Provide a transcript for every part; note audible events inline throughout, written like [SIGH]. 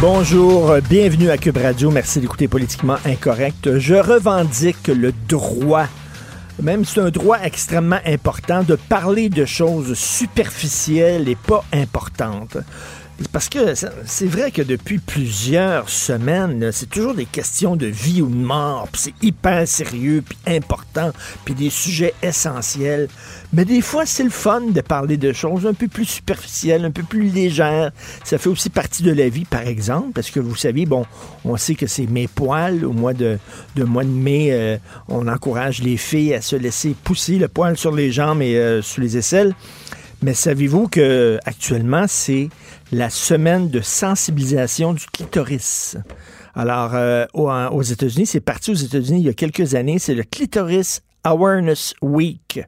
Bonjour, bienvenue à Cube Radio. Merci d'écouter Politiquement Incorrect. Je revendique le droit, même c'est un droit extrêmement important, de parler de choses superficielles et pas importantes. Parce que c'est vrai que depuis plusieurs semaines, c'est toujours des questions de vie ou de mort, puis c'est hyper sérieux, puis important, puis des sujets essentiels. Mais des fois, c'est le fun de parler de choses un peu plus superficielles, un peu plus légères. Ça fait aussi partie de la vie, par exemple, parce que vous savez, bon, on sait que c'est mes poils. Au mois de, de mois de mai, euh, on encourage les filles à se laisser pousser le poil sur les jambes et euh, sous les aisselles. Mais savez-vous que actuellement, c'est la semaine de sensibilisation du clitoris. Alors, euh, aux, États-Unis, c'est parti aux États-Unis il y a quelques années, c'est le Clitoris Awareness Week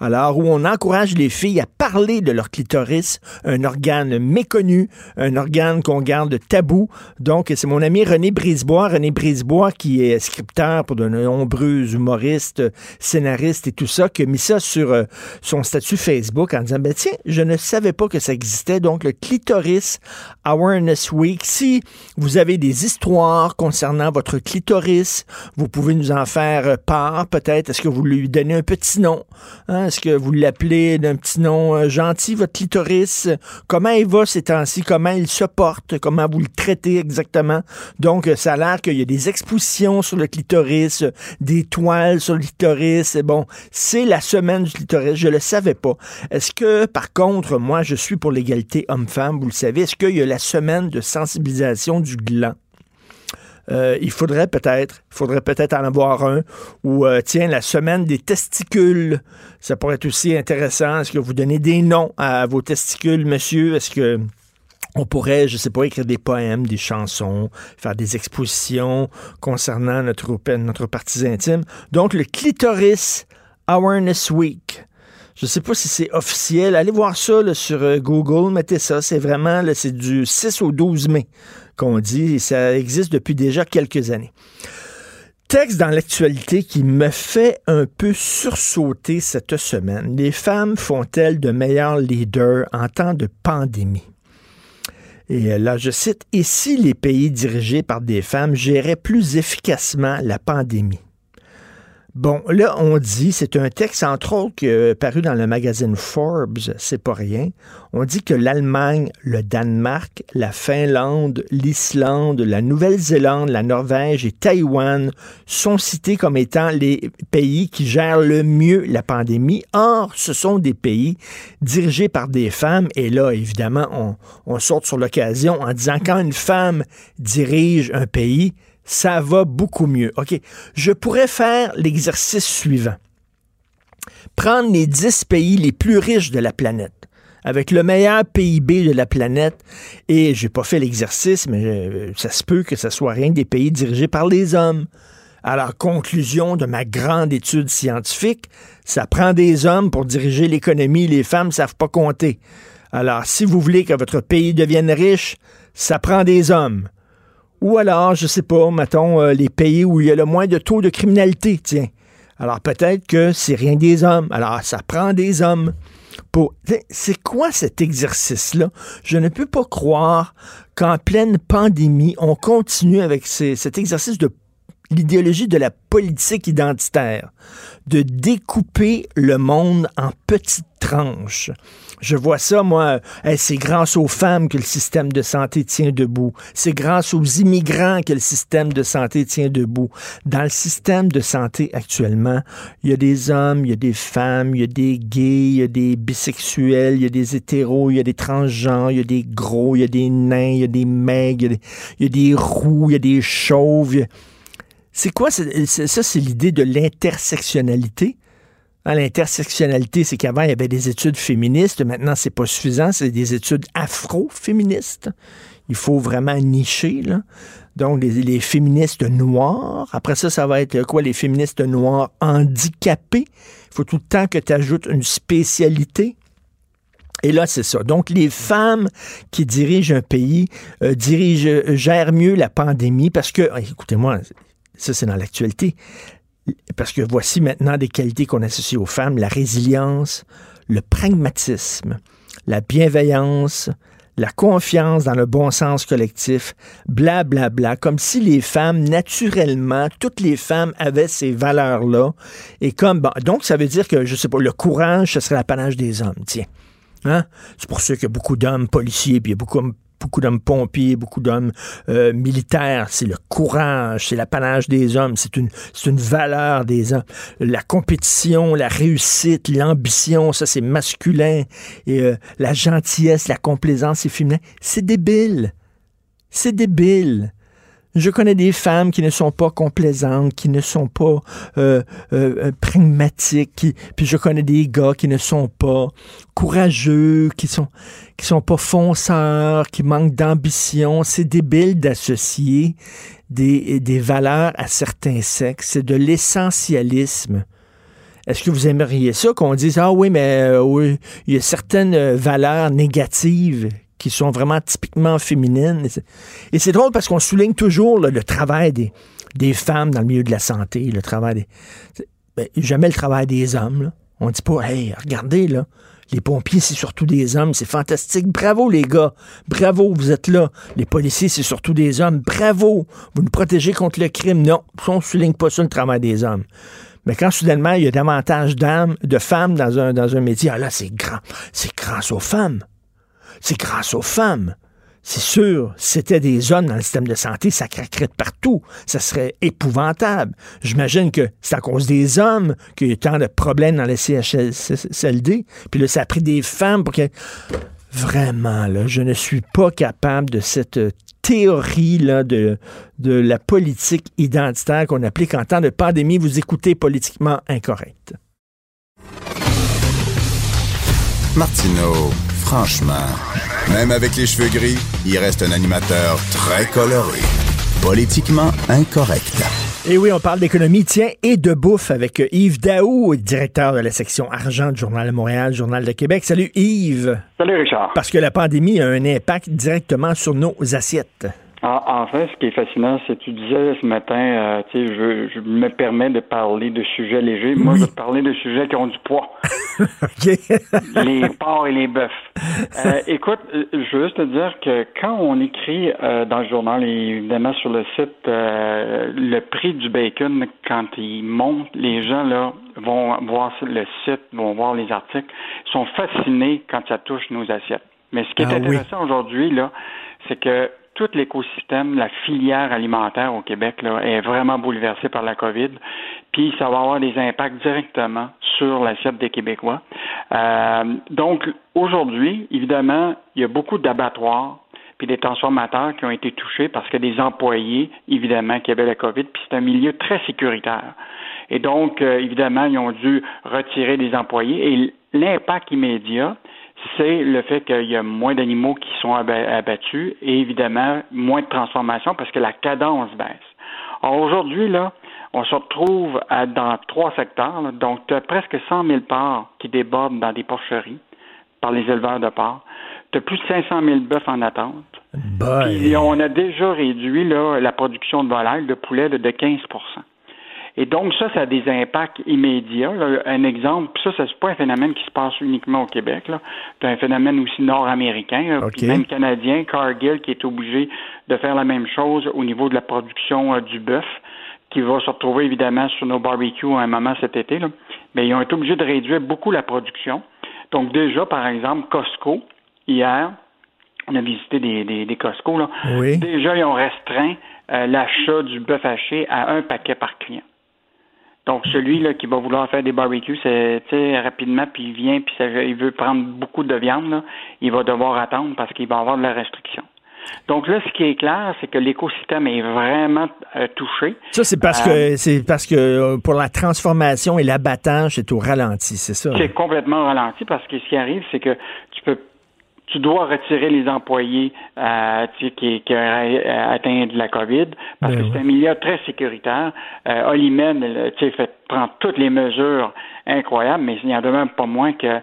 alors où on encourage les filles à parler de leur clitoris, un organe méconnu, un organe qu'on garde tabou. Donc, c'est mon ami René Brisebois, René Brisebois qui est scripteur pour de nombreux humoristes, scénaristes et tout ça, qui a mis ça sur euh, son statut Facebook en disant, ben tiens, je ne savais pas que ça existait. Donc, le clitoris Awareness Week. Si vous avez des histoires concernant votre clitoris, vous pouvez nous en faire part peut-être. Est-ce que vous lui donnez un petit nom? Hein? Est-ce que vous l'appelez d'un petit nom euh, gentil, votre clitoris? Comment il va ces temps-ci? Comment il se porte? Comment vous le traitez exactement? Donc, ça a l'air qu'il y a des expositions sur le clitoris, des toiles sur le clitoris. Bon, c'est la semaine du clitoris. Je le savais pas. Est-ce que, par contre, moi, je suis pour l'égalité homme-femme, vous le savez, est-ce qu'il y a la semaine de sensibilisation du gland? Euh, il faudrait peut-être, faudrait peut-être en avoir un. Ou euh, tiens, la semaine des testicules, ça pourrait être aussi intéressant. Est-ce que vous donnez des noms à vos testicules, monsieur? Est-ce que on pourrait, je sais pas, écrire des poèmes, des chansons, faire des expositions concernant notre, notre partie intime? Donc, le clitoris Awareness Week. Je sais pas si c'est officiel. Allez voir ça sur euh, Google, mettez ça. C'est vraiment, c'est du 6 au 12 mai qu'on dit. Ça existe depuis déjà quelques années. Texte dans l'actualité qui me fait un peu sursauter cette semaine. Les femmes font-elles de meilleurs leaders en temps de pandémie? Et euh, là, je cite, Et si les pays dirigés par des femmes géraient plus efficacement la pandémie? Bon, là, on dit, c'est un texte, entre autres, est paru dans le magazine Forbes, c'est pas rien. On dit que l'Allemagne, le Danemark, la Finlande, l'Islande, la Nouvelle-Zélande, la Norvège et Taïwan sont cités comme étant les pays qui gèrent le mieux la pandémie. Or, ce sont des pays dirigés par des femmes. Et là, évidemment, on, on saute sur l'occasion en disant quand une femme dirige un pays, ça va beaucoup mieux. OK, je pourrais faire l'exercice suivant. Prendre les 10 pays les plus riches de la planète avec le meilleur PIB de la planète. Et j'ai pas fait l'exercice, mais euh, ça se peut que ce soit rien des pays dirigés par les hommes. Alors, conclusion de ma grande étude scientifique, ça prend des hommes pour diriger l'économie. Les femmes ne savent pas compter. Alors, si vous voulez que votre pays devienne riche, ça prend des hommes. Ou alors, je sais pas, mettons, euh, les pays où il y a le moins de taux de criminalité, tiens. Alors peut-être que c'est rien des hommes. Alors ça prend des hommes. Pour... C'est quoi cet exercice-là? Je ne peux pas croire qu'en pleine pandémie, on continue avec cet exercice de l'idéologie de la politique identitaire, de découper le monde en petites tranches. Je vois ça, moi, c'est grâce aux femmes que le système de santé tient debout. C'est grâce aux immigrants que le système de santé tient debout. Dans le système de santé actuellement, il y a des hommes, il y a des femmes, il y a des gays, il y a des bisexuels, il y a des hétéros, il y a des transgenres, il y a des gros, il y a des nains, il y a des maigres, il y a des, roux, il y a des chauves. C'est quoi? Ça, c'est l'idée de l'intersectionnalité? Hein, l'intersectionnalité, c'est qu'avant, il y avait des études féministes. Maintenant, c'est pas suffisant. C'est des études afro-féministes. Il faut vraiment nicher, là. Donc, les, féministes noirs. Après ça, ça va être quoi? Les féministes noirs handicapés. Il faut tout le temps que tu ajoutes une spécialité. Et là, c'est ça. Donc, les femmes qui dirigent un pays euh, dirigent, gèrent mieux la pandémie parce que, écoutez-moi, ça c'est dans l'actualité, parce que voici maintenant des qualités qu'on associe aux femmes, la résilience, le pragmatisme, la bienveillance, la confiance dans le bon sens collectif, blablabla, bla, bla, comme si les femmes, naturellement, toutes les femmes avaient ces valeurs-là. Et comme, donc ça veut dire que, je sais pas, le courage, ce serait l'apanage des hommes, tiens. Hein? C'est pour ça qu'il y a beaucoup d'hommes policiers, puis il y a beaucoup beaucoup d'hommes pompiers, beaucoup d'hommes euh, militaires. C'est le courage, c'est l'apanage des hommes, c'est une, valeur des hommes. La compétition, la réussite, l'ambition, ça c'est masculin. Et euh, la gentillesse, la complaisance, c'est féminin. C'est débile. C'est débile. Je connais des femmes qui ne sont pas complaisantes, qui ne sont pas euh, euh, euh, pragmatiques, puis je connais des gars qui ne sont pas courageux, qui sont qui sont pas fonceurs, qui manquent d'ambition. C'est débile d'associer des, des valeurs à certains sexes. C'est de l'essentialisme. Est-ce que vous aimeriez ça qu'on dise ah oui mais oui il y a certaines valeurs négatives qui sont vraiment typiquement féminines. Et c'est drôle parce qu'on souligne toujours le travail des, des femmes dans le milieu de la santé, le travail des... Ben, jamais le travail des hommes. On dit pas, hey, regardez, là, les pompiers, c'est surtout des hommes, c'est fantastique. Bravo, les gars. Bravo, vous êtes là. Les policiers, c'est surtout des hommes. Bravo. Vous nous protégez contre le crime. Non, on ne souligne pas ça, le travail des hommes. Mais quand soudainement, il y a davantage d'âmes, de femmes dans un, dans un métier, là, c'est grand. C'est grâce aux femmes c'est grâce aux femmes. C'est sûr, c'était des hommes dans le système de santé, ça craquerait de partout. Ça serait épouvantable. J'imagine que c'est à cause des hommes qu'il y a eu tant de problèmes dans les CHSLD. Puis là, ça a pris des femmes pour que... Vraiment, là, je ne suis pas capable de cette théorie là, de, de la politique identitaire qu'on applique en temps de pandémie. Vous écoutez politiquement incorrect. Martineau franchement, même avec les cheveux gris, il reste un animateur très coloré. Politiquement incorrect. Et oui, on parle d'économie, tiens, et de bouffe avec Yves Daou, directeur de la section argent du Journal de Montréal, Journal de Québec. Salut Yves. Salut Richard. Parce que la pandémie a un impact directement sur nos assiettes. En, fait, ce qui est fascinant, c'est que tu disais ce matin, euh, tu sais, je, je, me permets de parler de sujets légers. Moi, je vais te parler de sujets qui ont du poids. [LAUGHS] [LAUGHS] les porcs et les bœufs. Euh, écoute, euh, je veux juste te dire que quand on écrit dans le journal et évidemment sur le site le prix du bacon, quand il monte, les gens là vont voir le site, vont voir les articles, sont fascinés quand ça touche nos assiettes. Mais ce qui est ah intéressant aujourd'hui, là, c'est que tout l'écosystème, la filière alimentaire au Québec là, est vraiment bouleversée par la COVID. Puis ça va avoir des impacts directement sur l'assiette des Québécois. Euh, donc aujourd'hui, évidemment, il y a beaucoup d'abattoirs puis des transformateurs qui ont été touchés parce que des employés, évidemment, qui avaient la COVID, puis c'est un milieu très sécuritaire. Et donc, euh, évidemment, ils ont dû retirer des employés. Et l'impact immédiat, c'est le fait qu'il y a moins d'animaux qui sont abattus et évidemment moins de transformation parce que la cadence baisse. Alors aujourd'hui, là, on se retrouve dans trois secteurs. Donc, tu as presque 100 000 parts qui débordent dans des porcheries par les éleveurs de porcs. Tu as plus de 500 000 bœufs en attente. Puis on a déjà réduit là, la production de volailles, de poulet de 15 et donc, ça, ça a des impacts immédiats. Un exemple, ça, c'est pas un phénomène qui se passe uniquement au Québec. C'est un phénomène aussi nord-américain, puis même canadien, Cargill, qui est obligé de faire la même chose au niveau de la production euh, du bœuf, qui va se retrouver évidemment sur nos barbecues à un moment cet été. Là. Mais ils ont été obligés de réduire beaucoup la production. Donc déjà, par exemple, Costco, hier, on a visité des, des, Costco, là. déjà, ils ont restreint euh, l'achat du bœuf haché à un paquet par client. Donc celui là qui va vouloir faire des barbecues, c'est rapidement puis il vient puis il veut prendre beaucoup de viande, là, il va devoir attendre parce qu'il va avoir de la restriction. Donc là, ce qui est clair, c'est que l'écosystème est vraiment euh, touché. Ça, c'est parce que c'est parce que pour la transformation et l'abattage, c'est au ralenti, c'est ça? C'est complètement ralenti parce que ce qui arrive, c'est que tu peux tu dois retirer les employés euh, qui, qui ont atteint de la COVID parce ben que c'est un milieu très sécuritaire. Euh, Olimène, fait prend toutes les mesures incroyables, mais il n'y en a même pas moins que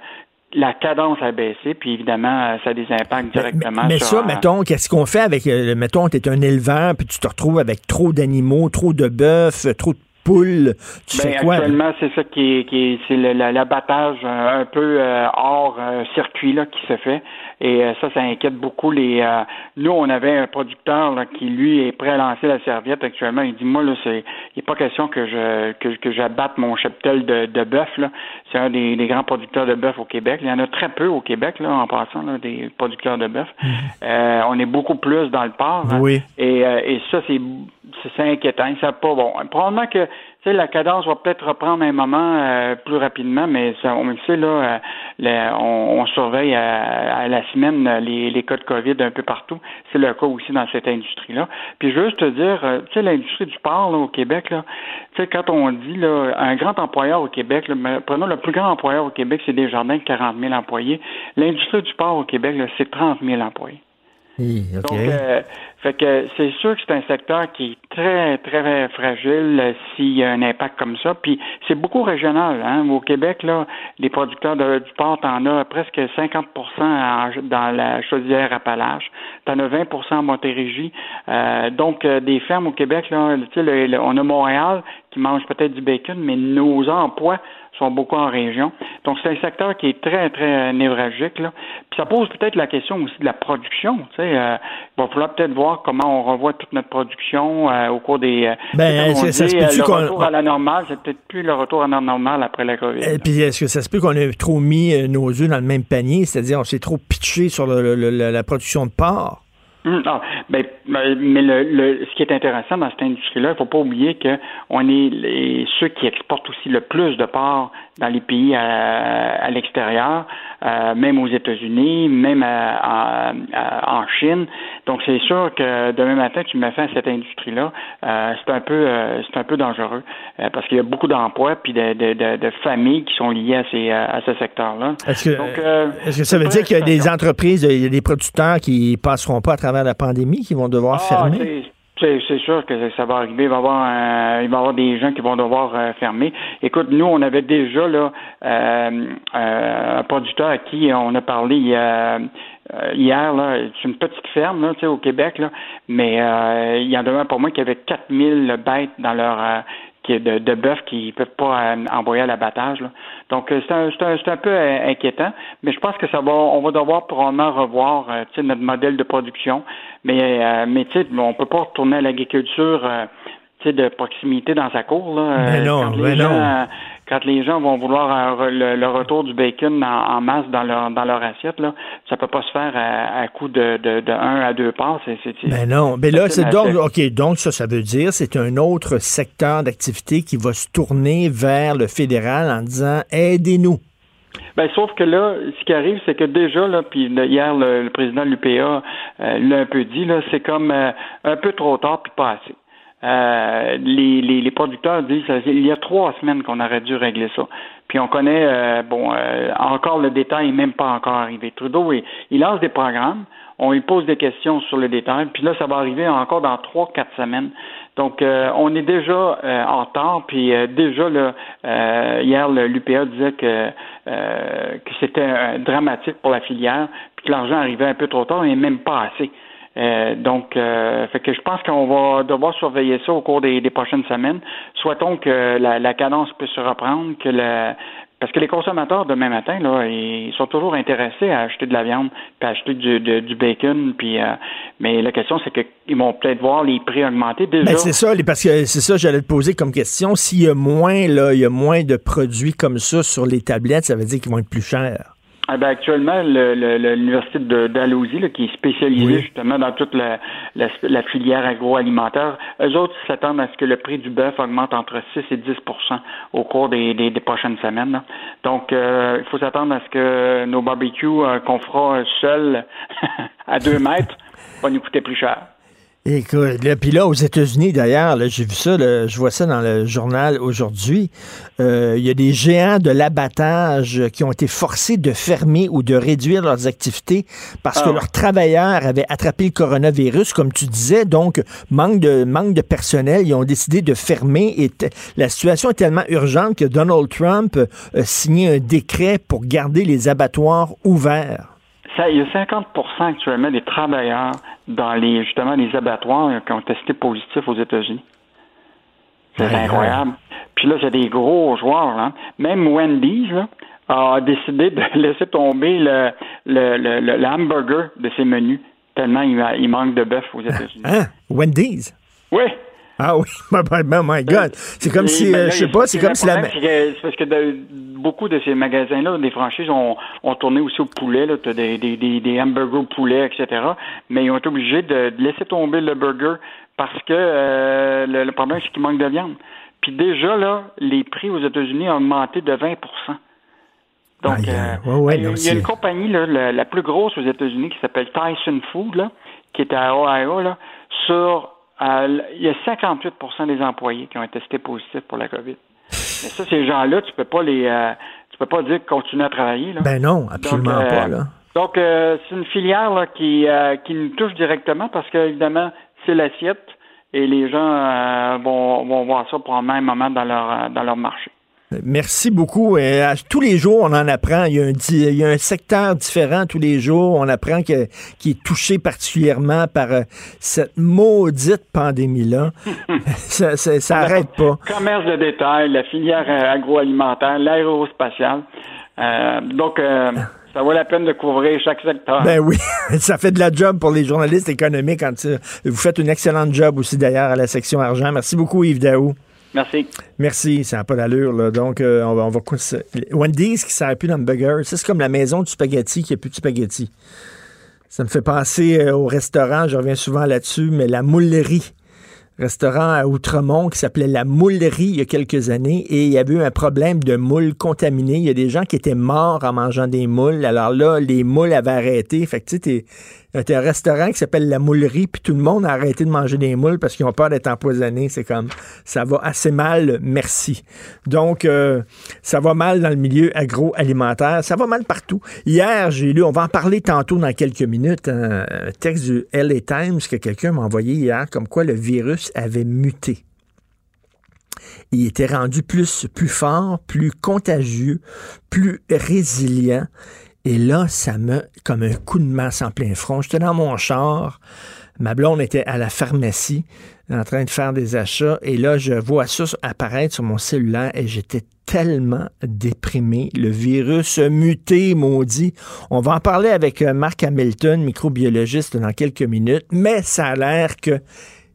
la cadence a baissé, puis évidemment, euh, ça a des impacts directement mais, mais ça, euh, mettons, qu'est-ce qu'on fait avec, euh, mettons, tu es un éleveur, puis tu te retrouves avec trop d'animaux, trop de bœufs, trop de poules. Tu ben, fais quoi? Actuellement, c'est ça qui est, qui c'est l'abattage un peu hors circuit là, qui se fait. Et euh, ça, ça inquiète beaucoup les. Euh, nous, on avait un producteur là, qui lui est prêt à lancer la serviette actuellement. Il dit moi là, c'est il n'est pas question que je que, que j'abatte mon cheptel de, de bœuf là. C'est un des, des, grands producteurs de bœuf au Québec. Il y en a très peu au Québec là, en passant là, des producteurs de bœuf. Mhm. Euh, on est beaucoup plus dans le port. Hein. Oui. Et, et ça, c'est c'est inquiétant. C'est pas bon. Probablement que la cadence va peut-être reprendre un moment euh, plus rapidement, mais ça, on le sait, là, euh, on, surveille à, la semaine les, les, cas de COVID un peu partout. C'est le cas aussi dans cette industrie-là. Puis juste te dire, euh, tu sais, l'industrie du porc là, au Québec, là, quand on dit là, un grand employeur au Québec, là, prenons le plus grand employeur au Québec, c'est Desjardins, 40 000 employés. L'industrie du porc au Québec, c'est 30 000 employés. Donc, euh, fait que c'est sûr que c'est un secteur qui est très, très fragile euh, s'il y a un impact comme ça. Puis c'est beaucoup régional. Hein. Au Québec, là, les producteurs de, du porc, t'en as presque 50% dans la chaudière Appalaches. T'en as 20% en Montérégie. Euh, donc, des fermes au Québec, là, on a Montréal qui mange peut-être du bacon, mais nos emplois sont beaucoup en région. Donc, c'est un secteur qui est très, très névralgique. Là. Puis ça pose peut-être la question aussi de la production. Tu sais, euh, il va falloir peut-être voir comment on revoit toute notre production euh, au cours des... Euh, ben, ça, se peut le retour à la normale, c'est peut-être plus le retour à la normale après la COVID. Et puis, est-ce que ça se peut qu'on ait trop mis nos œufs dans le même panier, c'est-à-dire on s'est trop pitché sur la production de porc? Hum, ah, ben, ben, mais le, le, ce qui est intéressant dans cette industrie-là, il ne faut pas oublier qu'on est les, ceux qui exportent aussi le plus de porc dans les pays à, à l'extérieur, euh, même aux États-Unis, même en Chine. Donc c'est sûr que demain matin, tu mets fin à cette industrie-là, euh, c'est un peu euh, c'est un peu dangereux parce qu'il y a beaucoup d'emplois puis de, de, de, familles qui sont liées à ces à ce secteur-là. Est-ce que, est-ce que ça veut dire qu'il y a des entreprises, il y a des producteurs qui passeront pas à travers la pandémie, qui vont devoir ah, fermer? C'est sûr que ça va arriver. Il va y avoir, il va avoir des gens qui vont devoir euh, fermer. Écoute, nous, on avait déjà là euh, euh, un producteur à qui on a parlé hier. Là, c'est une petite ferme là, au Québec, là, mais il y en a pour moi qui avait 4000 bêtes dans leur de, de bœuf qui ne peuvent pas envoyer à l'abattage. Donc c'est un, un, un, peu inquiétant, mais je pense que ça va on va devoir probablement revoir notre modèle de production. Mais, euh, mais tu sais, on peut pas retourner à l'agriculture euh, de proximité dans sa cour. Là, mais euh, non, mais non. Quand les gens vont vouloir le, retour du bacon en, masse dans leur dans leur assiette, là, ça peut pas se faire à, à coup de, de, de un à deux passes. C'est, mais non, mais là, c'est donc OK, donc ça, ça veut dire c'est un autre secteur d'activité qui va se tourner vers le fédéral en disant aidez-nous. Ben, sauf que là, ce qui arrive, c'est que déjà, là, puis hier, le, président de l'UPA euh, l'a un peu dit, là, c'est comme euh, un peu trop tard puis pas assez. Euh, les, les, les, producteurs disent il y a trois semaines qu'on aurait dû régler ça. Puis on connaît, bon, encore le détail n'est même pas encore arrivé. Trudeau, il, il lance des programmes, on lui pose des questions sur le détail, puis là, ça va arriver encore dans trois, quatre semaines. Donc, euh, on est déjà euh, en temps, puis euh, déjà, là, hier, l'UPA disait que, que c'était dramatique pour la filière, puis que l'argent arrivait un peu trop tard et même pas assez. Donc, fait que je pense qu'on va devoir surveiller ça au cours des, prochaines semaines. Souhaitons que la, la cadence puisse se reprendre, que la, parce que les consommateurs demain matin, là, ils sont toujours intéressés à acheter de la viande, puis à acheter du, du bacon, puis euh, mais la question c'est qu'ils vont peut-être voir les prix augmenter déjà. Ben c'est ça, parce que c'est ça j'allais te poser comme question. S'il y a moins là, il y a moins de produits comme ça sur les tablettes, ça veut dire qu'ils vont être plus chers. Ah ben actuellement, l'université d'Alousie, qui est spécialisée justement dans toute la, la, filière agroalimentaire, eux autres s'attendent à ce que le prix du bœuf augmente entre 6 et 10% au cours des, des, prochaines semaines. Donc, euh, il faut s'attendre à ce que nos barbecues euh, qu'on fera seuls [LAUGHS] à deux mètres va nous coûter plus cher. Écoute, puis là, aux États-Unis, d'ailleurs, j'ai vu ça, je vois ça dans le journal aujourd'hui. Euh, il y a des géants de l'abattage qui ont été forcés de fermer ou de réduire leurs activités parce que ah. leurs travailleurs avaient attrapé le coronavirus, comme tu disais. Donc, manque de, manque de personnel, ils ont décidé de fermer. Et la situation est tellement urgente que Donald Trump a signé un décret pour garder les abattoirs ouverts. Ça, il y a 50% actuellement des travailleurs dans les justement les abattoirs qui ont testé positif aux États-Unis. C'est incroyable. Puis là, c'est des gros joueurs. Hein. Même Wendy's a décidé de [LAUGHS] laisser tomber le, le, le, hamburger de ses menus, tellement il, il manque de bœuf aux [LAUGHS] États-Unis. Hein? Wendy's? Oui. Ah oui, oh [LAUGHS] my God. C'est comme si, euh, je sais pas, c'est comme si la... C'est parce que beaucoup de ces magasins-là, des franchises, ont, ont tourné aussi au poulet, là, as des, des, des, hamburgers au poulet, etc. Mais ils ont été obligés de, laisser tomber le burger parce que euh, le, problème, c'est qu'il manque de viande. Puis déjà, là, les prix aux États-Unis ont augmenté de 20 donc, euh, il y a une compagnie, là, la, plus grosse aux États-Unis, qui s'appelle Tyson Food, là, qui est à Ohio, là, sur il y a 58% des employés qui ont été testés positifs pour la COVID. Mais ça, ces gens-là, tu peux pas les, euh, tu peux pas dire qu'ils continuent à travailler. Là. Ben non, absolument donc, pas. Là. Donc, euh, c'est une filière là, qui, euh, qui nous touche directement parce qu'évidemment, c'est l'assiette et les gens vont, vont voir ça pour un même moment dans leur, dans leur marché. Merci beaucoup. Et tous les jours, on en apprend. Il y, a un, il y a un secteur différent tous les jours. On apprend que, qui est touché particulièrement par euh, cette maudite pandémie-là. [LAUGHS] ça n'arrête pas. Commerce de détail, la filière euh, agroalimentaire, l'aérospatiale. Euh, donc, ça vaut la peine de couvrir chaque secteur. Ben oui, [LAUGHS] ça fait de la job pour les journalistes économiques. Quand vous faites une excellente job aussi d'ailleurs à la section argent. Merci beaucoup Yves Daou. Merci. Merci, ça n'a pas d'allure. Donc, euh, on va, on va Wendy's qui ne sert plus dans c'est comme la maison du spaghetti qui n'a plus de spaghetti. Ça me fait penser euh, au restaurant, je reviens souvent là-dessus, mais la moulerie. Restaurant à Outremont qui s'appelait La Moulerie il y a quelques années et il y avait eu un problème de moules contaminées. Il y a des gens qui étaient morts en mangeant des moules. Alors là, les moules avaient arrêté. Fait y a un restaurant qui s'appelle La Moulerie, puis tout le monde a arrêté de manger des moules parce qu'ils ont peur d'être empoisonnés. C'est comme, ça va assez mal, merci. Donc, euh, ça va mal dans le milieu agroalimentaire. Ça va mal partout. Hier, j'ai lu, on va en parler tantôt dans quelques minutes, un, texte du LA Times que quelqu'un m'a envoyé hier, comme quoi le virus avait muté il était rendu plus, plus fort, plus contagieux, plus résilient. Et là, ça me comme un coup de masse en plein front. J'étais dans mon char. Ma blonde était à la pharmacie en train de faire des achats. Et là, je vois ça apparaître sur mon cellulaire et j'étais tellement déprimé. Le virus muté, maudit. On va en parler avec euh, Marc Hamilton, microbiologiste, dans quelques minutes. Mais ça a l'air que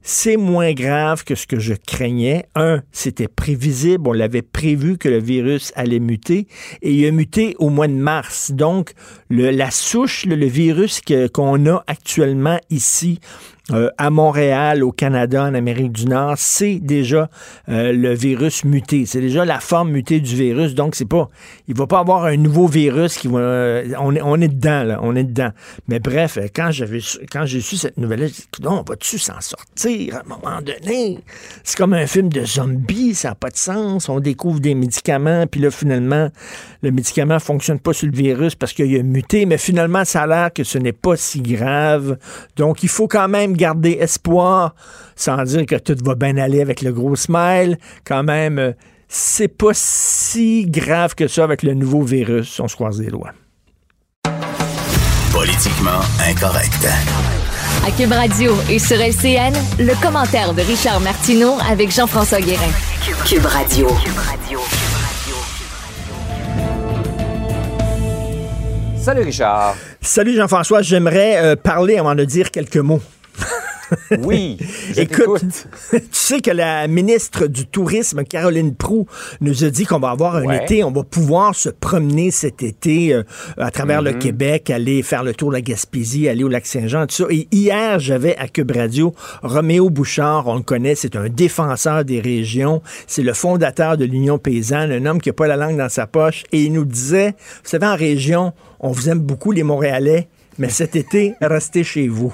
c'est moins grave que ce que je craignais. Un, c'était prévisible, on l'avait prévu que le virus allait muter, et il a muté au mois de mars. Donc, la souche, le, virus qu'on a actuellement ici, euh, à Montréal, au Canada, en Amérique du Nord, c'est déjà euh, le virus muté. C'est déjà la forme mutée du virus. Donc, c'est pas, il va pas avoir un nouveau virus qui va, euh, on, est, on dedans, là, on est dedans. Mais bref, quand j'ai su cette nouvelle-là, j'ai dit, non, va-tu s'en sortir à un moment donné? C'est comme un film de zombies, ça n'a pas de sens. On découvre des médicaments, puis là, finalement, le médicament fonctionne pas sur le virus parce qu'il a muté, mais finalement, ça a l'air que ce n'est pas si grave. Donc, il faut quand même garder espoir, sans dire que tout va bien aller avec le gros smile. Quand même, euh, c'est pas si grave que ça avec le nouveau virus. On se croise les doigts. Politiquement incorrect. À Cube Radio et sur LCN, le commentaire de Richard Martineau avec Jean-François Guérin. Cube Radio. Salut Richard. Salut Jean-François. J'aimerais euh, parler avant de dire quelques mots. [LAUGHS] Oui, écoute, [LAUGHS] tu sais que la ministre du Tourisme, Caroline Prou, nous a dit qu'on va avoir un été, on va pouvoir se promener cet été euh, à travers le mm-hmm. Québec, aller faire le tour de la Gaspésie, aller au lac Saint-Jean, tout ça. Et hier, j'avais à Cube Radio Roméo Bouchard, on le connaît, c'est un défenseur des régions, c'est le fondateur de l'Union paysanne, un homme qui n'a pas la langue dans sa poche, et il nous disait, vous savez, en région, on vous aime beaucoup les Montréalais, mais cet été, restez chez vous.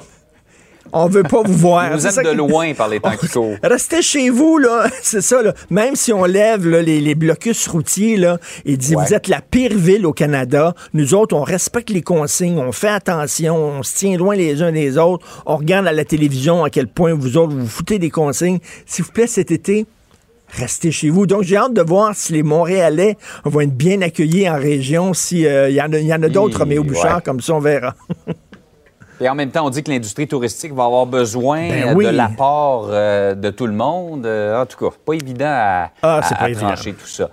On veut pas vous voir. Vous êtes de loin par les temps qui [LAUGHS] courent. Restez chez vous, là. [LAUGHS] C'est ça, là. Même si on lève les, blocus routiers, là, et dit vous êtes la pire ville au Canada, nous autres, on respecte les consignes, on fait attention, on se tient loin les uns des autres, on regarde à la télévision à quel point vous autres vous foutez des consignes. S'il vous plaît, cet été, restez chez vous. Donc, j'ai hâte de voir si les Montréalais vont être bien accueillis en région, s'il euh, y en a, a d'autres, mais au Bouchard, comme ça, on verra. [LAUGHS] Et en même temps, on dit que l'industrie touristique va avoir besoin ben de l'apport euh, de tout le monde. Euh, en tout cas, pas évident à, ah, trancher tout ça.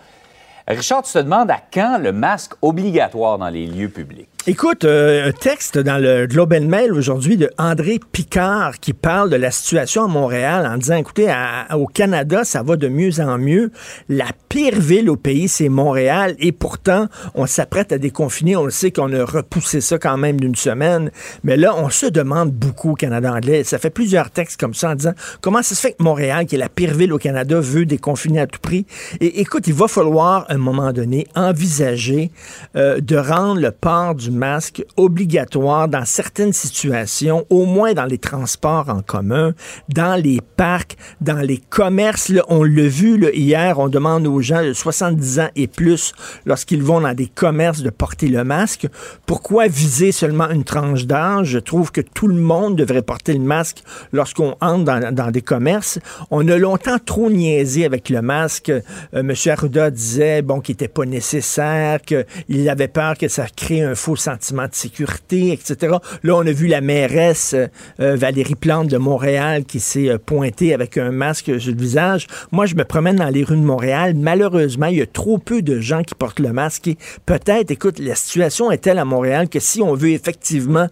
Richard, tu te demandes à quand le masque obligatoire dans les lieux publics? Écoute, euh, un texte dans le Globe and Mail aujourd'hui de André Picard qui parle de la situation à Montréal en disant, écoutez, au Canada, ça va de mieux en mieux. La pire ville au pays, c'est Montréal et pourtant, on s'apprête à déconfiner. On le sait qu'on a repoussé ça quand même d'une semaine. Mais là, on se demande beaucoup au Canada anglais. Ça fait plusieurs textes comme ça en disant, comment ça se fait que Montréal, qui est la pire ville au Canada, veut déconfiner à tout prix? Et écoute, il va falloir, à un moment donné, envisager euh, de rendre le port du masque obligatoire dans certaines situations, au moins dans les transports en commun, dans les parcs, dans les commerces. on l'a vu hier, on demande aux gens de 70 ans et plus, lorsqu'ils vont dans des commerces, de porter le masque. Pourquoi viser seulement une tranche d'âge? Je trouve que tout le monde devrait porter le masque lorsqu'on entre dans, des commerces. On a longtemps trop niaisé avec le masque. Euh, M. Arruda disait bon, qu'il n'était pas nécessaire, qu'il avait peur que ça crée un faux sentiment de sécurité, etc. Là, on a vu la mairesse euh, Valérie Plante de Montréal qui s'est euh, pointée avec un masque sur le visage. Moi, je me promène dans les rues de Montréal. Malheureusement, il y a trop peu de gens qui portent le masque. peut-être, écoute, la situation est telle à Montréal que si on veut effectivement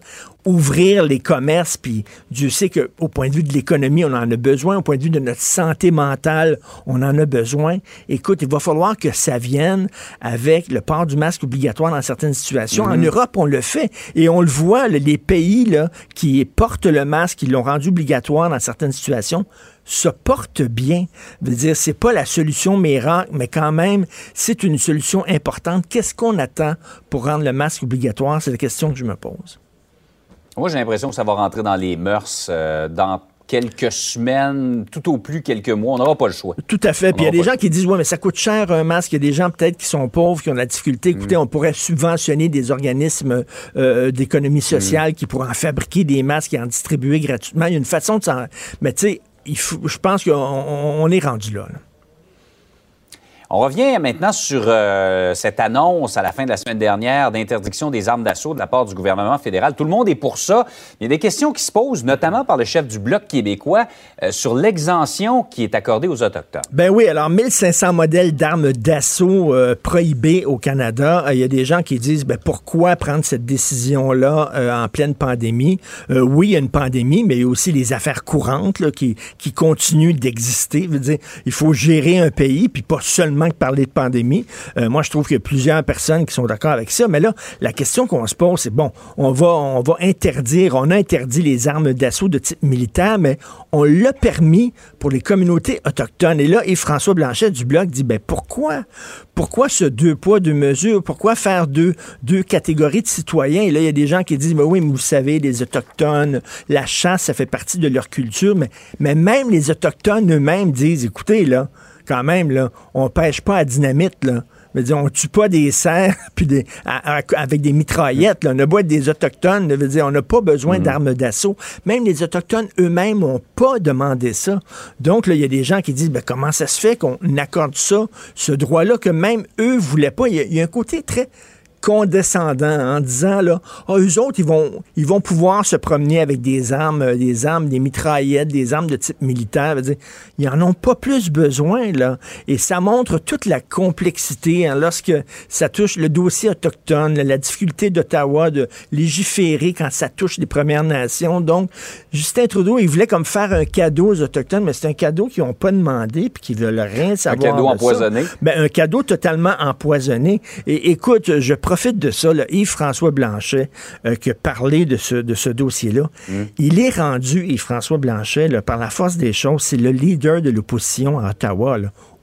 ouvrir les commerces, puis Dieu sait qu'au point de vue de l'économie, on en a besoin, au point de vue de notre santé mentale, on en a besoin. Écoute, il va falloir que ça vienne avec le port du masque obligatoire dans certaines situations. En mhm. Europe, on le fait et on le voit, les pays là, qui portent le masque, qui l'ont rendu obligatoire dans certaines situations, se portent bien. Je veux dire, c'est pas la solution miracle, mais quand même, c'est une solution importante. Qu'est-ce qu'on attend pour rendre le masque obligatoire? C'est la question que je me pose. Moi, j'ai l'impression que ça va rentrer dans les mœurs euh, dans quelques semaines, tout au plus quelques mois. On n'aura pas le choix. Tout à fait. Puis il y a des gens qui disent, ouais, mais ça coûte cher un masque. Il y a des gens peut-être qui sont pauvres, qui ont de la difficulté. Écoutez, mm. on pourrait subventionner des organismes euh, d'économie sociale mm. qui pourraient en fabriquer des masques et en distribuer gratuitement. Il y a une façon de s'en... Mais tu sais, je pense qu'on est rendu là. On revient maintenant sur euh, cette annonce à la fin de la semaine dernière d'interdiction des armes d'assaut de la part du gouvernement fédéral. Tout le monde est pour ça. Il y a des questions qui se posent, notamment par le chef du Bloc québécois, euh, sur l'exemption qui est accordée aux Autochtones. Ben oui, alors 1500 modèles d'armes d'assaut euh, prohibées au Canada. Il y a des gens qui disent, ben, pourquoi prendre cette décision-là en pleine pandémie? oui, il y a une pandémie, mais il y a aussi les affaires courantes qui, qui continuent d'exister. Il faut gérer un pays, puis pas seulement que parler de pandémie. Euh, moi, je trouve qu'il y a plusieurs personnes qui sont d'accord avec ça. Mais là, la question qu'on se pose, c'est bon, on va, on va interdire, on a interdit les armes d'assaut de type militaire, mais on l'a permis pour les communautés autochtones. Et là, et François Blanchet du Bloc dit, ben pourquoi? Pourquoi ce deux poids, deux mesures? Pourquoi faire deux, deux catégories de citoyens? Et là, il y a des gens qui disent, ben oui, mais vous savez, les Autochtones, la chasse, ça fait partie de leur culture. Mais, mais même les Autochtones eux-mêmes disent, écoutez, là, quand même, là, on pêche pas à dynamite, là. On dire, on tue pas des cerfs [LAUGHS] puis des, avec des mitraillettes. Là. On a beau être des Autochtones. Dire, on n'a pas besoin mm. d'armes d'assaut. Même les Autochtones eux-mêmes n'ont pas demandé ça. Donc, il y a des gens qui disent, ben, comment ça se fait qu'on accorde ça, ce droit-là, que même eux voulaient pas? Il y, a un côté très condescendant en disant là, oh, eux autres, ils vont, ils vont pouvoir se promener avec des armes, euh, des armes, des mitraillettes, des armes de type militaire. Dire, ils en ont pas plus besoin, là. Et ça montre toute la complexité hein, lorsque ça touche le dossier autochtone, la difficulté d'Ottawa de légiférer quand ça touche les Premières Nations. Donc, Justin Trudeau, il voulait comme faire un cadeau aux Autochtones, mais c'est un cadeau qu'ils n'ont pas demandé puis qu'ils veulent rien savoir. Un cadeau empoisonné? Ben, un cadeau totalement empoisonné. Et écoute, je profite de ça, Yves-François Blanchet, euh, qui a parlé de ce, de ce dossier-là. Mm. Il est rendu, Yves-François Blanchet, par la force des choses, c'est le leader de l'opposition à Ottawa.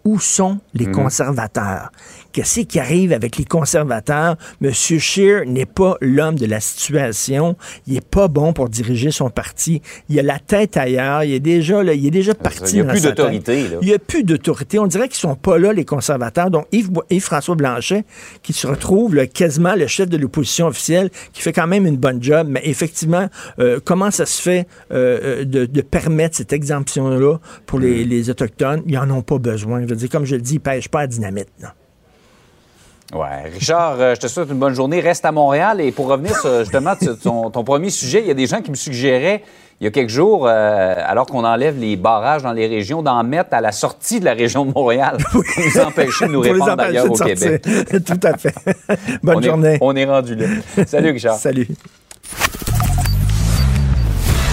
où sont les mhm. conservateurs? Qu'est-ce qui arrive avec les conservateurs? Monsieur Scheer n'est pas l'homme de la situation. Il est pas bon pour diriger son parti. Il a la tête ailleurs. Il est déjà, là, il est déjà parti. Il n'y a plus d'autorité. Il n'y a plus d'autorité. On dirait qu'ils sont pas là, les conservateurs. Donc, Yves, françois Blanchet, qui se retrouve quasiment le chef de l'opposition officielle, qui fait quand même une bonne job, mais effectivement, euh, comment ça se fait euh, euh, de, permettre cette exemption-là pour les, les Autochtones? Ils n'en ont pas besoin. Je veux dire, comme je le dis, ils ne pêchent pas à dynamite. Ouais. Richard, euh, je te souhaite une bonne journée. Reste à Montréal. Et pour revenir sur justement ton, ton premier sujet, il y a des gens qui me suggéraient il y a quelques jours, euh, alors qu'on enlève les barrages dans les régions, d'en mettre à la sortie de la région de Montréal [LAUGHS] pour nous empêcher de nous répandre ailleurs au Québec. [LAUGHS] Tout à fait. [LAUGHS] Bonne journée. on est rendu là. Salut, Richard. Salut.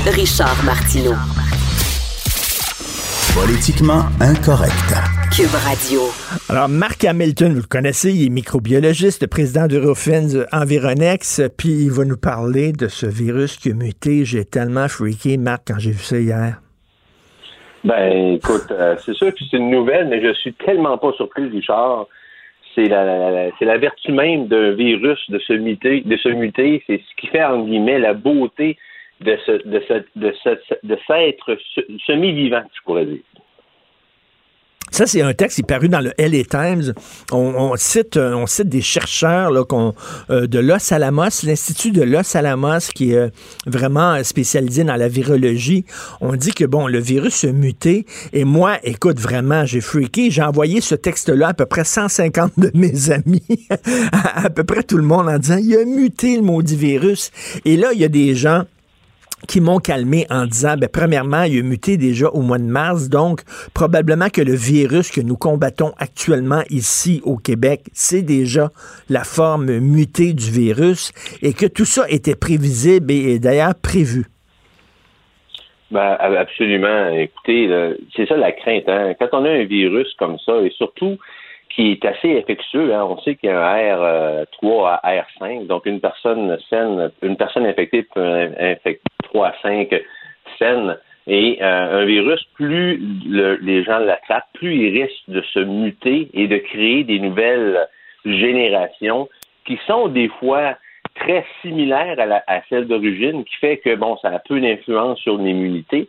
Richard Martineau. Politiquement incorrect. Cube Radio. Alors, Marc Hamilton, vous le connaissez, il est microbiologiste, président d'Eurofins Environex, puis il va nous parler de ce virus qui a muté. J'ai tellement freaké, Marc, quand j'ai vu ça hier. Ben, écoute, euh, c'est sûr que c'est une nouvelle, mais je suis tellement pas surpris, Richard. C'est la, c'est la vertu même d'un virus de se muter, de se muter. C'est ce qui fait, en guillemets, la beauté de ce, de ce, de ce, de s'être semi-vivant, je pourrais dire. Ça, c'est un texte qui est paru dans le LA Times. On, cite, euh, on cite des chercheurs là, euh, de Los Alamos, l'Institut de Los Alamos, qui est euh, vraiment spécialisé dans la virologie. On dit que, bon, le virus a muté. Et moi, écoute, vraiment, j'ai freaké. J'ai envoyé ce texte-là à peu près 150 de mes [LAUGHS] amis, à, à peu près tout le monde, en disant, il a muté le maudit virus. Et là, il y a des gens qui m'ont calmé en disant, ben, premièrement, il a muté déjà au mois de mars, donc probablement que le virus que nous combattons actuellement ici au Québec, c'est déjà la forme mutée du virus et que tout ça était prévisible et, d'ailleurs prévu. Ben, absolument. Écoutez, c'est ça la crainte. Hein? Quand on a un virus comme ça, et surtout qui est assez infectieux. Hein. On sait qu'il y a un R3 à R5, donc une personne saine, une personne infectée peut infecter 3 à 5 saines. Et euh, un virus, plus les gens l'attrapent, plus il risque de se muter et de créer des nouvelles générations qui sont des fois très similaires à, la, à celle d'origine, qui fait que bon, ça a peu d'influence sur l'immunité.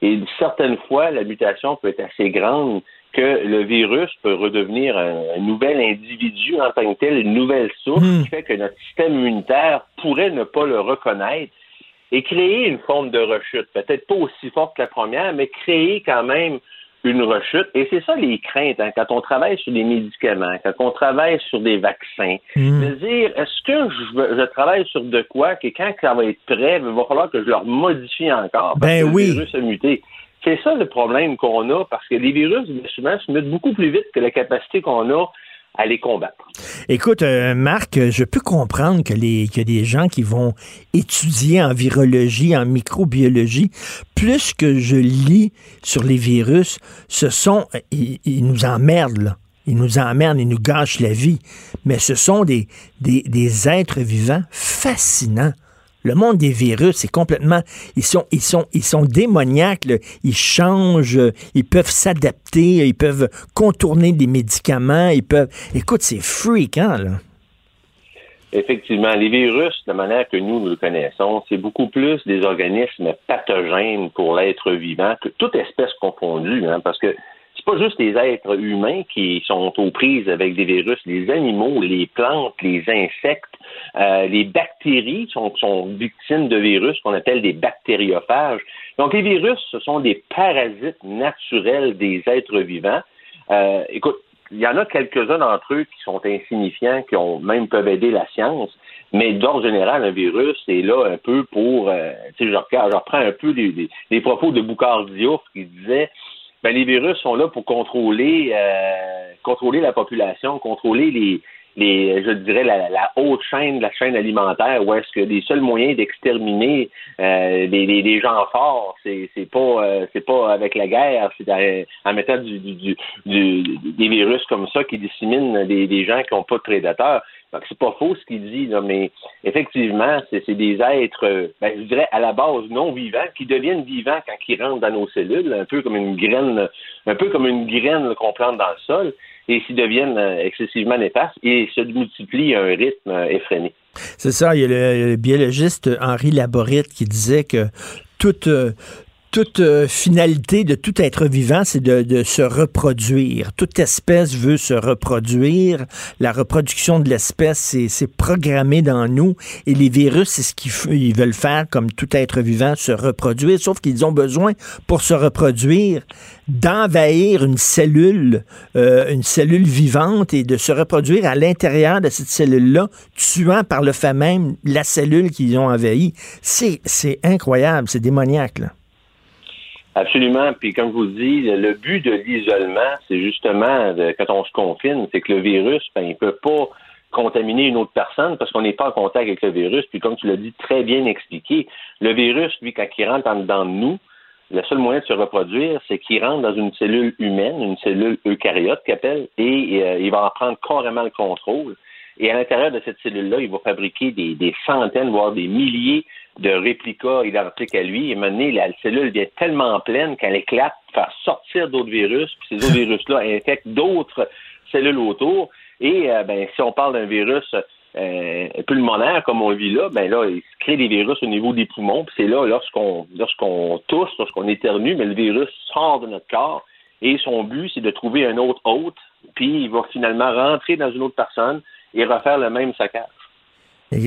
Et certaines fois, la mutation peut être assez grande que le virus peut redevenir un, nouvel individu en tant que tel, une nouvelle source hmm. qui fait que notre système immunitaire pourrait ne pas le reconnaître et créer une forme de rechute, peut-être pas aussi forte que la première, mais créer quand même une rechute. Et c'est ça les craintes hein, quand on travaille sur des médicaments, quand on travaille sur des vaccins. Hmm. De dire, est-ce que je, je, travaille sur de quoi que quand ça va être prêt, il va falloir que je leur modifie encore parce ben que le virus a muté. C'est ça le problème qu'on a, parce que les virus, souvent, se mettent beaucoup plus vite que la capacité qu'on a à les combattre. Écoute, euh, Marc, je peux comprendre que les qu'il y a des gens qui vont étudier en virologie, en microbiologie. Plus que je lis sur les virus, ce sont ils, ils nous emmerdent là. Ils nous emmerdent, ils nous gâchent la vie. Mais ce sont des, des, des êtres vivants fascinants. Le monde des virus, c'est complètement. Ils sont, ils sont, ils sont démoniaques. Ils changent, ils peuvent s'adapter, ils peuvent contourner des médicaments, ils peuvent. Écoute, c'est freakant, là. Effectivement, les virus, de manière que nous, nous le connaissons, c'est beaucoup plus des organismes pathogènes pour l'être vivant que toute espèce confondue, hein, parce que c'est pas juste les êtres humains qui sont aux prises avec des virus, les animaux, les plantes, les insectes, euh, les bactéries sont, sont victimes de virus qu'on appelle des bactériophages. Donc les virus, ce sont des parasites naturels des êtres vivants. Euh, écoute, il y en a quelques-uns d'entre eux qui sont insignifiants, qui ont même peuvent aider la science, mais d'ordre général, un virus est là un peu pour, euh, tu sais, je, reprends un peu les, propos de Boucard Diouf qui disait ben, les virus sont là pour contrôler, euh, contrôler la population, contrôler les, les, je dirais, la, la, haute chaîne, la chaîne alimentaire, où est-ce que les seuls moyens d'exterminer euh, gens forts, c'est, c'est pas euh, c'est pas avec la guerre, c'est en, mettant du, du, du, des virus comme ça qui disséminent des, des gens qui n'ont pas de prédateurs. c'est pas faux ce qu'il dit, là, mais effectivement, c'est des êtres, ben, je dirais, à la base non vivants, qui deviennent vivants quand ils rentrent dans nos cellules, un peu comme une graine, un peu comme une graine qu'on plante dans le sol, et s'ils deviennent euh, excessivement néfastes et se multiplient à un rythme euh, effréné. C'est ça, il y a le, biologiste Henri Laborit qui disait que toute, euh, toute euh, finalité de tout être vivant, c'est de, se reproduire. Toute espèce veut se reproduire. La reproduction de l'espèce, c'est programmé dans nous. Et les virus, c'est ce qu'ils veulent faire, comme tout être vivant, se reproduire. Sauf qu'ils ont besoin, pour se reproduire, d'envahir une cellule, euh, une cellule vivante et de se reproduire à l'intérieur de cette cellule-là, tuant par le fait même la cellule qu'ils ont envahie. C'est incroyable, c'est démoniaque. Là. Absolument. Puis comme je vous dis, le but de l'isolement, c'est justement quand on se confine, c'est que le virus, ben, il peut pas contaminer une autre personne parce qu'on n'est pas en contact avec le virus. Puis comme tu l'as dit très bien expliqué, le virus, lui, quand il rentre en dedans de nous, le seul moyen de se reproduire, c'est qu'il rentre dans une cellule humaine, une cellule eucaryote qu'appelle, et euh, il va en prendre carrément le contrôle. Et à l'intérieur de cette cellule-là, il va fabriquer des, des, centaines, voire des milliers de réplicas identiques à lui. Et maintenant, la cellule devient tellement pleine qu'elle éclate, faire sortir d'autres virus, puis ces autres [LAUGHS] virus-là infectent d'autres cellules autour. Et euh, ben, si on parle d'un virus euh, pulmonaire comme on vit là, ben là, il se crée des virus au niveau des poumons. Puis c'est là, lorsqu'on lorsqu'on tousse, lorsqu'on éternue, mais le virus sort de notre corps. Et son but, c'est de trouver un autre hôte, puis il va finalement rentrer dans une autre personne et refaire le même saccage.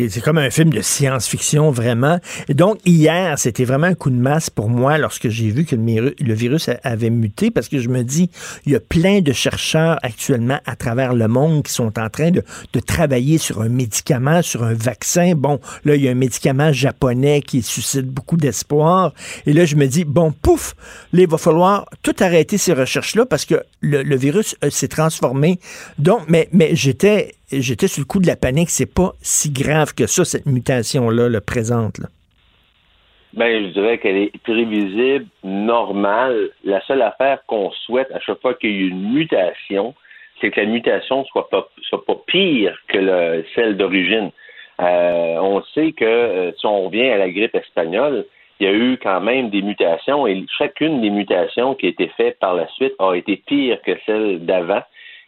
C'est comme un film de science-fiction, vraiment. Et donc, hier, c'était vraiment un coup de masse pour moi lorsque j'ai vu que le virus avait muté, parce que je me dis, il y a plein de chercheurs actuellement à travers le monde qui sont en train de, travailler sur un médicament, sur un vaccin. Bon, là, il y a un médicament japonais qui suscite beaucoup d'espoir. Et là, je me dis, bon, pouf, là, il va falloir tout arrêter ces recherches-là parce que le, le virus euh, s'est transformé. Donc, mais, mais j'étais j'étais sur le coup de la panique. C'est pas si grave que ça, cette mutation-là, le présente. Là. Ben, je dirais qu'elle est prévisible, normale. La seule affaire qu'on souhaite à chaque fois qu'il y a une mutation, c'est que la mutation soit pas, soit pas pire que le, celle d'origine. Euh, on sait que euh, si on revient à la grippe espagnole, il y a eu quand même des mutations et chacune des mutations qui a été faites par la suite a été pire que celle d'avant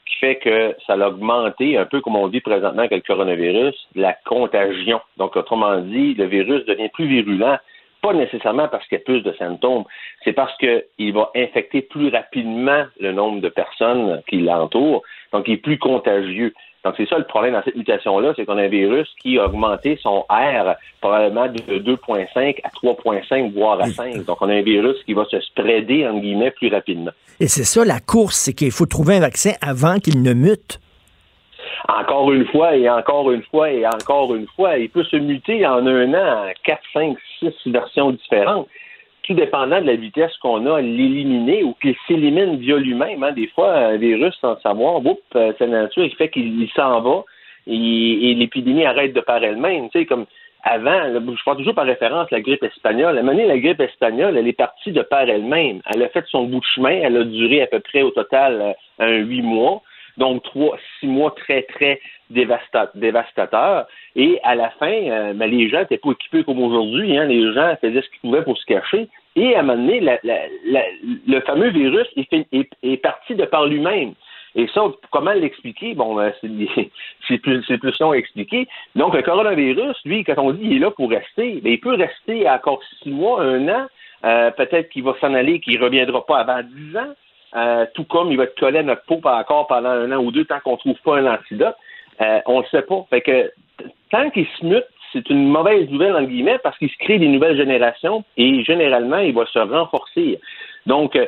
qui fait que ça a augmenté, un peu comme on dit présentement avec le coronavirus, la contagion. Donc, autrement dit, le virus devient plus virulent, pas nécessairement parce qu'il y a plus de symptômes, c'est parce qu'il va infecter plus rapidement le nombre de personnes qui l'entourent, donc il est plus contagieux. Donc, c'est ça le problème dans cette mutation-là, c'est qu'on a un virus qui a augmenté son R probablement de 2,5 à 3,5, voire à 5. Donc, on a un virus qui va se spreader, en guillemets, plus rapidement. Et c'est ça la course, c'est qu'il faut trouver un vaccin avant qu'il ne mute. Encore une fois, et encore une fois, et encore une fois, il peut se muter en un an en 4, 5, 6 versions différentes tout dépendant de la vitesse qu'on a à l'éliminer ou qu'il s'élimine via lui-même. Hein. Des fois, un virus, sans savoir, boum, euh, sa nature, il fait qu'il s'en va et, l'épidémie arrête de par elle-même. Tu sais, comme avant, je prends toujours par référence la grippe espagnole. À un la grippe espagnole, elle est partie de par elle-même. Elle a fait son bout de chemin. Elle a duré à peu près au total euh, un huit mois. Donc, trois, six mois très, très dévastateurs. Et à la fin, euh, ben, les gens n'étaient pas équipés comme aujourd'hui. Hein. Les gens faisaient ce qu'ils pouvaient pour se cacher. Et à un moment donné, le fameux virus est, parti de par lui-même. Et ça, comment l'expliquer? Bon, ben, c'est [LAUGHS] plus, plus long à expliquer. Donc, le coronavirus, lui, quand on dit qu'il est là pour rester, ben, il peut rester encore six mois, un an. Euh, peut-être qu'il va s'en aller, qu'il ne reviendra pas avant dix ans. Euh, tout comme il va être collé à notre peau encore pendant un an ou deux tant qu'on ne trouve pas un antidote. Euh, on ne le sait pas. Fait que tant qu'il se mute, c'est une mauvaise nouvelle, en guillemets, parce qu'il se crée des nouvelles générations et généralement, il va se renforcer. Donc, euh,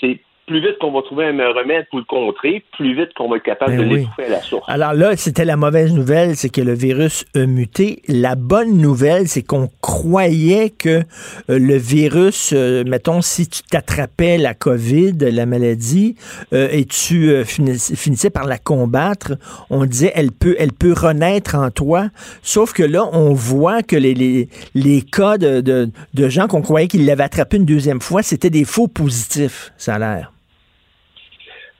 c'est plus vite qu'on va trouver un remède pour le contrer, plus vite qu'on va être capable ben de l'étouffer à la source. Alors là, c'était la mauvaise nouvelle, c'est que le virus a muté. La bonne nouvelle, c'est qu'on croyait que euh, le virus, euh, mettons, si tu t'attrapais la COVID, la maladie, euh, et tu finissais par la combattre, on disait elle peut, elle peut renaître en toi. Sauf que là, on voit que les, les, les cas de, de, de gens qu'on croyait qu'ils l'avaient attrapé une deuxième fois, c'était des faux positifs, ça a l'air.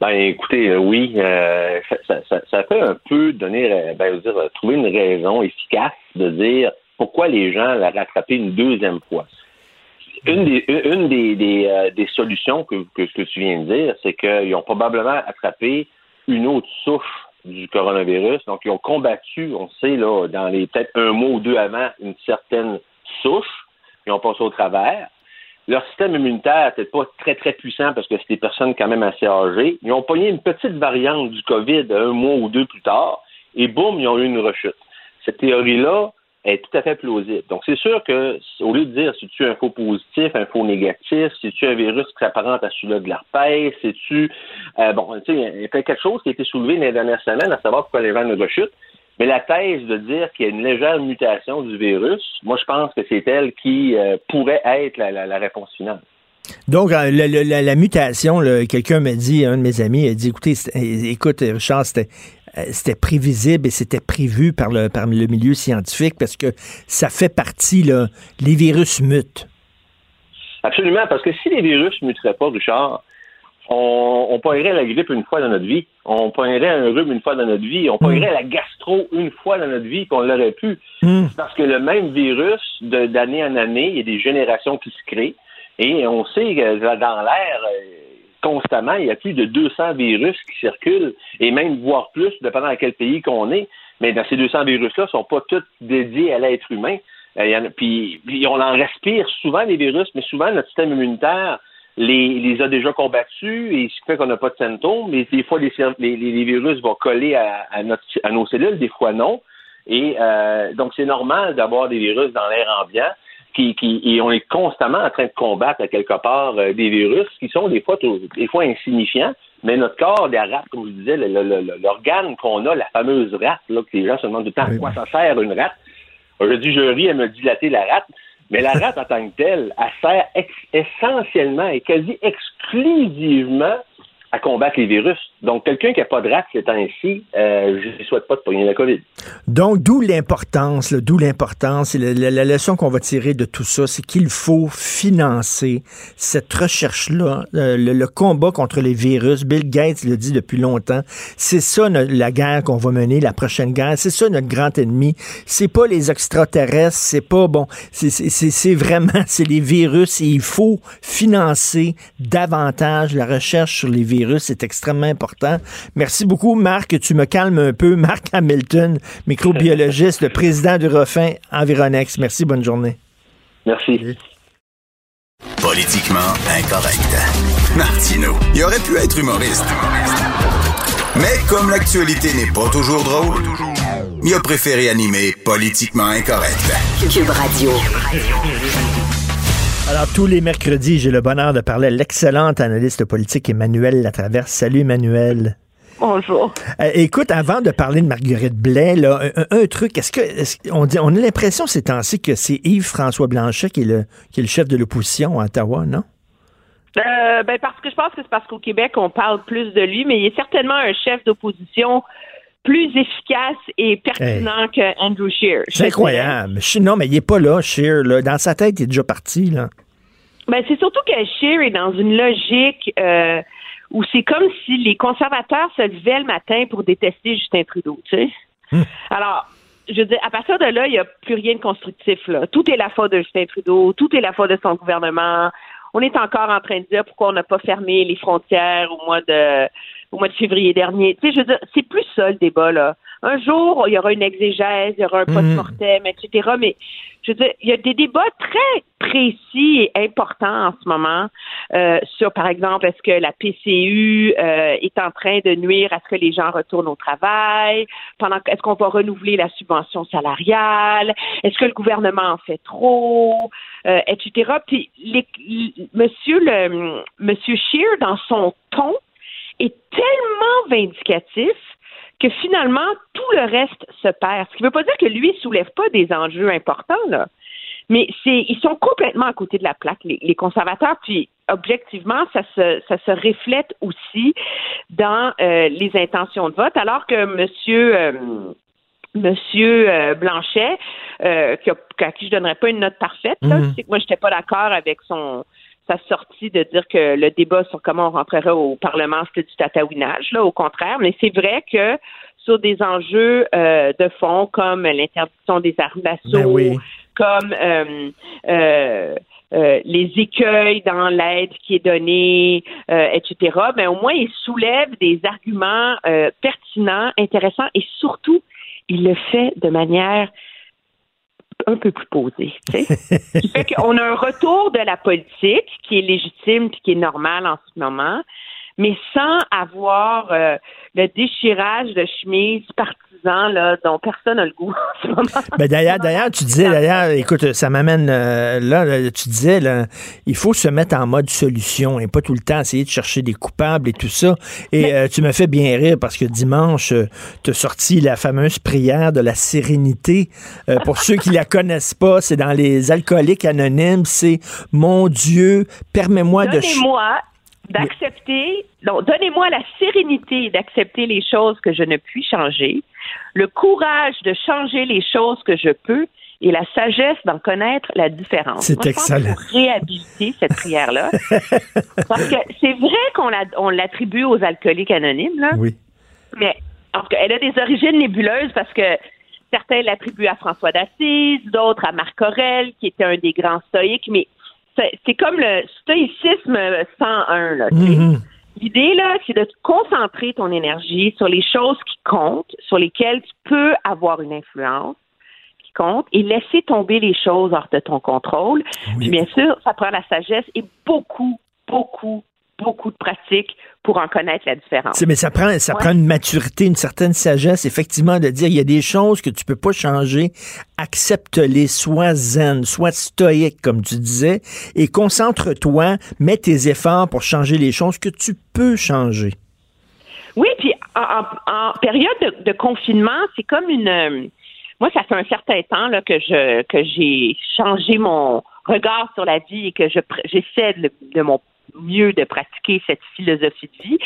Ben, écoutez, oui, ça, ça, ça, fait un peu donner, ben, dire, trouver une raison efficace de dire pourquoi les gens l'ont rattrapé une deuxième fois. Une des solutions que, que, que, tu viens de dire, c'est qu'ils ont probablement attrapé une autre souche du coronavirus. Donc, ils ont combattu, on sait, là, dans les peut-être un mois ou deux avant, une certaine souche. Ils ont passé au travers. Leur système immunitaire n'était pas très, très puissant parce que c'était des personnes quand même assez âgées. Ils ont pogné une petite variante du COVID un mois ou deux plus tard et boum, ils ont eu une rechute. Cette théorie-là, est tout à fait plausible. Donc, c'est sûr que, au lieu de dire si tu un faux positif, un faux négatif, si tu un virus qui s'apparente à celui-là de l'herpès, si tu, euh, bon, tu sais, il y a quelque chose qui a été soulevé les dernières semaines, à savoir pourquoi les gens ne rechutent. Mais la thèse de dire qu'il y a une légère mutation du virus, moi, je pense que c'est elle qui euh, pourrait être la, réponse finale. Donc, euh, la, mutation, quelqu'un m'a dit, un de mes amis a dit, écoutez, écoute, Richard, c'était euh, c'était prévisible et c'était prévu par le, par le milieu scientifique parce que ça fait partie, là, les virus mutent. Absolument, parce que si les virus ne muteraient pas, Richard, on, on la grippe une fois dans notre vie, on pognerait un rhume une fois dans notre vie, on pognerait la gastro une fois dans notre vie, qu'on l'aurait pu. Hmm. Parce que le même virus, d'année en année, il y a des générations qui se créent, et on sait que dans l'air, euh, constamment, il y a plus de 200 virus qui circulent, et même voire plus, dépendant à quel pays qu'on est. Mais dans ces 200 virus-là, ne sont pas tous dédiés à l'être humain. Euh, puis, on en respire souvent les virus, mais souvent notre système immunitaire les, a déjà combattus et ce qui fait qu'on n'a pas de symptômes. Mais des fois, les, virus vont coller à, nos cellules, des fois non. Et euh, donc, c'est normal d'avoir des virus dans l'air ambiant qui, et on est constamment en train de combattre à quelque part euh, des virus qui sont des fois des fois insignifiants, mais notre corps, la rate, comme je disais, l'organe qu'on a, la fameuse rate, là, que les gens se demandent du temps à quoi ça sert une rate. Je dis, je ris à me dilater la rate, mais la rate en tant que telle, elle sert essentiellement et quasi exclusivement à combattre les virus. Donc, quelqu'un qui n'a pas de rate ces temps-ci, euh, je ne souhaite pas de pogner la COVID. Donc, d'où l'importance, d'où l'importance, la, leçon qu'on va tirer de tout ça, c'est qu'il faut financer cette recherche-là, euh, le, combat contre les virus. Bill Gates le dit depuis longtemps. C'est ça la guerre qu'on va mener, la prochaine guerre. C'est ça notre grand ennemi. C'est pas les extraterrestres, c'est pas bon. C'est vraiment, [LAUGHS] c'est les virus et il faut financer davantage la recherche sur les virus. C'est extrêmement important Merci beaucoup, Marc. Tu me calmes un peu. [LAUGHS] Marc Hamilton, microbiologiste, le président du Refin Environex. Merci, bonne journée. Merci. Politiquement incorrect. Martino, il aurait pu être humoriste. Mais comme l'actualité n'est pas toujours drôle, il a préféré animer Politiquement incorrect. Cube Radio. Alors, tous les mercredis, j'ai le bonheur de parler à l'excellente analyste politique Emmanuel Latraverse. Salut, Emmanuel. Bonjour. Euh, écoute, avant de parler de Marguerite Blais, là, un, truc, est-ce que on, dit, on a l'impression ces temps-ci que c'est Yves-François Blanchet qui est, le, qui est le chef de l'opposition à Ottawa, non? Euh, ben parce que je pense que c'est parce qu'au Québec, on parle plus de lui, mais il est certainement un chef d'opposition plus efficace et pertinent que Andrew Scheer. C'est incroyable. Non, mais il n'est pas là, Scheer. Là. Dans sa tête, il est déjà parti. Là. Ben, c'est surtout que Scheer est dans une logique euh, où c'est comme si les conservateurs se levaient le matin pour détester Justin Trudeau. Tu sais? Hmm. Alors, je veux dire, à partir de là, il n'y a plus rien de constructif. Là. Tout est la faute de Justin Trudeau, tout est la faute de son gouvernement. On est encore en train de dire pourquoi on n'a pas fermé les frontières au mois de au mois de février dernier. Tu sais, je veux dire, c'est plus ça le débat, là. Un jour, il y aura une exégèse, il y aura un post-mortem, etc. Mais je veux dire, il y a des débats très précis et importants en ce moment euh, sur, par exemple, est-ce que la PCU euh, est en train de nuire à ce que les gens retournent au travail? Pendant est-ce qu'on va renouveler la subvention salariale? Est-ce que le gouvernement en fait trop? Euh, etc. Puis les, Monsieur le Monsieur Scheer, dans son ton, est tellement vindicatif que finalement, tout le reste se perd. Ce qui ne veut pas dire que lui ne soulève pas des enjeux importants, là. Mais c'est, ils sont complètement à côté de la plaque, les, conservateurs. Puis, objectivement, ça se, ça se reflète aussi dans euh, les intentions de vote, alors que Monsieur euh, Monsieur euh, Blanchet, qui a, à qui je donnerais pas une note parfaite, là, mhm. c'est que moi, j'étais pas d'accord avec son sa sortie de dire que le débat sur comment on rentrerait au Parlement, c'était du tatouinage, là, au contraire. Mais c'est vrai que sur des enjeux euh, de fond comme l'interdiction des armes d'assaut, Ben comme euh, euh, les écueils dans l'aide qui est donnée, etc. Mais au moins, il soulève des arguments pertinents, intéressants et surtout, il le fait de manière un peu plus posée. Tu [LAUGHS] a un retour de la politique qui est légitime puis qui est normal en ce moment, mais sans avoir euh, le déchirage de chemise partisan là, dont personne n'a le goût en ce moment. [LAUGHS] Ben d'ailleurs, d'ailleurs, tu disais, d'ailleurs, écoute, ça m'amène euh, là, là, tu disais, là, il faut se mettre en mode solution et pas tout le temps essayer de chercher des coupables et tout ça. Et euh, tu me fais bien rire parce que dimanche, tu as sorti la fameuse prière de la sérénité. Euh, pour ceux qui la connaissent pas, c'est dans les alcooliques anonymes, c'est Mon Dieu, permets-moi de... Donnez-moi d'accepter, non, donnez-moi la sérénité d'accepter les choses que je ne puis changer, le courage de changer les choses que je peux et la sagesse d'en connaître la différence. C'est pense excellent. faut réhabiliter cette prière-là. Parce que c'est vrai qu'on la- on l'attribue aux alcooliques anonymes, là, Oui. mais en tout cas, elle a des origines nébuleuses parce que certains l'attribuent à François d'Assise, d'autres à Marc Aurèle, qui était un des grands stoïques, mais c'est comme le stoïcisme 101. Là, tu sais. Mhm. L'idée, là, c'est de concentrer ton énergie sur les choses qui comptent, sur lesquelles tu peux avoir une influence qui compte, et laisser tomber les choses hors de ton contrôle. Oui. Puis bien sûr, ça prend la sagesse et beaucoup, beaucoup, beaucoup de pratique pour en connaître la différence. Mais ça prend, ça Ouais. prend une maturité, une certaine sagesse, effectivement, de dire il y a des choses que tu peux pas changer, accepte-les, sois zen, sois stoïque, comme tu disais, et concentre-toi, mets tes efforts pour changer les choses que tu peux changer. Oui, puis en, en- en période de, de confinement, c'est comme une. euh, moi, ça fait un certain temps là, que je que j'ai changé mon regard sur la vie et que je j'essaie de, de mon mieux de pratiquer cette philosophie de vie.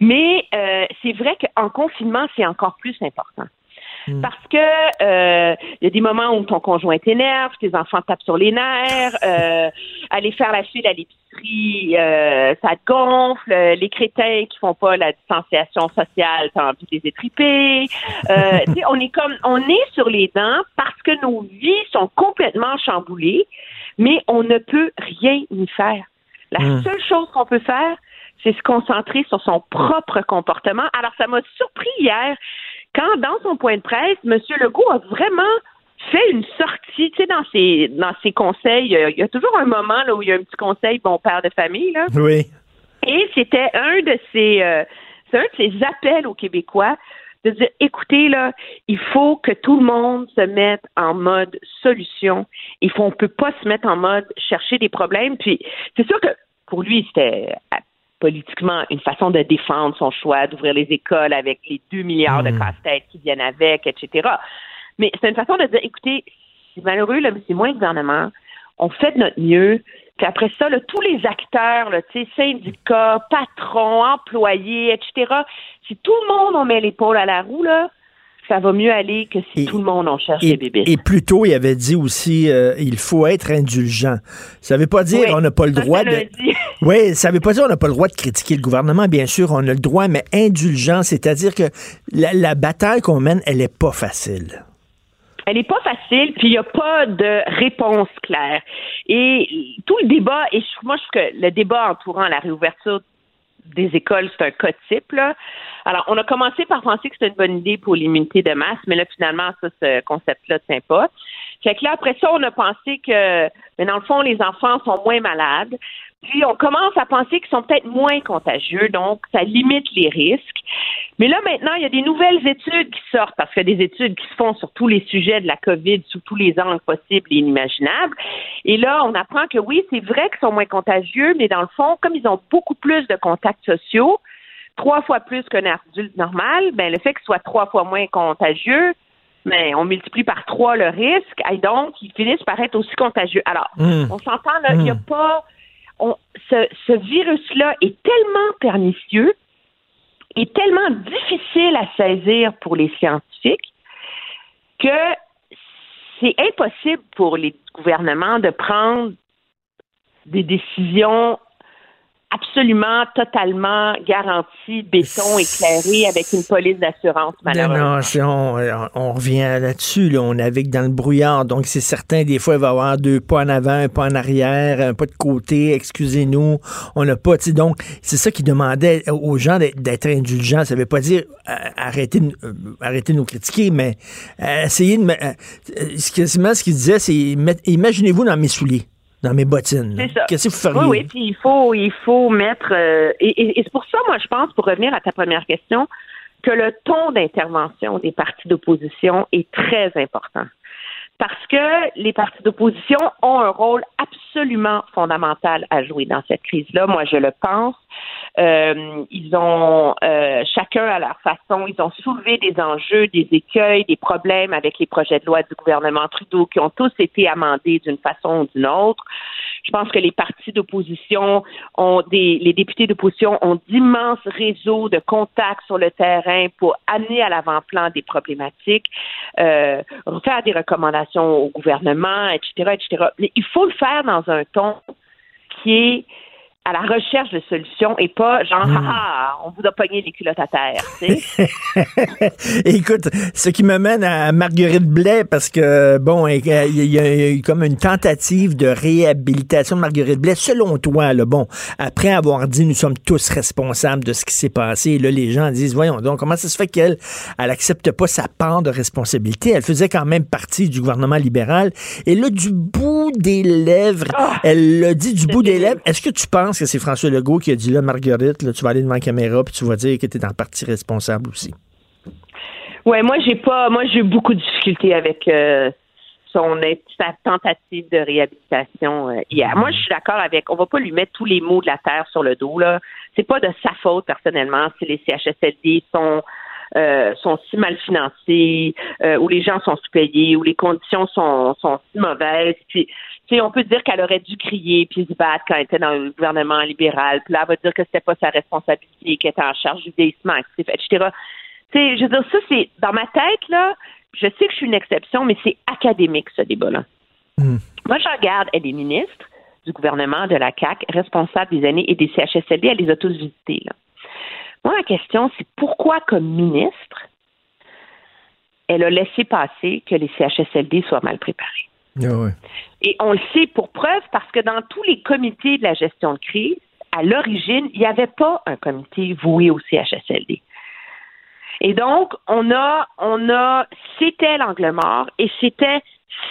Mais euh, c'est vrai qu'en confinement, c'est encore plus important. Parce que euh, il y a des moments où ton conjoint t'énerve, tes enfants tapent sur les nerfs, euh, [LAUGHS] aller faire la file à l'épicerie, euh, ça te gonfle, euh, les crétins qui font pas la distanciation sociale, t'as envie de les étriper. Euh, [LAUGHS] on est comme on est sur les dents parce que nos vies sont complètement chamboulées, mais on ne peut rien y faire. La Mm. seule chose qu'on peut faire, c'est se concentrer sur son propre comportement. Alors, ça m'a surpris hier quand, dans son point de presse, M. Legault a vraiment fait une sortie, tu sais, dans ses, dans ses conseils. euh, Il y a toujours un moment là, où il y a un petit conseil bon père de famille, là. Oui. Et c'était un de ses, euh, c'est un de ses appels aux Québécois de dire, écoutez, là, il faut que tout le monde se mette en mode solution. Il faut, on peut pas se mettre en mode chercher des problèmes. Puis, c'est sûr que pour lui, c'était euh, politiquement une façon de défendre son choix d'ouvrir les écoles avec les 2 milliards de Mm. casse-tête qui viennent avec, etc. Mais c'est une façon de dire, écoutez, c'est malheureux, là, mais c'est moins le gouvernement. On fait de notre mieux. Puis après ça, là, tous les acteurs, là, syndicats, patrons, employés, etc., si tout le monde on met l'épaule à la roue, là, ça va mieux aller que si Et- tout le monde on cherche Et, des bébés. et plus tôt, il avait dit aussi, euh, il faut être indulgent. Ça veut pas dire Oui, on n'a pas le droit de... [LAUGHS] Oui, ça veut pas dire on n'a pas le droit de critiquer le gouvernement, bien sûr, on a le droit, mais indulgent, c'est-à-dire que la, la bataille qu'on mène, elle est pas facile. Elle n'est pas facile, puis il n'y a pas de réponse claire. Et tout le débat, et moi je trouve que le débat entourant la réouverture des écoles, c'est un cas type. Là. Alors, on a commencé par penser que c'était une bonne idée pour l'immunité de masse, mais là, finalement, ça, ce concept-là ne tient pas. Fait que là, après ça, on a pensé que, mais dans le fond, les enfants sont moins malades. Puis, on commence à penser qu'ils sont peut-être moins contagieux, donc ça limite les risques. Mais là, maintenant, il y a des nouvelles études qui sortent, parce qu'il y a des études qui se font sur tous les sujets de la COVID, sous tous les angles possibles et inimaginables. Et là, on apprend que oui, c'est vrai qu'ils sont moins contagieux, mais dans le fond, comme ils ont beaucoup plus de contacts sociaux, trois fois plus qu'un adulte normal, ben le fait qu'ils soient trois fois moins contagieux, ben, on multiplie par trois le risque, et donc ils finissent par être aussi contagieux. Alors, Hum. on s'entend là, il n'y a pas. On, ce, ce virus-là est tellement pernicieux et tellement difficile à saisir pour les scientifiques que c'est impossible pour les gouvernements de prendre des décisions absolument, totalement garanti, béton éclairé avec une police d'assurance, malheureusement. Non, on, revient là-dessus. Là. On navigue dans le brouillard. Donc, c'est certain, des fois, il va y avoir deux pas en avant, un pas en arrière, un pas de côté. Excusez-nous. On n'a pas. Donc, c'est ça qui demandait aux gens d'être indulgents. Ça ne veut pas dire euh, arrêter, euh, arrêter de nous critiquer, mais euh, essayer de. ce qu'il disait, c'est imaginez-vous dans mes souliers dans mes bottines. C'est ça. Qu'est-ce que vous feriez? Oui, oui, puis il faut, il faut mettre... Euh, et, et c'est pour ça, moi, je pense, pour revenir à ta première question, que le ton d'intervention des partis d'opposition est très important. Parce que les partis d'opposition ont un rôle absolument fondamental à jouer dans cette crise-là. Moi, je le pense. Euh, ils ont euh, chacun à leur façon, ils ont soulevé des enjeux, des écueils, des problèmes avec les projets de loi du gouvernement Trudeau qui ont tous été amendés d'une façon ou d'une autre. Je pense que les partis d'opposition ont des, les députés d'opposition ont d'immenses réseaux de contacts sur le terrain pour amener à l'avant-plan des problématiques, euh, faire des recommandations au gouvernement, etc., etc. Il faut le faire dans un ton qui est à la recherche de solutions et pas genre ah, on vous a pogné les culottes à terre. [LAUGHS] Écoute, ce qui me mène à Marguerite Blais parce que bon, il y, a eu comme une tentative de réhabilitation de Marguerite Blais. Selon toi, là, bon, après avoir dit nous sommes tous responsables de ce qui s'est passé, là les gens disent voyons donc comment ça se fait qu'elle elle accepte pas sa part de responsabilité? Elle faisait quand même partie du gouvernement libéral et là du bout des lèvres, ah! elle l'a dit du bout des lèvres. Est-ce que tu penses pense que c'est François Legault qui a dit là, Marguerite, tu vas aller devant la caméra puis tu vas dire que tu es en partie responsable aussi. Ouais, moi j'ai pas moi j'ai eu beaucoup de difficultés avec euh, son sa tentative de réhabilitation euh, hier. Moi, je suis d'accord avec on va pas lui mettre tous les mots de la terre sur le dos là. C'est pas de sa faute personnellement si les CHSLD sont euh, sont si mal financés, où les gens sont sous-payés, où les conditions sont, sont si mauvaises. Puis on peut dire qu'elle aurait dû crier puis se battre quand elle était dans le gouvernement libéral. Puis là, elle va dire que c'était pas sa responsabilité, qu'elle était en charge du vieillissement actif, etc. sais, je veux dire, ça, c'est dans ma tête, là, je sais que je suis une exception, mais c'est académique, ce débat-là. Hmm. Moi, je regarde, elle est ministre du gouvernement de la CAC, responsable des années et des CHSLD, elle les a tous visités. Là. Moi, la question, c'est pourquoi, comme ministre, elle a laissé passer que les CHSLD soient mal préparés. Ah et on le sait pour preuve parce que dans tous les comités de la gestion de crise, à l'origine, il n'y avait pas un comité voué au CHSLD. Et donc, on a, on a, c'était l'angle mort et c'était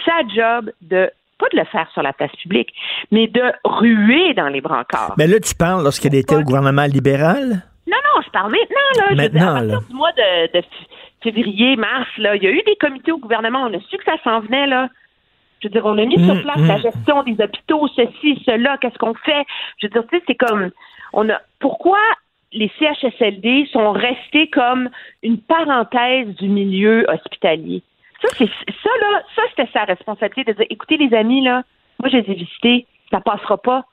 sa job de pas de le faire sur la place publique, mais de ruer dans les brancards. Mais là, tu parles lorsqu'elle était au gouvernement libéral? Non, non, je parle maintenant. Là, maintenant, à partir du mois de, février, mars, là, il y a eu des comités au gouvernement. On a su que ça s'en venait. là. Je veux dire, on a mis sur mm, place la mm. gestion des hôpitaux, ceci, cela, qu'est-ce qu'on fait? Je veux dire, tu sais, c'est comme, on a, pourquoi les CHSLD sont restés comme une parenthèse du milieu hospitalier? Ça, c'est, ça, là, ça, c'était sa responsabilité de dire, écoutez, les amis, là, moi, je les ai visités, ça passera pas.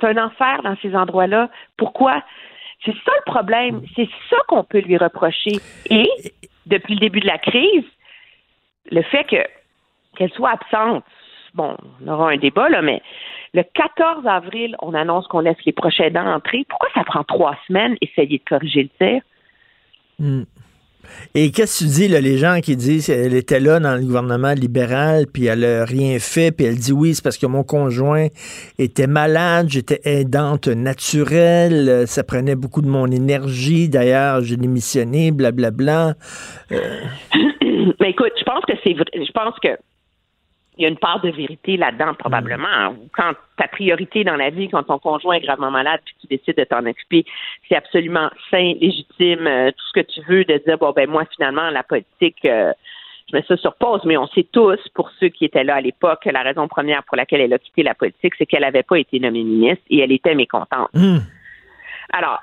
C'est un enfer dans ces endroits-là. Pourquoi? C'est ça le problème. C'est ça qu'on peut lui reprocher. Et, depuis le début de la crise, le fait que qu'elle soit absente, bon, on aura un débat, là, mais le 14 avril, on annonce qu'on laisse les prochains dents entrer. Pourquoi ça prend trois semaines essayer de corriger le tir? Hmm. Et qu'est-ce que tu dis, là, les gens qui disent qu'elle était là dans le gouvernement libéral, puis elle n'a rien fait, puis elle dit oui, c'est parce que mon conjoint était malade, j'étais aidante naturelle, ça prenait beaucoup de mon énergie, d'ailleurs, j'ai démissionné, blablabla. Euh... [COUGHS] Mais écoute, je pense que c'est vrai. Je pense que il y a une part de vérité là-dedans, probablement. Mm. Quand ta priorité dans la vie, quand ton conjoint est gravement malade, puis tu décides de t'en occuper, c'est absolument sain, légitime, euh, tout ce que tu veux, de dire, bon, ben moi, finalement, la politique, euh, je mets ça sur pause, mais on sait tous, pour ceux qui étaient là à l'époque, la raison première pour laquelle elle a quitté la politique, c'est qu'elle n'avait pas été nommée ministre et elle était mécontente. Mm. Alors,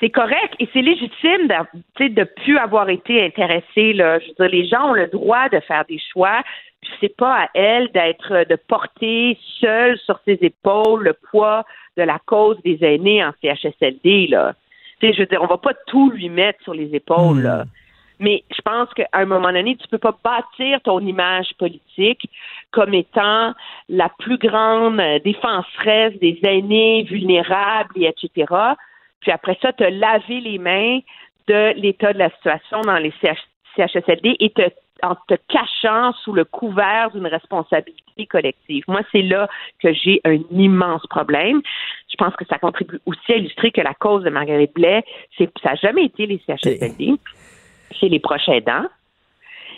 c'est correct et c'est légitime de ne plus avoir été intéressée. Là. Je veux dire, les gens ont le droit de faire des choix c'est pas à elle d'être de porter seule sur ses épaules le poids de la cause des aînés en CHSLD là. Tu sais, je veux dire, on va pas tout lui mettre sur les épaules. Là. Mais je pense qu'à un moment donné, tu peux pas bâtir ton image politique comme étant la plus grande défenseresse des aînés vulnérables, et etc. Puis après ça, te laver les mains de l'état de la situation dans les CHSLD et te en te cachant sous le couvert d'une responsabilité collective. Moi, c'est là que j'ai un immense problème. Je pense que ça contribue aussi à illustrer que la cause de Marguerite Blais, c'est ça n'a jamais été les CHSLD, c'est les proches aidants.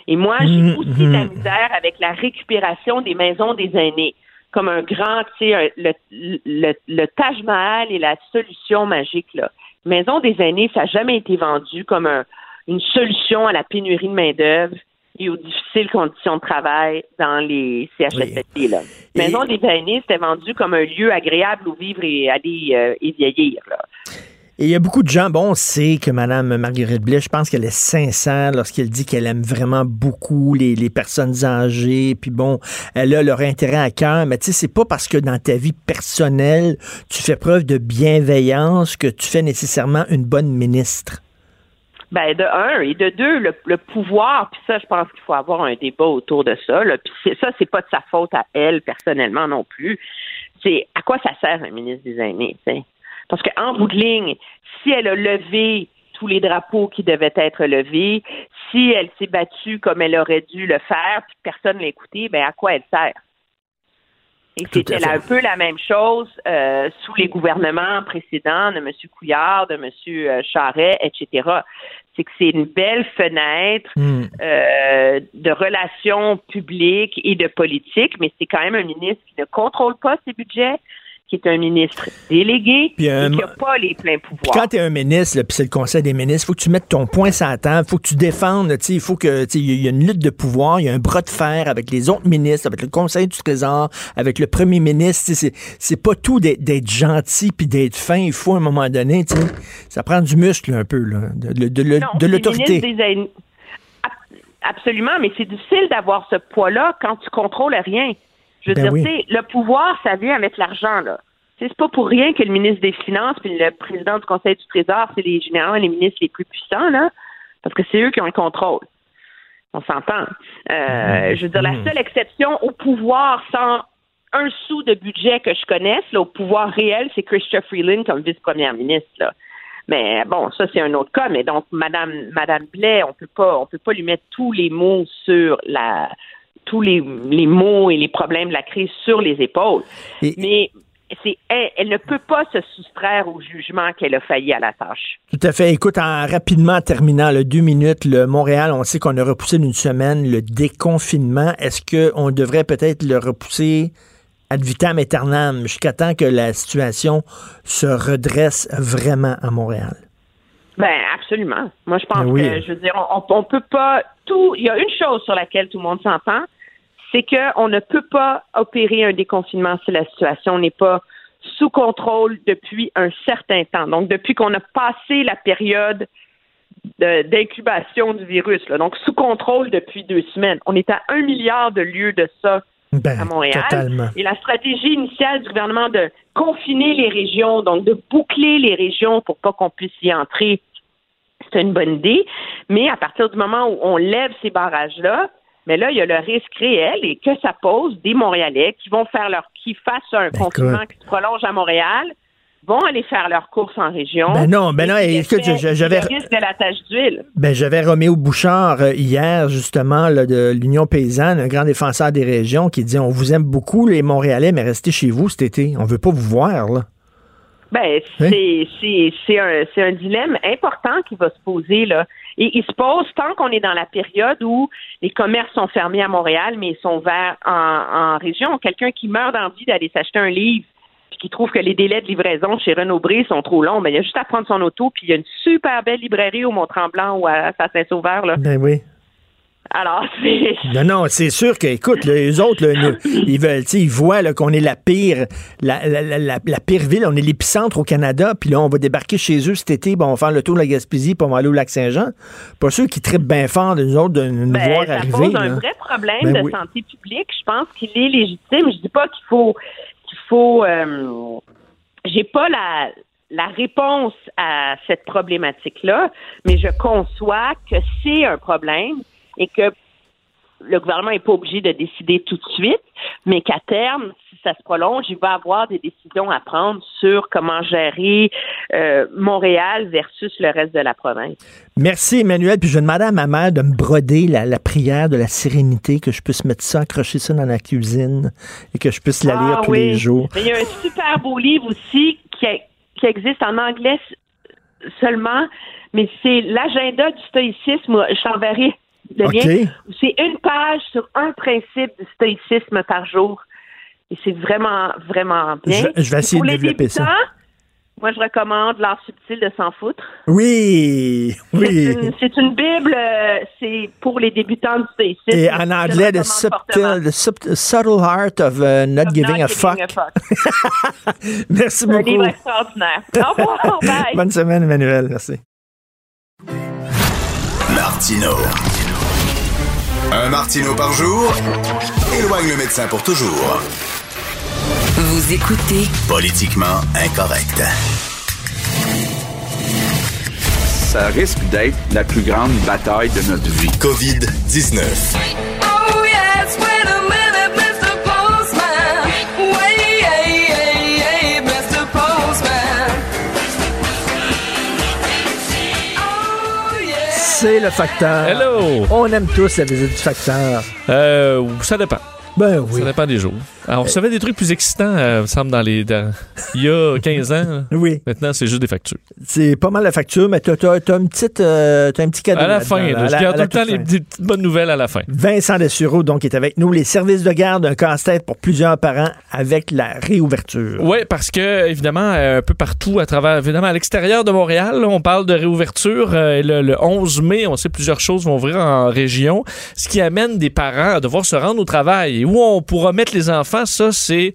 Et moi, j'ai mmh, aussi de la mmh. misère avec la récupération des maisons des aînés comme un grand, tu sais, le, le, le Taj Mahal est la solution magique, là. Maison des aînés, ça n'a jamais été vendu comme un, une solution à la pénurie de main-d'œuvre et aux difficiles conditions de travail dans les CHSLD. Là. Maison des aînés, c'était vendu comme un lieu agréable où vivre et aller euh, et vieillir. Là. Et il y a beaucoup de gens, bon, on sait que Mme Marguerite Blais, je pense qu'elle est sincère lorsqu'elle dit qu'elle aime vraiment beaucoup les, les, personnes âgées, puis bon, elle a leur intérêt à cœur, mais tu sais, c'est pas parce que dans ta vie personnelle, tu fais preuve de bienveillance que tu fais nécessairement une bonne ministre. Ben de un et de deux, le, pouvoir, puis ça, je pense qu'il faut avoir un débat autour de ça. Là. Puis ça, c'est pas de sa faute à elle personnellement non plus. C'est à quoi ça sert un ministre des aînés, sais? Parce qu'en bout de ligne, si elle a levé tous les drapeaux qui devaient être levés, si elle s'est battue comme elle aurait dû le faire, puis personne l'a écouté, ben à quoi elle sert? Et c'était un peu la même chose euh, sous les gouvernements précédents de M. Couillard, de M. Charret, etc. C'est que c'est une belle fenêtre hmm. euh, de relations publiques et de politique, mais c'est quand même un ministre qui ne contrôle pas ses budgets, qui est un ministre délégué et qui n'a pas les pleins pouvoirs. quand tu es un ministre, puis c'est le Conseil des ministres, il faut que tu mettes ton point sur la table, il faut que tu défendes, il faut que il y a une lutte de pouvoir, il y a un bras de fer avec les autres ministres, avec le Conseil du Trésor, avec le premier ministre. C'est pas tout d'être gentil puis d'être fin. Il faut à un moment donné, ça prend du muscle un peu, là, de, de l'autorité. Absolument, mais c'est difficile d'avoir ce poids-là quand tu contrôles rien. Je veux ben dire, le pouvoir, ça vient avec l'argent, là. C'est pas pour rien que le ministre des Finances puis le président du Conseil du Trésor, c'est les généraux et les ministres les plus puissants, là, parce que c'est eux qui ont le contrôle. On s'entend. Euh, je veux dire, la seule exception au pouvoir sans un sou de budget que je connaisse, là, au pouvoir réel, c'est Christopher Freeland comme vice-première ministre. Là. Mais bon, ça c'est un autre cas. Mais donc, Madame Madame Blais, on peut pas, on peut pas lui mettre tous les mots sur la tous les, les maux et les problèmes de la crise sur les épaules. Mais c'est, elle, ne peut pas se soustraire au jugement qu'elle a failli à la tâche. Tout à fait. Écoute, en rapidement terminant, le deux minutes, le Montréal, on sait qu'on a repoussé d'une semaine le déconfinement. Est-ce qu'on devrait peut-être le repousser ad vitam aeternam jusqu'à temps que la situation se redresse vraiment à Montréal? Ben absolument. Moi, je pense ben que, je veux dire, on, on peut pas tout. Il y a une chose sur laquelle tout le monde s'entend, c'est qu'on ne peut pas opérer un déconfinement si la situation n'est pas sous contrôle depuis un certain temps. Donc, depuis qu'on a passé la période d'incubation du virus, donc sous contrôle depuis deux semaines. On est à un milliard de lieux de ça ben, à Montréal. Et la stratégie initiale du gouvernement de confiner les régions, donc de boucler les régions pour pas qu'on puisse y entrer, c'est une bonne idée. Mais à partir du moment où on lève ces barrages-là, mais là, il y a le risque réel et que ça pose des Montréalais qui vont faire leur, qui fassent un ben, confinement qui se prolonge à Montréal, vont aller faire leurs courses en région. Ben non, ben non, écoute, j'avais. de la tâche d'huile. Ben, j'avais Roméo Bouchard euh, hier, justement, de l'Union paysanne, un grand défenseur des régions, qui dit On vous aime beaucoup, les Montréalais, mais restez chez vous cet été. On veut pas vous voir, là. Ben, hein? c'est un, un dilemme important qui va se poser, là. Et il se pose tant qu'on est dans la période où les commerces sont fermés à Montréal, mais ils sont ouverts en, région. Quelqu'un qui meurt d'envie d'aller s'acheter un livre puis qui trouve que les délais de livraison chez Renaud Bré sont trop longs, mais ben, il a juste à prendre son auto, puis il y a une super belle librairie au Mont-Tremblant ou à Saint-Sauveur. Là. Ben oui. Alors, [LAUGHS] c'est. Non, non, c'est sûr que, écoute, les autres, [LAUGHS] ils veulent, ils voient qu'on est la pire, la, pire ville, on est l'épicentre au Canada, puis là, on va débarquer chez eux cet été, bon, on va faire le tour de la Gaspésie, puis on va aller au lac Saint-Jean. Pas sûr qu'ils trippent bien fort de nous autres de nous ben, voir arriver. Ça pose un vrai problème ben de santé publique. Je pense qu'il est légitime. Je dis pas qu'il faut qu'il faut. Euh, j'ai pas la la réponse à cette problématique-là, mais je conçois que c'est un problème et que le gouvernement n'est pas obligé de décider tout de suite, mais qu'à terme, si ça se prolonge, il va avoir des décisions à prendre sur comment gérer euh, Montréal versus le reste de la province. Merci Emmanuel. Puis je vais demander à ma mère de me broder la, prière de la sérénité, que je puisse mettre ça, accrocher ça dans la cuisine et que je puisse la lire ah tous les jours. il y a un super beau livre aussi qui, qui existe en anglais seulement, mais c'est l'agenda du stoïcisme. Je t'enverrai c'est une page sur un principe du stoïcisme par jour. Et c'est vraiment, vraiment bien. Je, vais essayer de développer ça. Moi, je recommande L'art subtil de s'en foutre. Oui, oui. C'est une, Bible, euh, c'est pour les débutants du stoïcisme. Et en anglais, the subtle, subtle, Art of uh, Not, giving, a, fuck. [LAUGHS] Merci beaucoup. Un livre extraordinaire. Au revoir, [LAUGHS] bye. Bonne semaine, Emmanuel. Merci. Martino. Un Martino par jour éloigne le médecin pour toujours. Vous écoutez Politiquement incorrect. Ça risque d'être la plus grande bataille de notre vie. COVID-19. C'est le facteur. Hello! On aime tous la visite du facteur. Euh, ça dépend. Ben oui. Ça dépend des jours. Alors, on recevait des trucs plus excitants, euh, me semble, dans les. il y a [LAUGHS] 15 ans. oui. Maintenant, c'est juste des factures. C'est pas mal la facture, mais t'as as, une petite, euh, un petit cadeau. À la fin. je garde tout le temps les petites bonnes nouvelles à la fin. Vincent Dessureau, donc, est avec nous. Les services de garde, un casse-tête pour plusieurs parents avec la réouverture. Oui, parce que, évidemment, euh, un peu partout, à travers, évidemment, à l'extérieur de Montréal, on parle de réouverture. le, le 11 mai, on sait plusieurs choses vont ouvrir en région, ce qui amène des parents à devoir se rendre au travail. Et où on pourra mettre les enfants, ça, c'est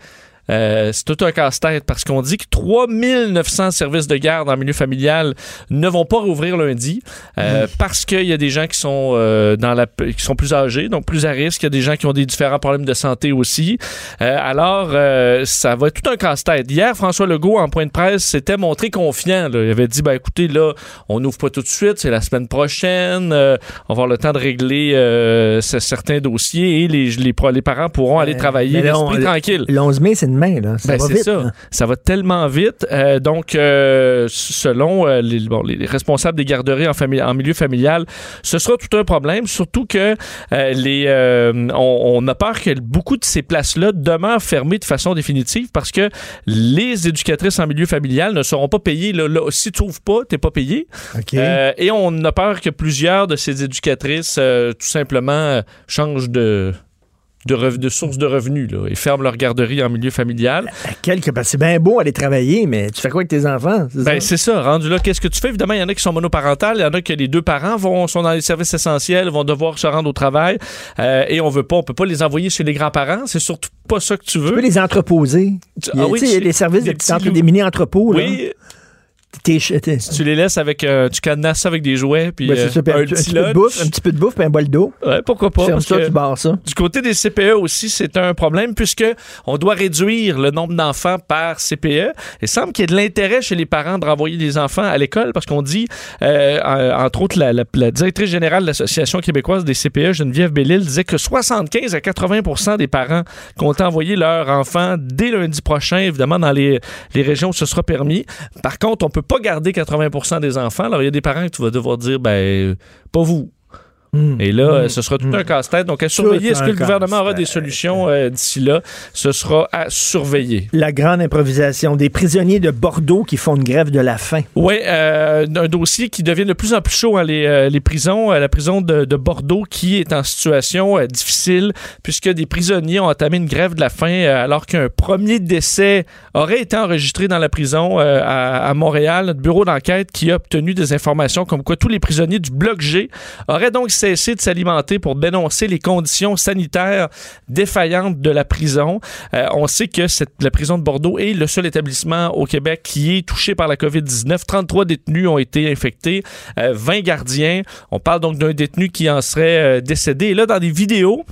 euh, c'est tout un casse-tête parce qu'on dit que 3900 services de garde en milieu familial ne vont pas rouvrir lundi euh, parce qu'il y a des gens qui sont euh, dans la qui sont plus âgés, donc plus à risque. Il y a des gens qui ont des différents problèmes de santé aussi. alors, ça va être tout un casse-tête. Hier, François Legault, en point de presse, s'était montré confiant. Il avait dit, ben écoutez, là, on n'ouvre pas tout de suite, c'est la semaine prochaine. on va avoir le temps de régler certains dossiers et les, les, les parents pourront aller travailler l'esprit tranquille. Le 11 mai, c'est ça ben, va vite. Ça. ça. va tellement vite. Euh, donc, euh, selon euh, les, bon, les, responsables des garderies en, en, milieu familial, ce sera tout un problème, surtout que les, on, a peur que beaucoup de ces places-là demeurent fermées de façon définitive parce que les éducatrices en milieu familial ne seront pas payées. Là, si tu n'ouvres pas, tu n'es pas payé. et on a peur que plusieurs de ces éducatrices, tout simplement, changent de de, de sources de revenus là, et ferment leur garderie en milieu familial. Quelque, c'est bien beau aller travailler, mais tu fais quoi avec tes enfants? Ben, c'est ça. Rendu là, qu'est-ce que tu fais? Évidemment, il y en a qui sont monoparentales, il y en a que les deux parents vont, sont dans les services essentiels, vont devoir se rendre au travail euh, et on veut pas, on peut pas les envoyer chez les grands-parents. C'est surtout pas ça que tu veux. Tu peux les entreposer. Ah, oui, les services des, de, des mini-entrepôts. Oui, tu les laisses avec. Euh, tu cadenasses ça avec des jouets. Puis, ben, euh, un, petit peu de bouffe, un petit peu de bouffe puis un bol d'eau. Ouais, pourquoi pas. Parce ça, tu barres ça. Du côté des CPE aussi, c'est un problème puisque on doit réduire le nombre d'enfants par CPE. Il semble qu'il y ait de l'intérêt chez les parents de renvoyer des enfants à l'école parce qu'on dit, euh, entre autres, la, directrice générale de l'Association québécoise des CPE, Geneviève Bellil, disait que 75 à 80% des parents comptent envoyer leurs enfants dès lundi prochain, évidemment, dans les, les régions où ce sera permis. Par contre, on peut pas garder 80% des enfants. Alors, il y a des parents que tu vas devoir dire, ben, pas vous. Hmm. Et là, hmm. ce sera tout un hmm. casse-tête. Donc, à surveiller. Est-ce que le gouvernement aura des solutions euh, d'ici là? Ce sera à surveiller. La grande improvisation des prisonniers de Bordeaux qui font une grève de la faim. Oui, euh, un dossier qui devient de plus en plus chaud. Hein, les, euh, les, prisons, la prison de, de, Bordeaux qui est en situation difficile puisque des prisonniers ont entamé une grève de la faim alors qu'un premier décès aurait été enregistré dans la prison à, à, Montréal. Notre bureau d'enquête qui a obtenu des informations comme quoi tous les prisonniers du bloc G auraient donc cessé de s'alimenter pour dénoncer les conditions sanitaires défaillantes de la prison. Euh, on sait que la prison de Bordeaux est le seul établissement au Québec qui est touché par la COVID-19. 33 détenus ont été infectés, 20 euh, gardiens. On parle donc d'un détenu qui en serait euh, décédé. Et là, dans des vidéos,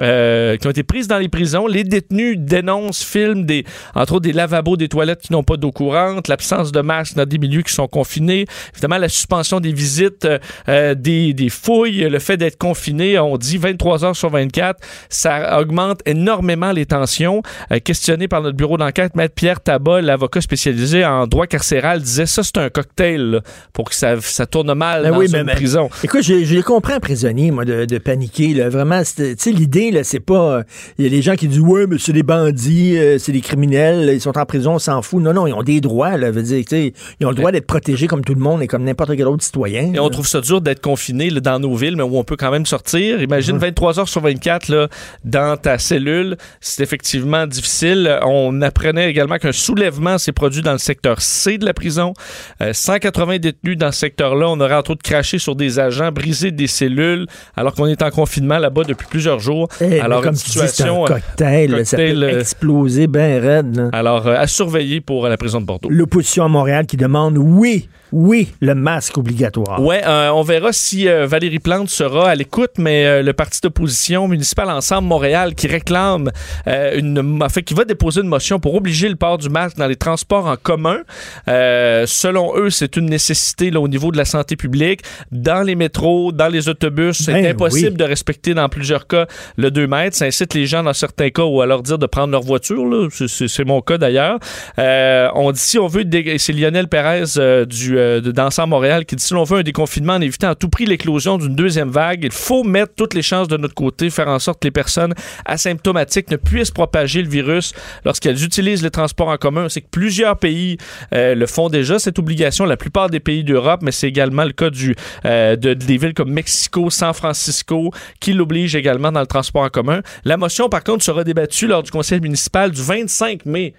euh, qui ont été prises dans les prisons. Les détenus dénoncent, filment des, entre autres des lavabos, des toilettes qui n'ont pas d'eau courante, l'absence de masques dans des milieux qui sont confinés, évidemment la suspension des visites, euh, des, des, fouilles, le fait d'être confiné, on dit 23 heures sur 24, ça augmente énormément les tensions. Euh, questionné par notre bureau d'enquête, Maître Pierre Tabat, l'avocat spécialisé en droit carcéral, disait ça c'est un cocktail pour que ça, ça tourne mal ben dans oui, une prison. Écoute, je, je comprends prisonnier, moi, de, de paniquer. Là. Vraiment, tu sais, l'idée, là, c'est pas... Il y a des gens qui disent, ouais, mais c'est des bandits, euh, c'est des criminels, ils sont en prison, on s'en fout. Non, non, ils ont des droits, là. Veut dire, ils ont le droit d'être protégés comme tout le monde et comme n'importe quel autre citoyen. Et on trouve ça dur d'être confiné dans nos villes, mais où on peut quand même sortir. Imagine 23 heures sur 24 là, dans ta cellule. C'est effectivement difficile. On apprenait également qu'un soulèvement s'est produit dans le secteur C de la prison. 180 euh, détenus dans ce secteur-là. On aurait entre autres craché sur des agents, brisé des cellules, alors qu'on est en confinement là-bas depuis plusieurs jours. Eh, alors, comme une situation. un cocktail, ça peut euh, exploser bien raide. Alors, euh, à surveiller pour la prison de Bordeaux. L'opposition à Montréal qui demande oui oui, le masque obligatoire. Oui, euh, on verra si euh, Valérie Plante sera à l'écoute, mais euh, le parti d'opposition municipal Ensemble Montréal qui réclame une, fait, qui va déposer une motion pour obliger le port du masque dans les transports en commun. selon eux, c'est une nécessité là, au niveau de la santé publique. Dans les métros, dans les autobus, c'est ben impossible de respecter dans plusieurs cas le 2 mètres. Ça incite les gens dans certains cas ou à leur dire de prendre leur voiture. C'est mon cas d'ailleurs. on dit si on veut, c'est Lionel Pérez du euh, d'Ensemble Montréal qui dit si l'on veut un déconfinement en évitant à tout prix l'éclosion d'une deuxième vague, il faut mettre toutes les chances de notre côté, faire en sorte que les personnes asymptomatiques ne puissent propager le virus lorsqu'elles utilisent les transports en commun. C'est que plusieurs pays euh, le font déjà, cette obligation, la plupart des pays d'Europe, mais c'est également le cas du, euh, de, des villes comme Mexico, San Francisco, qui l'obligent également dans le transport en commun. La motion, par contre, sera débattue lors du conseil municipal du 25 mai.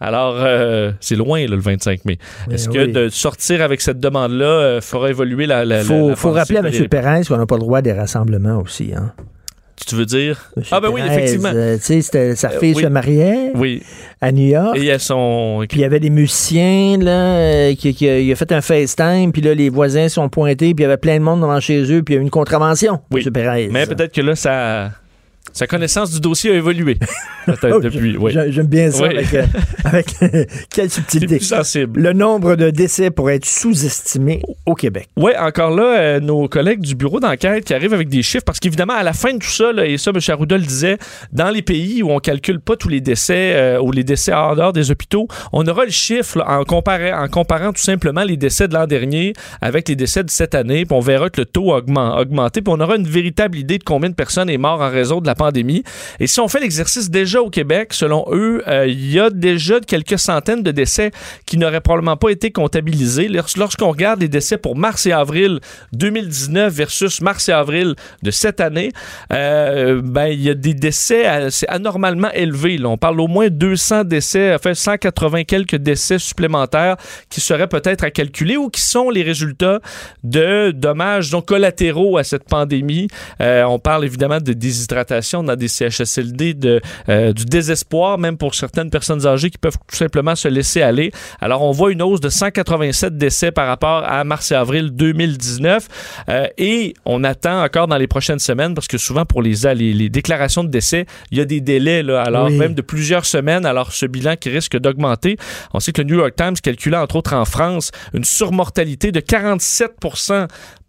Alors, euh, c'est loin, le 25 mai. Est-ce que de sortir avec cette demande-là euh, fera évoluer la. Il faut, rappeler à M. Perez qu'on n'a pas le droit des rassemblements aussi. Hein? Tu veux dire? ah, ben oui, effectivement. Euh, tu sais, sa fille se mariait oui. à New York. Et son. Puis il y avait des musiciens, là, qui, qui, il a fait un FaceTime, puis là, les voisins sont pointés, puis il y avait plein de monde devant chez eux, puis il y a eu une contravention, oui. M. Perez. Mais peut-être que là, ça sa connaissance du dossier a évolué. [LAUGHS] Peut-être depuis. Oui. J'aime bien ça avec, euh, [LAUGHS] avec quelle subtilité. Plus sensible. Le nombre de décès pourrait être sous-estimé au Québec. Oui, encore là, euh, nos collègues du bureau d'enquête qui arrivent avec des chiffres, parce qu'évidemment, à la fin de tout ça, et ça, M. Arruda le disait, dans les pays où on calcule pas tous les décès euh, ou les décès hors dehors des hôpitaux, on aura le chiffre en, comparant, en comparant tout simplement les décès de l'an dernier avec les décès de cette année, puis on verra que le taux a augmenté, puis on aura une véritable idée de combien de personnes est mort en raison de la pandémie Et si on fait l'exercice déjà au Québec, selon eux, euh, il y a déjà quelques centaines de décès qui n'auraient probablement pas été comptabilisés. Lorsqu'on regarde les décès pour mars et avril 2019 versus mars et avril de cette année, euh, ben, il y a des décès anormalement élevés. on parle au moins 200 décès, enfin 180 quelques décès supplémentaires qui seraient peut-être à calculer ou qui sont les résultats de dommages donc collatéraux à cette pandémie. Euh, on parle évidemment de déshydratation dans des CHSLD, de, euh, du désespoir, même pour certaines personnes âgées qui peuvent tout simplement se laisser aller. Alors, on voit une hausse de 187 décès par rapport à mars et avril 2019. Euh, et on attend encore dans les prochaines semaines, parce que souvent, pour les, les, déclarations de décès, il y a des délais, là, alors même de plusieurs semaines. Alors, ce bilan qui risque d'augmenter. On sait que le New York Times calculait, entre autres en France, une surmortalité de 47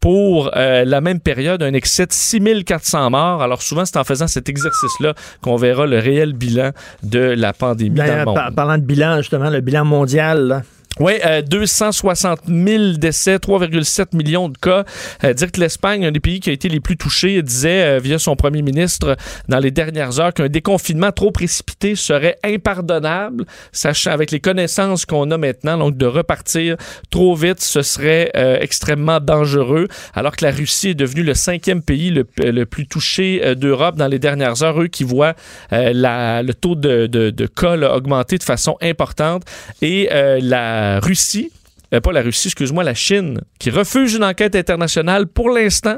pour euh, la même période, un excès de 6400 morts. Alors souvent, c'est en faisant cet exercice-là qu'on verra le réel bilan de la pandémie dans le monde. parlant de bilan, justement, le bilan mondial, oui, euh, 260 000 décès, 3,7 millions de cas. Euh, dire que l'Espagne, un des pays qui a été les plus touchés, disait euh, via son premier ministre dans les dernières heures qu'un déconfinement trop précipité serait impardonnable, sachant avec les connaissances qu'on a maintenant, donc de repartir trop vite, ce serait euh, extrêmement dangereux. Alors que la Russie est devenue le cinquième pays le, le plus touché d'Europe dans les dernières heures, eux qui voient la, le taux de, de, de cas augmenter de façon importante et la Russie, euh, pas la Russie, excuse-moi, la Chine, qui refuse une enquête internationale pour l'instant,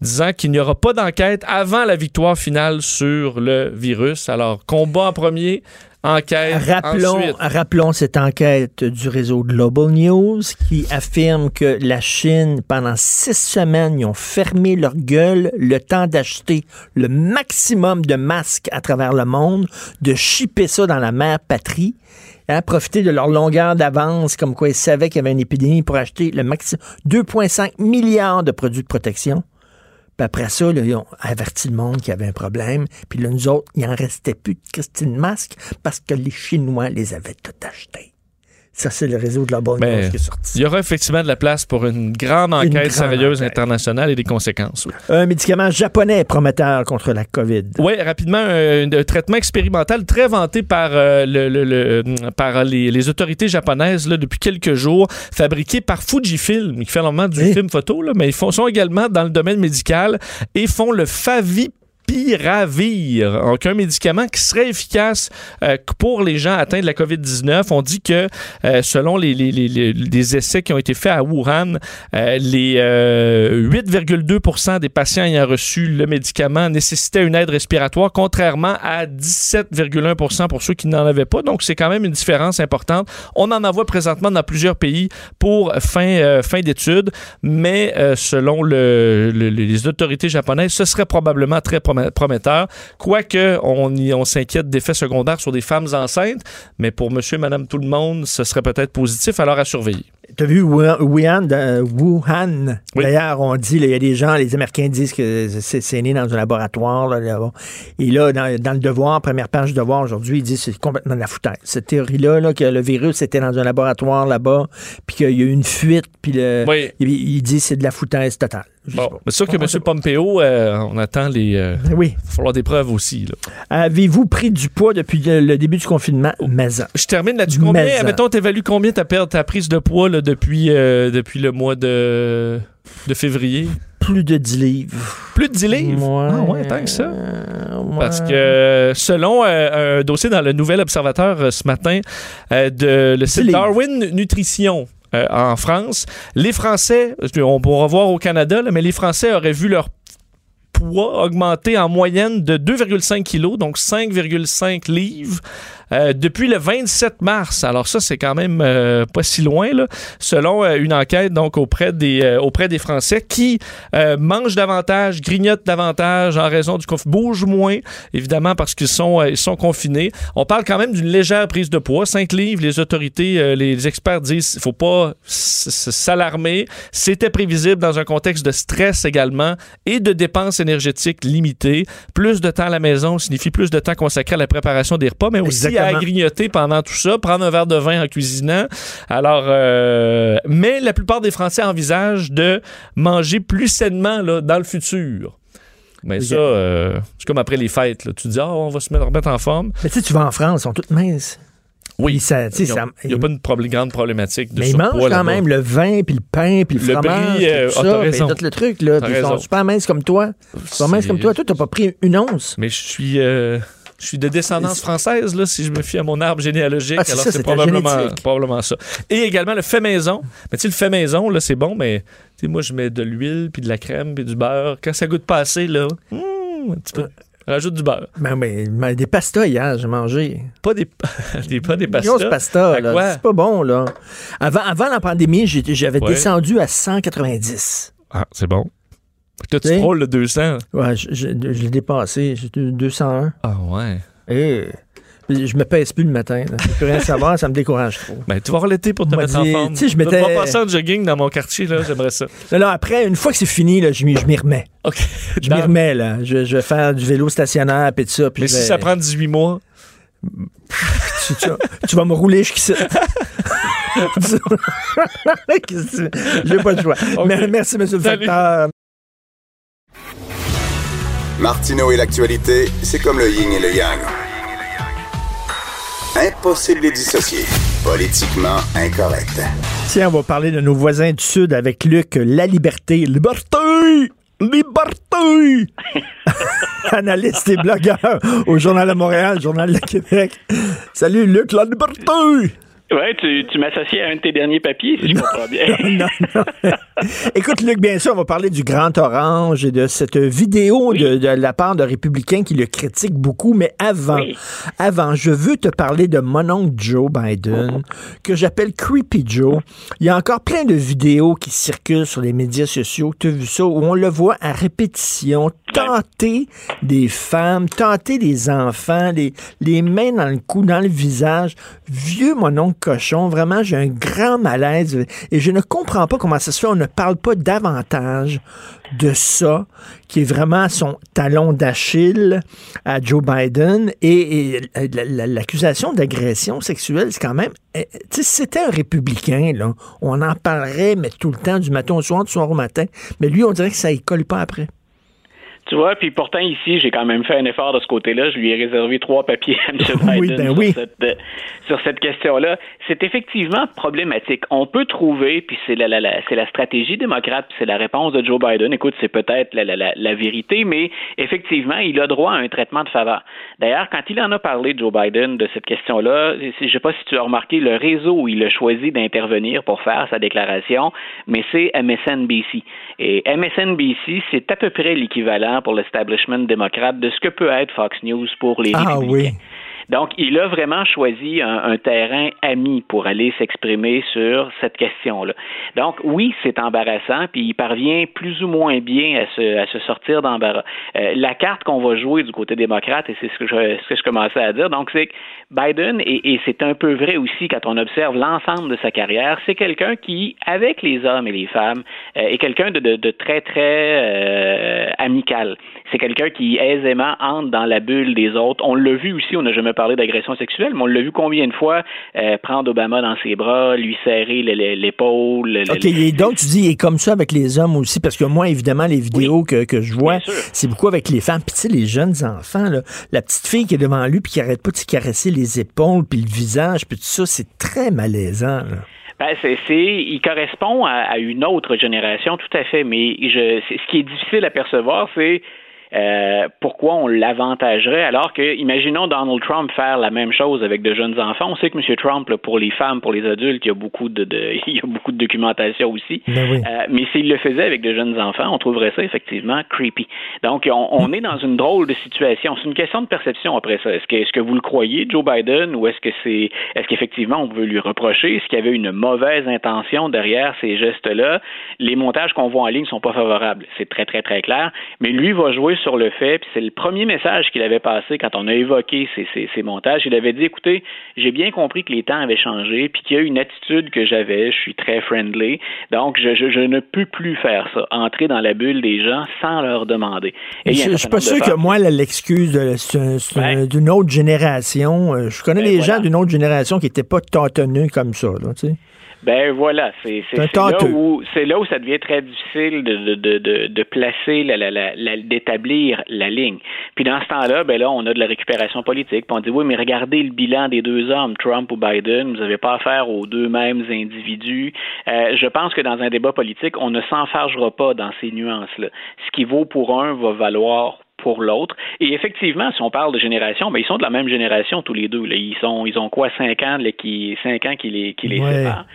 disant qu'il n'y aura pas d'enquête avant la victoire finale sur le virus. Alors, combat en premier, enquête. Rappelons, ensuite. rappelons cette enquête du réseau Global News qui affirme que la Chine, pendant six semaines, ils ont fermé leur gueule le temps d'acheter le maximum de masques à travers le monde, de shipper ça dans la mère patrie. Hein, profiter de leur longueur d'avance, comme quoi ils savaient qu'il y avait une épidémie pour acheter le maximum 2,5 milliards de produits de protection. Puis après ça, là, ils ont averti le monde qu'il y avait un problème. Puis là, nous autres, il en restait plus de Christine Masque parce que les Chinois les avaient tout achetés. Ça, c'est le réseau de la bonne Ben, qui est sorti. Il y aura effectivement de la place pour une grande enquête grande sérieuse enquête. internationale et des conséquences. oui. Un médicament japonais prometteur contre la COVID. Oui, rapidement, un, un traitement expérimental très vanté par, euh, le, le- le- par les, les autorités japonaises là, depuis quelques jours, fabriqué par Fujifilm, qui fait normalement du film photo, là, mais ils font, sont également dans le domaine médical et font le Favipiravir, donc un médicament qui serait efficace euh, pour les gens atteints de la COVID-19. On dit que euh, selon les, essais qui ont été faits à Wuhan, euh, les euh, 8,2% des patients ayant reçu le médicament nécessitaient une aide respiratoire, contrairement à 17,1% pour ceux qui n'en avaient pas. Donc, c'est quand même une différence importante. On en envoie présentement dans plusieurs pays pour fin, fin d'études, mais selon le- le- les autorités japonaises, ce serait probablement très promet- prometteur. Quoique, on, y- on s'inquiète d'effets secondaires sur des femmes enceintes, mais pour monsieur et madame tout le monde, ce serait peut-être positif, alors à surveiller. T'as vu Wuhan, Wuhan? Oui. D'ailleurs, on dit, là, il y a des gens, les Américains disent que c'est né dans un laboratoire. Là, là-bas. Et là, dans, dans le devoir, première page du devoir aujourd'hui, ils disent que c'est complètement de la foutaise. Cette théorie-là, là, que le virus était dans un laboratoire là-bas, puis qu'il y a eu une fuite, puis le, Oui. il, il dit que c'est de la foutaise totale. Bon, c'est sûr que M. Pompeo, euh, on attend les. euh, Oui. il va falloir des preuves aussi. Avez-vous pris du poids depuis le, le début du confinement? Maison. Je termine là-dessus. Combien, Mais, mettons, t'évalues combien ta perte, ta prise de poids là, depuis, euh, depuis le mois de, de février? Plus de 10 livres. Plus de 10 livres? Ouais. Ah ouais, tant que ça. Parce que selon un dossier dans le Nouvel Observateur ce matin de le site. Darwin Nutrition en France, les Français, on pourra voir au Canada, là, mais les Français auraient vu leur poids augmenter en moyenne de 2,5 kilos, donc 5,5 livres. euh, depuis le 27 mars. Alors ça, c'est quand même euh, pas si loin, là, selon euh, une enquête donc auprès des, euh, auprès des Français qui euh, mangent davantage, grignotent davantage en raison du confinement, bougent moins, évidemment parce qu'ils sont, ils sont confinés. On parle quand même d'une légère prise de poids. 5 livres, les autorités, les experts disent faut pas s'alarmer. C'était prévisible dans un contexte de stress également et de dépenses énergétiques limitées. Plus de temps à la maison signifie plus de temps consacré à la préparation des repas, mais aussi à grignoter pendant tout ça, prendre un verre de vin en cuisinant. Alors, euh, mais la plupart des Français envisagent de manger plus sainement là, dans le futur. Mais ça, euh, c'est comme après les fêtes. là. Tu dis, ah, on va se mettre, remettre en forme. Mais tu sais, tu vas en France, ils sont toutes minces. Oui, ça, il n'y a pas une grande problématique de Mais ils mangent quand même le vin, puis le pain, puis le, Le fromage, euh, tout ah, ça, puis raison. tout le truc, là. Ils sont super minces comme toi. Super minces comme toi. Toi, t'as pas pris une once. Mais je suis, euh, je suis de descendance française, là, si je me fie à mon arbre généalogique. Ah, c'est alors c'est probablement, probablement ça. Et également le fait maison. Mais tu sais, le fait maison, là, c'est bon, mais tu sais, moi, je mets de l'huile, puis de la crème, puis du beurre. Quand ça goûte pas assez, là, hum, un petit peu. Rajoute du beurre. Ben, mais, mais des pastas hier, j'ai mangé. Pas des, [LAUGHS] des, pas des pastas? là. C'est pas bon, là. Avant, avant la pandémie, j'avais Ouais. descendu à 190. Ah, c'est bon. Toi, tu frôles le 200. Ouais, je, je- je l'ai dépassé. J'étais 201. Ah, ouais. Et je me pèse plus le matin. Je peux rien [LAUGHS] savoir, ça me décourage trop. Ben, tu vas l'été pour te mettre en dit- forme. tu sais, je m'étais- pouvoir passer en jogging dans mon quartier, là. J'aimerais ça. Là, là, après, une fois que c'est fini, là, je m'y je m'y remets. OK. Je m'y remets, là. Je, je vais faire du vélo stationnaire, puis tout ça. puis Mais je si ça prend 18 mois, tu, tu- tu vas me rouler jusqu'ici. [LAUGHS] [LAUGHS] J'ai pas le choix. Merci, monsieur le Salut. facteur. Martineau et l'actualité, c'est comme le yin et le yang. Impossible de dissocier. Politiquement incorrect. Tiens, on va parler de nos voisins du Sud avec Luc La Liberté. Liberté! Liberté! [LAUGHS] Analyste et blogueur au Journal de Montréal, Journal de Québec. Salut Luc La Liberté! Ouais, tu, tu m'associes à un de tes derniers papiers, si je comprends bien. [LAUGHS] non, non. [LAUGHS] Écoute, Luc, bien sûr, on va parler du Grand Orange et de cette vidéo de, la part de républicains qui le critiquent beaucoup. Mais avant, avant, je veux te parler de mon oncle Joe Biden, que j'appelle Creepy Joe. Il y a encore plein de vidéos qui circulent sur les médias sociaux. Tu as vu ça, où on le voit à répétition tenter des femmes, tenter des enfants, les, les mains dans le cou, dans le visage. Vieux mon oncle cochon, vraiment, j'ai un grand malaise et je ne comprends pas comment ça se fait. On ne parle pas davantage de ça, qui est vraiment son talon d'Achille à Joe Biden. Et, l'accusation d'agression sexuelle, c'est quand même. Eh, si c'était un républicain, là, on en parlerait, mais tout le temps, du matin au soir, du soir au matin. Mais lui, on dirait que ça ne colle pas après. Tu vois, puis pourtant ici, j'ai quand même fait un effort de ce côté-là. Je lui ai réservé trois papiers à M. [LAUGHS] Biden ben sur, cette, euh, sur, cette, question-là. C'est effectivement problématique. On peut trouver, puis c'est la, la, la c'est la stratégie démocrate, puis c'est la réponse de Joe Biden. Écoute, c'est peut-être la, la, la, vérité, mais effectivement, il a droit à un traitement de faveur. D'ailleurs, quand il en a parlé, Joe Biden, de cette question-là, je ne sais pas si tu as remarqué le réseau où il a choisi d'intervenir pour faire sa déclaration, mais c'est MSNBC. Et MSNBC, c'est à peu près l'équivalent pour l'establishment démocrate de ce que peut être Fox News pour les ah, républicains. Donc, il a vraiment choisi un, terrain ami pour aller s'exprimer sur cette question-là. Donc, oui, c'est embarrassant, puis il parvient plus ou moins bien à se, à se sortir d'embarras. Euh, la carte qu'on va jouer du côté démocrate, et c'est ce que je, ce que je commençais à dire, donc c'est que Biden, et, et c'est un peu vrai aussi quand on observe l'ensemble de sa carrière, c'est quelqu'un qui, avec les hommes et les femmes, euh, est quelqu'un de, de, de, très, très euh, amical. C'est quelqu'un qui aisément entre dans la bulle des autres. On l'a vu aussi, on n'a jamais parlé d'agression sexuelle, mais on l'a vu combien de fois euh, prendre Obama dans ses bras, lui serrer l'épaule. OK, donc tu dis, il est comme ça avec les hommes aussi, parce que moi, évidemment, les vidéos que, que, je vois, c'est beaucoup avec les femmes. Puis tu sais, les jeunes enfants, là, la petite fille qui est devant lui, puis qui arrête pas de se caresser les épaules, puis le visage, puis tout ça, c'est très malaisant. Ben, c'est, il correspond à, à, une autre génération, tout à fait. Mais je, ce qui est difficile à percevoir, c'est euh, pourquoi on l'avantagerait? Alors que, imaginons Donald Trump faire la même chose avec de jeunes enfants. On sait que M. Trump, pour les femmes, pour les adultes, il y a beaucoup de, [LAUGHS] il y a beaucoup de documentation aussi. Ben euh, mais s'il le faisait avec de jeunes enfants, on trouverait ça effectivement creepy. Donc, on, est dans une drôle de situation. C'est une question de perception après ça. Est-ce que, est-ce que vous le croyez, Joe Biden, ou est-ce que c'est, est-ce qu'effectivement on veut lui reprocher, est-ce qu'il y avait une mauvaise intention derrière ces gestes-là? Les montages qu'on voit en ligne sont pas favorables. C'est très, très, très clair. Mais lui va jouer sur le fait, puis c'est le premier message qu'il avait passé quand on a évoqué ces, montages. Il avait dit, écoutez, j'ai bien compris que les temps avaient changé, puis qu'il y a une attitude que j'avais, je suis très friendly, donc je, ne peux plus faire ça, entrer dans la bulle des gens sans leur demander. Et je, ne suis pas sûr que moi, l'excuse d'une autre génération, euh, je connais ben des gens d'une autre génération qui n'étaient pas tâtonneux comme ça, tu sais. Ben voilà, c'est là où c'est là où ça devient très difficile de, de, de, de placer, la, la, la, d'établir la ligne. Puis dans ce temps-là, ben là, on a de la récupération politique. Puis on dit oui, mais regardez le bilan des deux hommes, Trump ou Biden. Vous n'avez pas affaire aux deux mêmes individus. Euh, je pense que dans un débat politique, on ne s'enfargera pas dans ces nuances-là. Ce qui vaut pour un va valoir pour l'autre. Et effectivement, si on parle de génération, ben, ils sont de la même génération tous les deux. Là. Ils sont, ils ont quoi, cinq ans, qui, cinq ans qui les, qui les séparent.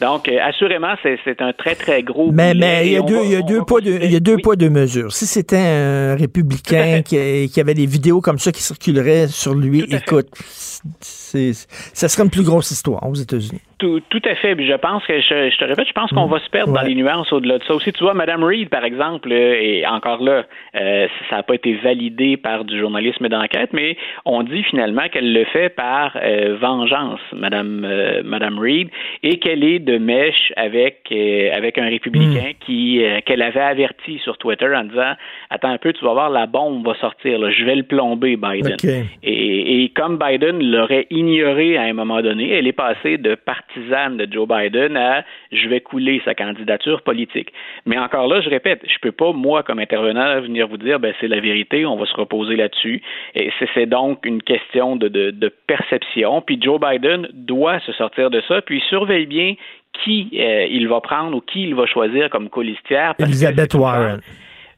Donc, euh, assurément, c'est un très, très gros. Mais, mais il y a deux, il y a deux poids, de, il y a deux poids, deux mesures. Si c'était un républicain qui, qui, avait des vidéos comme ça qui circuleraient sur lui, écoute, ça serait une plus grosse histoire aux États-Unis. Tout, tout, à fait. je pense que, je, te répète, je pense qu'on mm. va se perdre dans les nuances au-delà de ça aussi. Tu vois, Mme Reid, par exemple, euh, et encore là, euh, ça n'a pas été validé par du journalisme d'enquête, mais on dit finalement qu'elle le fait par euh, vengeance, Mme, Madame Reid, et qu'elle est de mèche avec, avec un républicain mm. qui qu'elle avait averti sur Twitter en disant Attends un peu, tu vas voir, la bombe va sortir, je vais le plomber, Biden. Et, et comme Biden l'aurait ignoré à un moment donné, elle est passée de parti partisane de Joe Biden à je vais couler sa candidature politique. Mais encore là, je répète, je peux pas, moi, comme intervenant, venir vous dire ben c'est la vérité, on va se reposer là-dessus. Et c'est donc une question de, de, perception. Puis Joe Biden doit se sortir de ça, puis surveille bien qui euh, il va prendre ou qui il va choisir comme colistière. Elizabeth Warren.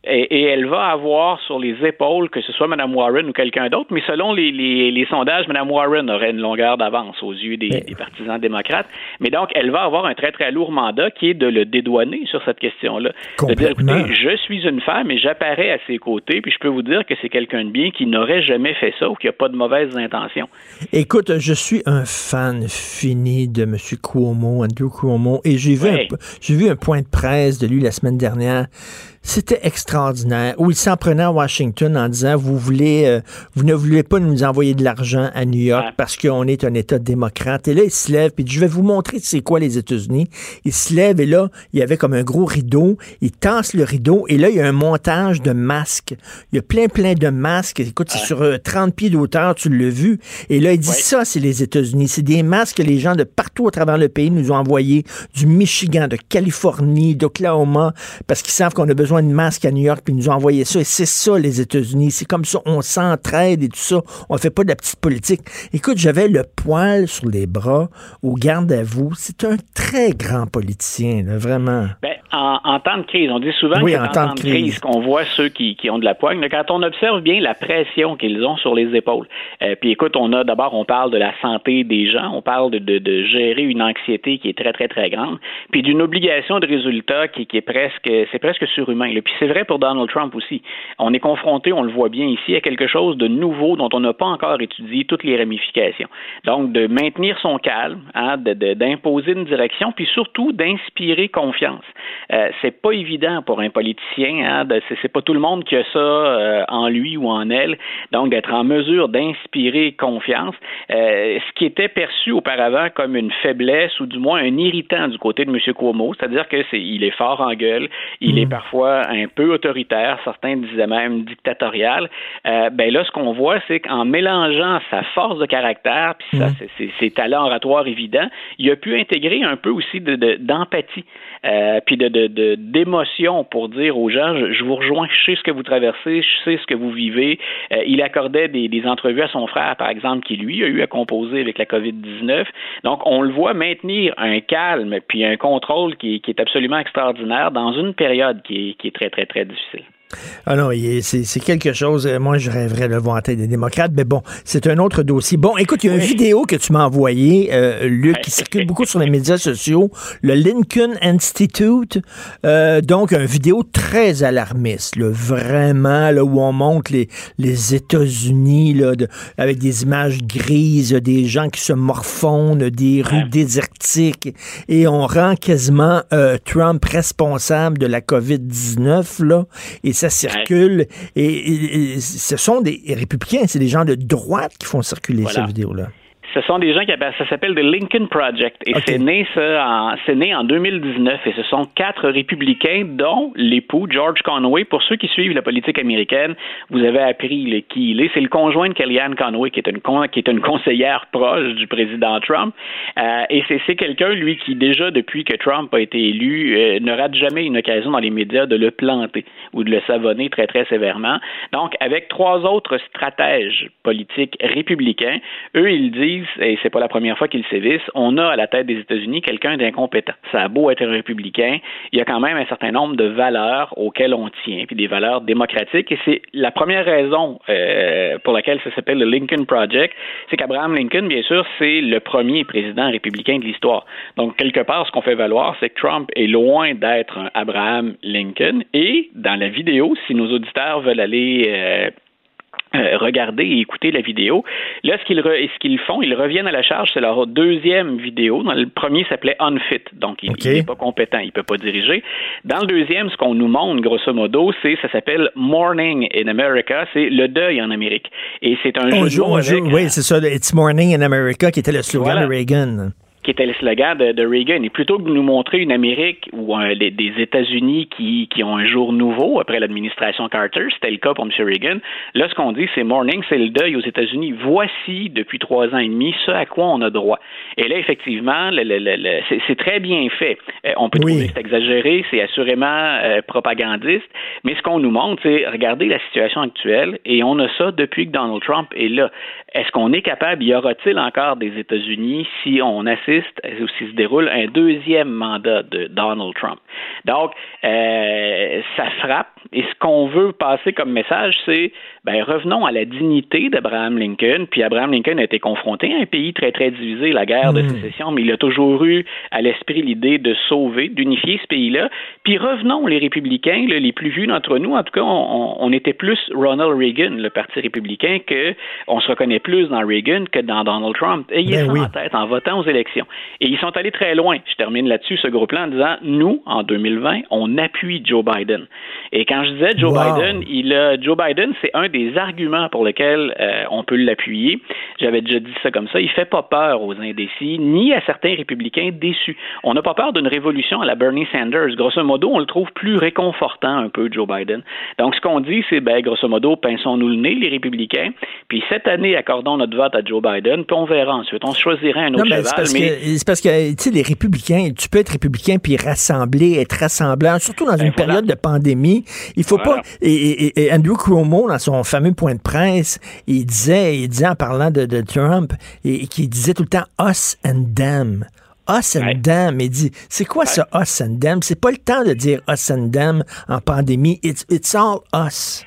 Et, elle va avoir sur les épaules, que ce soit Mme Warren ou quelqu'un d'autre, mais selon les, les, sondages, Mme Warren aurait une longueur d'avance aux yeux des, partisans démocrates. Mais donc, elle va avoir un très, très lourd mandat qui est de le dédouaner sur cette question-là. De dire, écoutez, je suis une femme et j'apparais à ses côtés, puis je peux vous dire que c'est quelqu'un de bien qui n'aurait jamais fait ça ou qui n'a pas de mauvaises intentions. Écoute, je suis un fan fini de M. Cuomo, Andrew Cuomo, et j'ai vu, j'ai vu un point de presse de lui la semaine dernière. C'était extraordinaire. Où il s'en prenait à Washington en disant vous voulez, euh, vous ne voulez pas nous envoyer de l'argent à New York parce qu'on est un État démocrate. Et là, il se lève, puis je vais vous montrer c'est quoi les États-Unis. Il se lève et là, il y avait comme un gros rideau. Il tasse le rideau et là, il y a un montage de masques. Il y a plein, plein de masques. Écoute, c'est sur 30 euh, pieds d'auteur, tu l'as vu. Et là, il dit ça, c'est les États-Unis. C'est des masques que les gens de partout à travers le pays nous ont envoyés, du Michigan, de Californie, d'Oklahoma, parce qu'ils savent qu'on a besoin de masques à New York, puis ils nous ont envoyé ça. Et c'est ça, les États-Unis. C'est comme ça, on s'entraide et tout ça. On fait pas de la petite politique. Écoute, j'avais le poil sur les bras au garde à vous. C'est un très grand politicien, vraiment. Ben, en, temps de crise, on dit souvent oui, en temps de crise, qu'on voit ceux qui, ont de la poigne. Quand on observe bien la pression qu'ils ont sur les épaules, euh, puis écoute, on a d'abord, on parle de la santé des gens, on parle de, de, gérer une anxiété qui est très, très, très grande, puis d'une obligation de résultat qui, qui est presque, c'est presque surhumain. Puis c'est vrai pour Donald Trump aussi. On est confronté, on le voit bien ici, à quelque chose de nouveau dont on n'a pas encore étudié toutes les ramifications. Donc, de maintenir son calme, hein, d'imposer une direction, puis surtout d'inspirer confiance. Euh, c'est pas évident pour un politicien. Hein, c'est pas tout le monde qui a ça euh, en lui ou en elle. Donc, d'être en mesure d'inspirer confiance, euh, ce qui était perçu auparavant comme une faiblesse ou du moins un irritant du côté de M. Cuomo, c'est-à-dire que c'est, il est fort en gueule, il est mm. Parfois un peu autoritaire, certains disaient même dictatorial. Euh, ben là, ce qu'on voit, c'est qu'en mélangeant sa force de caractère puis ça, mm. ses talents oratoires évidents, il a pu intégrer un peu aussi d'empathie. De, euh, puis de, de, d'émotion pour dire aux gens je, vous rejoins, je sais ce que vous traversez, je sais ce que vous vivez. Euh, il accordait des, des, entrevues à son frère, par exemple, qui lui a eu à composer avec la COVID-19. Donc, on le voit maintenir un calme puis un contrôle qui, qui est absolument extraordinaire dans une période qui est, qui est très, très, très difficile. Ah non, c'est quelque chose. Euh, moi, je rêverais de le voir en tête des démocrates, mais bon, c'est un autre dossier. Bon, écoute, il y a une vidéo que tu m'as envoyée, euh, Luc, qui circule beaucoup sur les médias sociaux, le Lincoln Institute. Euh, donc, une vidéo très alarmiste, là, vraiment, là, où on montre les, les États-Unis là, avec des images grises, des gens qui se morfondent, des rues désertiques, et on rend quasiment euh, Trump responsable de la COVID-19, là. Et ça circule. Et, ce sont des républicains, c'est des gens de droite qui font circuler cette vidéo-là. Ce sont des gens qui appellent, ça s'appelle The Lincoln Project et c'est né ça en, c'est né en 2019 et ce sont quatre républicains dont l'époux George Conway. Pour ceux qui suivent la politique américaine, vous avez appris qui il est. C'est le conjoint de Kellyanne Conway qui est une qui est une conseillère proche du président Trump euh, et c'est, c'est quelqu'un lui qui déjà depuis que Trump a été élu euh, ne rate jamais une occasion dans les médias de le planter ou de le savonner très très sévèrement. Donc avec trois autres stratèges politiques républicains, eux ils disent et c'est pas la première fois qu'ils sévissent, on a à la tête des États-Unis quelqu'un d'incompétent. Ça a beau être républicain, il y a quand même un certain nombre de valeurs auxquelles on tient, puis des valeurs démocratiques. Et c'est la première raison euh, pour laquelle ça s'appelle le Lincoln Project, c'est qu'Abraham Lincoln, bien sûr, c'est le premier président républicain de l'histoire. Donc, quelque part, ce qu'on fait valoir, c'est que Trump est loin d'être un Abraham Lincoln. Et dans la vidéo, si nos auditeurs veulent aller euh, euh, regarder et écouter la vidéo. Là, ce qu'ils ce qu'ils font, ils reviennent à la charge, c'est leur deuxième vidéo. Dans le premier s'appelait Unfit, donc il n'est pas compétent, il peut pas diriger. Dans le deuxième, ce qu'on nous montre, grosso modo, c'est ça s'appelle Morning in America, c'est le deuil en Amérique. Et c'est un jeu avec... Oui, c'est ça, It's Morning in America qui était le slogan de Reagan qui était le slogan de, Reagan. Et plutôt que de nous montrer une Amérique ou des, États-Unis qui, qui, ont un jour nouveau après l'administration Carter, c'était le cas pour M. Reagan, là, ce qu'on dit, c'est morning, c'est le deuil aux États-Unis. Voici, depuis trois ans et demi, ce à quoi on a droit. Et là, effectivement, c'est très bien fait. Euh, on peut trouver que c'est exagéré, c'est assurément euh, propagandiste, mais ce qu'on nous montre, c'est regarder la situation actuelle et on a ça depuis que Donald Trump est là. Est-ce qu'on est capable, y aura-t-il encore des États-Unis si on assiste, ou s'il se déroule un deuxième mandat de Donald Trump? Donc, euh, ça frappe. Et ce qu'on veut passer comme message, c'est ben, revenons à la dignité d'Abraham Lincoln. Puis Abraham Lincoln a été confronté à un pays très, très divisé, la guerre de hmm. sécession, mais il a toujours eu à l'esprit l'idée de sauver, d'unifier ce pays-là. Puis revenons, les républicains, les plus vieux d'entre nous, en tout cas, on, était plus Ronald Reagan, le Parti républicain, que on se reconnaît plus dans Reagan que dans Donald Trump. Ayez ben ça en tête en votant aux élections. Et ils sont allés très loin. Je termine là-dessus, ce groupe-là, en disant, nous, en 2020, on appuie Joe Biden. Et quand je disais Joe Biden, il a, Joe Biden, c'est un des arguments pour lesquels euh, on peut l'appuyer. J'avais déjà dit ça comme ça. Il fait pas peur aux indécis, ni à certains républicains déçus. On n'a pas peur d'une révolution à la Bernie Sanders. Grosso modo, on le trouve plus réconfortant un peu, Joe Biden. Donc, ce qu'on dit, c'est, ben, grosso modo, pinçons-nous le nez, les républicains, puis cette année, accordons notre vote à Joe Biden, puis on verra ensuite. On choisira un autre non, cheval. C'est parce, que, tu sais, les républicains, tu peux être républicain puis rassembler, être rassemblant, surtout dans ben, une période de pandémie. Il faut pas. Et, Andrew Cuomo, dans son fameux point de presse, il disait, il disait en parlant de, Trump, et, qui disait tout le temps us and them. Us and them. Il dit, c'est quoi ça, us and them? C'est pas le temps de dire us and them en pandémie. It's, it's all us.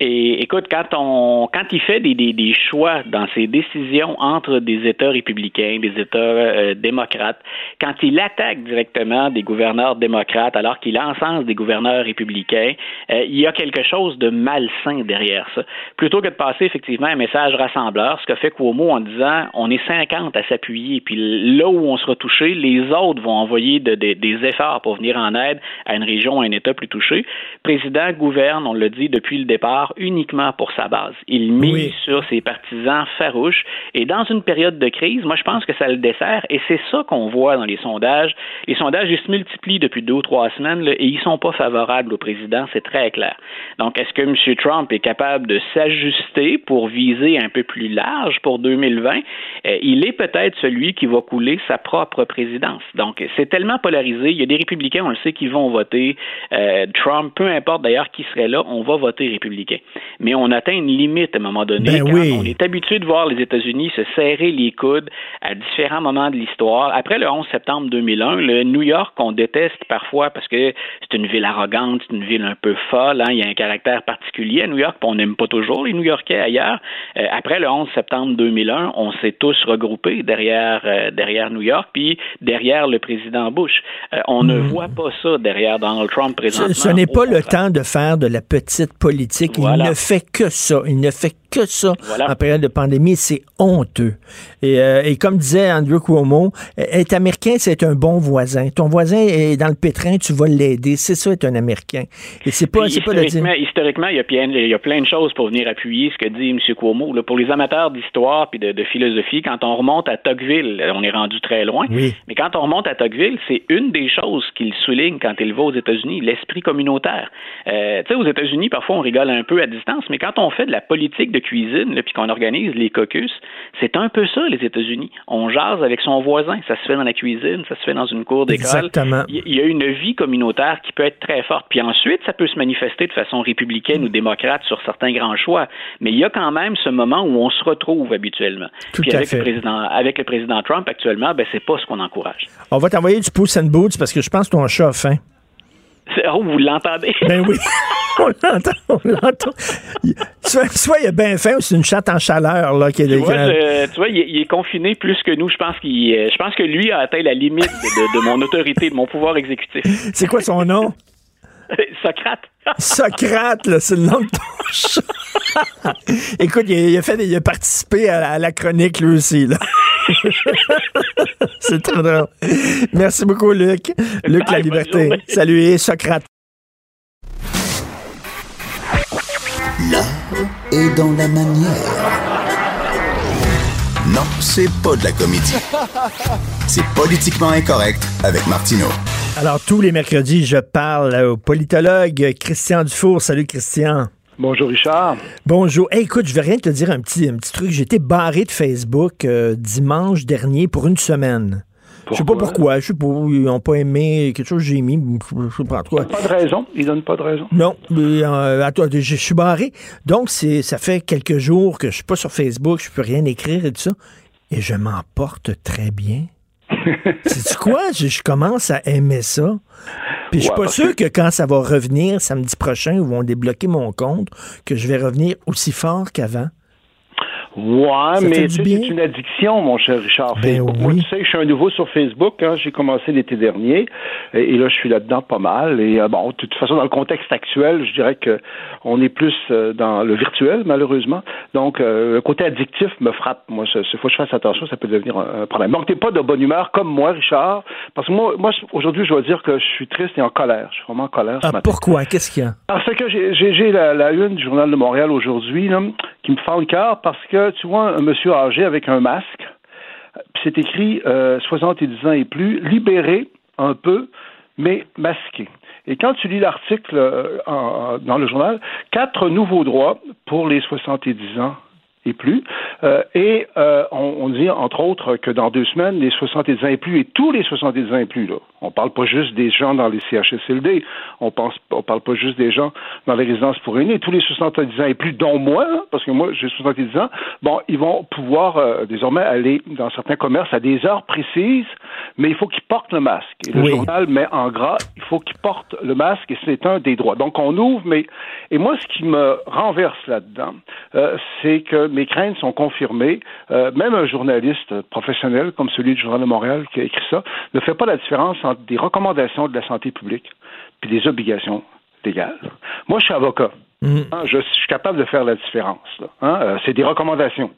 Et écoute, quand on quand il fait des, des, des, choix dans ses décisions entre des États républicains, des États euh, démocrates, quand il attaque directement des gouverneurs démocrates alors qu'il encense des gouverneurs républicains, euh, il y a quelque chose de malsain derrière ça. Plutôt que de passer effectivement un message rassembleur, ce que fait Cuomo en disant on est 50 à s'appuyer, puis là où on sera touché, les autres vont envoyer de, des efforts pour venir en aide à une région, à un État plus touché. Le président gouverne, on l'a dit depuis le départ, uniquement pour sa base. Il mise sur ses partisans farouches. Et dans une période de crise, moi, je pense que ça le dessert. Et c'est ça qu'on voit dans les sondages. Les sondages, ils se multiplient depuis deux ou trois semaines et ils sont pas favorables au président. C'est très clair. Donc, est-ce que M. Trump est capable de s'ajuster pour viser un peu plus large pour 2020? Euh, il est peut-être celui qui va couler sa propre présidence. Donc, c'est tellement polarisé. Il y a des républicains, on le sait, qui vont voter euh, Trump, peu importe d'ailleurs qui serait là, on va voter républicain. Mais on atteint une limite à un moment donné. Ben On est habitué de voir les États-Unis se serrer les coudes à différents moments de l'histoire. Après le 11 septembre 2001, le New York, on déteste parfois parce que c'est une ville arrogante, c'est une ville un peu folle. Hein. Il y a un caractère particulier à New York, on n'aime pas toujours les New-Yorkais ailleurs. Euh, après le 11 septembre 2001, on s'est tous regroupés derrière, euh, derrière New York, puis derrière le président Bush. Euh, on ne hmm. voit pas ça derrière Donald Trump présentement. Ce, n'est pas le temps de faire de la petite politique il ne fait que ça. Il ne fait que ça en période de pandémie. C'est honteux. Et, euh, et, comme disait Andrew Cuomo, être américain, c'est un bon voisin. Ton voisin est dans le pétrin, tu vas l'aider. C'est ça, être un américain. Et c'est pas, c'est pas de dire... Historiquement, il y, a plein, il y a plein de choses pour venir appuyer ce que dit M. Cuomo. Là, pour les amateurs d'histoire puis de, de, philosophie, quand on remonte à Tocqueville, on est rendu très loin. Mais quand on remonte à Tocqueville, c'est une des choses qu'il souligne quand il va aux États-Unis, l'esprit communautaire. Euh, tu sais, aux États-Unis, parfois, on rigole un peu à distance, mais quand on fait de la politique de cuisine, puis qu'on organise les caucus, c'est un peu ça, les États-Unis. On jase avec son voisin. Ça se fait dans la cuisine, ça se fait dans une cour d'école. Exactement. Il y a une vie communautaire qui peut être très forte. Puis ensuite, ça peut se manifester de façon républicaine ou démocrate sur certains grands choix. Mais il y a quand même ce moment où on se retrouve habituellement. Tout Puis à avec, fait. Le président, avec le président Trump actuellement, ben, c'est pas ce qu'on encourage. On va t'envoyer du Puss and Boots parce que je pense que ton chat a faim. [LAUGHS] Oh, vous l'entendez? Ben oui. [LAUGHS] on l'entend, on l'entend. Soit, il est bien faim ou c'est une chatte en chaleur là, qui est tu, vois, tu vois, il est, confiné plus que nous. Je pense, qu'il, euh, je pense que lui a atteint la limite de, de mon autorité, de mon pouvoir exécutif. C'est quoi son nom? [LAUGHS] Socrate. Socrate, c'est le nom de ton chat. [LAUGHS] Écoute, il a, fait, il a participé à la, chronique, lui aussi. Là. [LAUGHS] c'est très drôle. Merci beaucoup, Luc. Luc La Liberté. Salut, Socrate. L'art est dans la manière. Non, c'est pas de la comédie. C'est politiquement incorrect avec Martineau. Alors, tous les mercredis, je parle au politologue Christian Dufour. Salut, Christian. Bonjour Richard. Bonjour. écoute, je vais rien te dire un petit, un petit truc. Été barré de Facebook euh, dimanche dernier pour une semaine. Je sais pas pourquoi? Je sais pas. Ils n'ont pas aimé quelque chose que j'ai mis. Je sais pas quoi. Pas de raison. Ils donnent pas de raison. Non. Mais, euh, attends, je, suis barré. Donc, c'est, ça fait quelques jours que je suis pas sur Facebook. Je peux rien écrire et tout ça. Et je m'en porte très bien. [LAUGHS] C'est quoi? Je, je commence à aimer ça. Puis je suis Ouais, pas sûr que- que quand ça va revenir samedi prochain, ils vont débloquer mon compte, que je vais revenir aussi fort qu'avant. Ouais, Ça mais c'est une addiction, mon cher Richard. Ben Facebook. Moi, oui. tu sais, je suis un nouveau sur Facebook. Hein, J'ai commencé l'été dernier et, et là, je suis là-dedans pas mal. Et euh, bon, de toute façon, dans le contexte actuel, je dirais que on est plus euh, dans le virtuel, malheureusement. Donc, euh, le côté addictif me frappe. Moi, il faut que je fasse attention, ça peut devenir un, un problème. Donc, t'es pas de bonne humeur comme moi, Richard, parce que moi, moi aujourd'hui, je dois dire que je suis triste et en colère. Je suis vraiment en colère ce Ah, matin. pourquoi? Qu'est-ce qu'il y a? Parce que j'ai- la, la une du Journal de Montréal aujourd'hui qui me fend le cœur parce que tu vois un monsieur âgé avec un masque, c'est écrit euh, 70 ans et plus, libéré un peu, mais masqué. Et quand tu lis l'article euh, dans le journal, quatre nouveaux droits pour les 70 ans et plus. Euh, et euh, on, on dit, entre autres, que dans deux semaines, les 70 ans et plus, et tous les 70 ans et plus, là, on parle pas juste des gens dans les CHSLD, on pense, on parle pas juste des gens dans les résidences pour aînés, tous les 70 ans et plus, dont moi, hein, parce que moi, j'ai 70 ans, bon, ils vont pouvoir euh, désormais aller dans certains commerces à des heures précises, mais il faut qu'ils portent le masque. Et le Oui. journal met en gras, il faut qu'ils portent le masque, et c'est un des droits. Donc, on ouvre, mais... Et moi, ce qui me renverse là-dedans, euh, c'est que mes craintes sont confirmées. Euh, même un journaliste professionnel comme celui du Journal de Montréal qui a écrit ça ne fait pas la différence entre des recommandations de la santé publique puis des obligations légales. Moi, je suis avocat. Mm. Hein, je, suis capable de faire la différence. Hein, euh, c'est des recommandations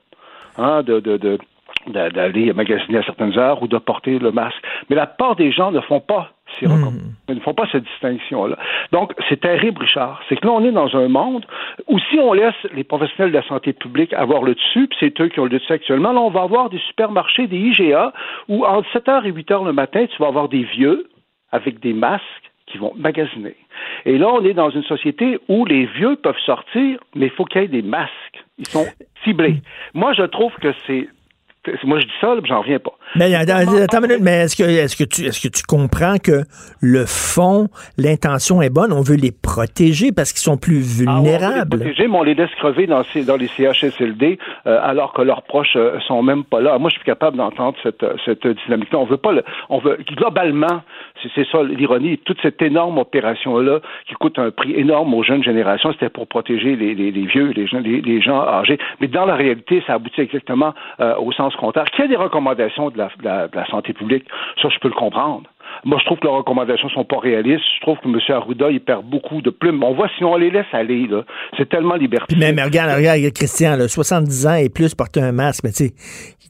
hein, de, de, de- d'a- d'aller magasiner à certaines heures ou de porter le masque. Mais la part des gens ne font pas ces recommandations. Ils ne font pas cette distinction-là. Donc, c'est terrible, Richard. C'est que là, on est dans un monde où si on laisse les professionnels de la santé publique avoir le dessus, puis c'est eux qui ont le dessus actuellement, là, on va avoir des supermarchés, des IGA, où entre 7h et 8h le matin, tu vas avoir des vieux avec des masques qui vont magasiner. Et là, on est dans une société où les vieux peuvent sortir, mais il faut qu'il y ait des masques. Ils sont ciblés. Moi, je trouve que c'est... Moi, je dis ça, j'en reviens pas. Mais attends, une minute, mais est-ce que, est-ce que tu, est-ce que tu comprends que le fond, l'intention est bonne? On veut les protéger parce qu'ils sont plus Ah, on veut les vulnérables. protéger, mais on les laisse crever dans, ces- dans les CHSLD euh, alors que leurs proches euh, sont même pas là. Moi, je suis capable d'entendre cette, euh, cette dynamique-là. On veut pas le, on veut globalement, c'est, ça l'ironie, toute cette énorme opération-là qui coûte un prix énorme aux jeunes générations, c'était pour protéger les, les, les vieux, les gens, les, les gens âgés. Mais dans la réalité, ça aboutit exactement euh, au sens contraire. Qu'il y ait des recommandations de la santé publique, ça, je peux le comprendre. Moi, je trouve que leurs recommandations sont pas réalistes. Je trouve que M. Arruda, il perd beaucoup de plumes. On voit si on les laisse aller, là. C'est tellement liberté. Puis même, regarde, regarde, Christian, là, 70 ans et plus porter un masque, mais tu sais,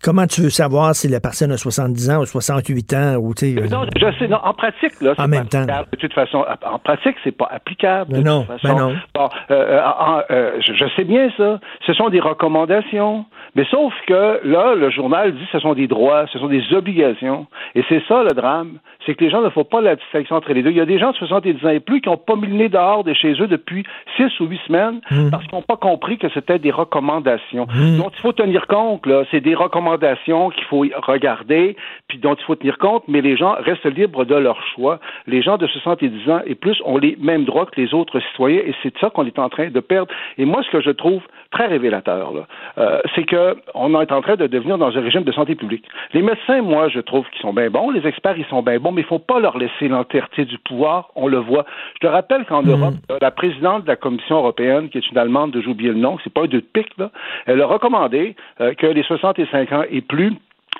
comment tu veux savoir si la personne a 70 ans ou 68 ans ou tu sais. Non, je sais, non, en pratique, là, c'est En même temps. applicable. De toute façon, en pratique, c'est pas applicable. Non, toute façon. ben non. Bon, euh, euh, euh, je, je sais bien ça. Ce sont des recommandations. Mais sauf que là, le journal dit que ce sont des droits, ce sont des obligations. Et c'est ça le drame. C'est que les gens ne font pas la distinction entre les deux. Il y a des gens de 70 ans et plus qui n'ont pas mis le nez dehors de chez eux depuis 6 ou 8 semaines Hmm. parce qu'ils n'ont pas compris que c'était des recommandations. Hmm. dont il faut tenir compte, là. C'est des recommandations qu'il faut regarder, puis dont il faut tenir compte, mais les gens restent libres de leur choix. Les gens de 70 ans et plus ont les mêmes droits que les autres citoyens, et c'est ça qu'on est en train de perdre. Et moi, ce que je trouve très révélateur, là, euh, c'est que on est en train de devenir dans un régime de santé publique. Les médecins, moi, je trouve qu'ils sont bien bons, les experts, ils sont bien bons, mais il faut pas leur laisser l'entièreté du pouvoir, on le voit. Je te rappelle qu'en Europe, euh, la présidente de la Commission européenne, qui est une Allemande, j'ai oublié le nom, c'est pas un deux de pique, là, elle a recommandé euh, que les 65 ans et plus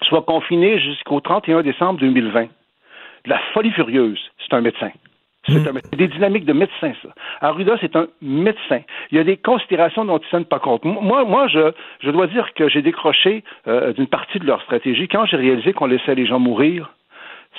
soient confinés jusqu'au 31 décembre 2020. De la folie furieuse, c'est un médecin. C'est c'est des dynamiques de médecin, ça. Arruda, c'est un médecin. Il y a des considérations dont ils ne tiennent pas compte. Moi, moi je, je dois dire que j'ai décroché euh, d'une partie de leur stratégie quand j'ai réalisé qu'on laissait les gens mourir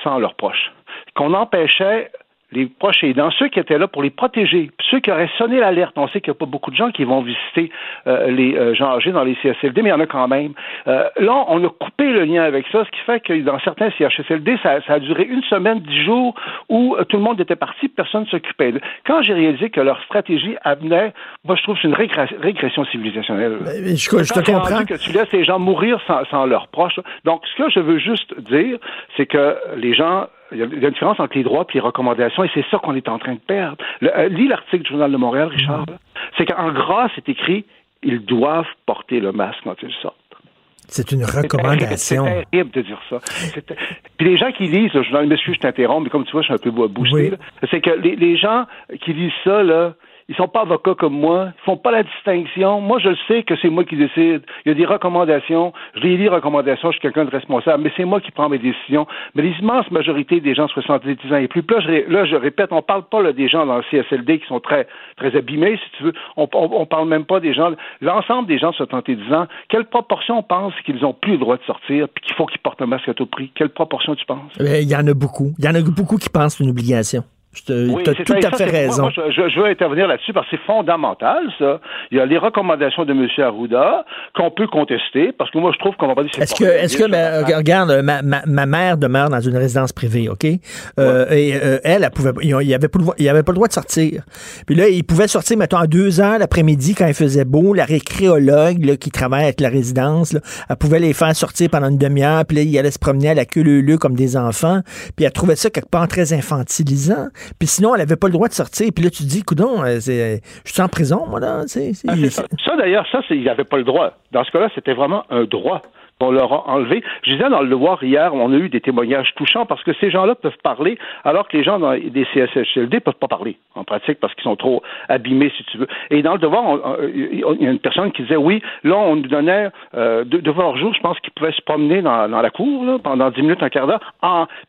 sans leurs proches. Qu'on empêchait les proches aidants, ceux qui étaient là pour les protéger, ceux qui auraient sonné l'alerte. On sait qu'il n'y a pas beaucoup de gens qui vont visiter euh, les euh, gens âgés dans les CHSLD, mais il y en a quand même. Euh, là, on a coupé le lien avec ça, ce qui fait que dans certains CHSLD, ça, ça a duré une semaine, dix jours, où euh, tout le monde était parti, personne ne s'occupait. Quand j'ai réalisé que leur stratégie amenait, moi, je trouve que c'est une régress- régression civilisationnelle. je- je te comprends. que tu laisses les gens mourir sans, sans leurs proches. Donc, ce que je veux juste dire, c'est que les gens il y a une différence entre les droits et les recommandations, et c'est ça qu'on est en train de perdre. Le- euh, lis l'article du Journal de Montréal, Richard. C'est qu'en gras, c'est écrit ils doivent porter le masque quand ils sortent. C'est une recommandation. C'est terrible de dire ça. Puis les gens qui lisent, je je t'interromps, mais comme tu vois, je suis un peu boosté. C'est que les, les gens qui lisent ça, là, ils sont pas avocats comme moi. Ils font pas la distinction. Moi, je sais que c'est moi qui décide. Il y a des recommandations. Je les lis, recommandations. Je suis quelqu'un de responsable. Mais c'est moi qui prends mes décisions. Mais l'immense majorité des gens de 70 ans et plus. là, je, répète, on parle pas là, des gens dans le CSLD qui sont très, très abîmés, si tu veux. On, on, parle même pas des gens, l'ensemble des gens de 70 ans. Quelle proportion on pense qu'ils ont plus le droit de sortir puis qu'il faut qu'ils portent un masque à tout prix? Quelle proportion tu penses? Eh il y en a beaucoup. Il y en a beaucoup qui pensent une obligation. Tu as tout à fait raison. je, veux intervenir là-dessus parce que c'est fondamental, ça. Il y a les recommandations de M. Arruda qu'on peut contester parce que moi, je trouve qu'on va pas dire Est-ce que, est-ce que, ben, regarde, ma, ma, mère demeure dans une résidence privée, OK? Euh, et euh, elle, elle pouvait, il n'y avait, pas le droit de sortir. Puis là, il pouvait sortir, mettons, à deux heures l'après-midi quand il faisait beau. La récréologue là, qui travaille avec la résidence, elle pouvait les faire sortir pendant une demi-heure. Puis là, il allait se promener à la queue leu comme des enfants. Puis elle trouvait ça quelque part très infantilisant. Puis sinon, elle n'avait pas le droit de sortir. Puis là, tu te dis, coudon, euh, je suis en prison, moi, là. Ah, ça, d'ailleurs, ça, il n'avait pas le droit. Dans ce cas-là, c'était vraiment un droit on leur a enlevé. Je disais dans le devoir hier, on a eu des témoignages touchants parce que ces gens-là peuvent parler alors que les gens des CSHLD peuvent pas parler en pratique parce qu'ils sont trop abîmés, si tu veux. Et dans le devoir, il y a une personne qui disait oui, là, on nous donnait euh, deux devoirs jour, je pense qu'ils pouvaient se promener dans, la cour pendant dix minutes, un quart d'heure.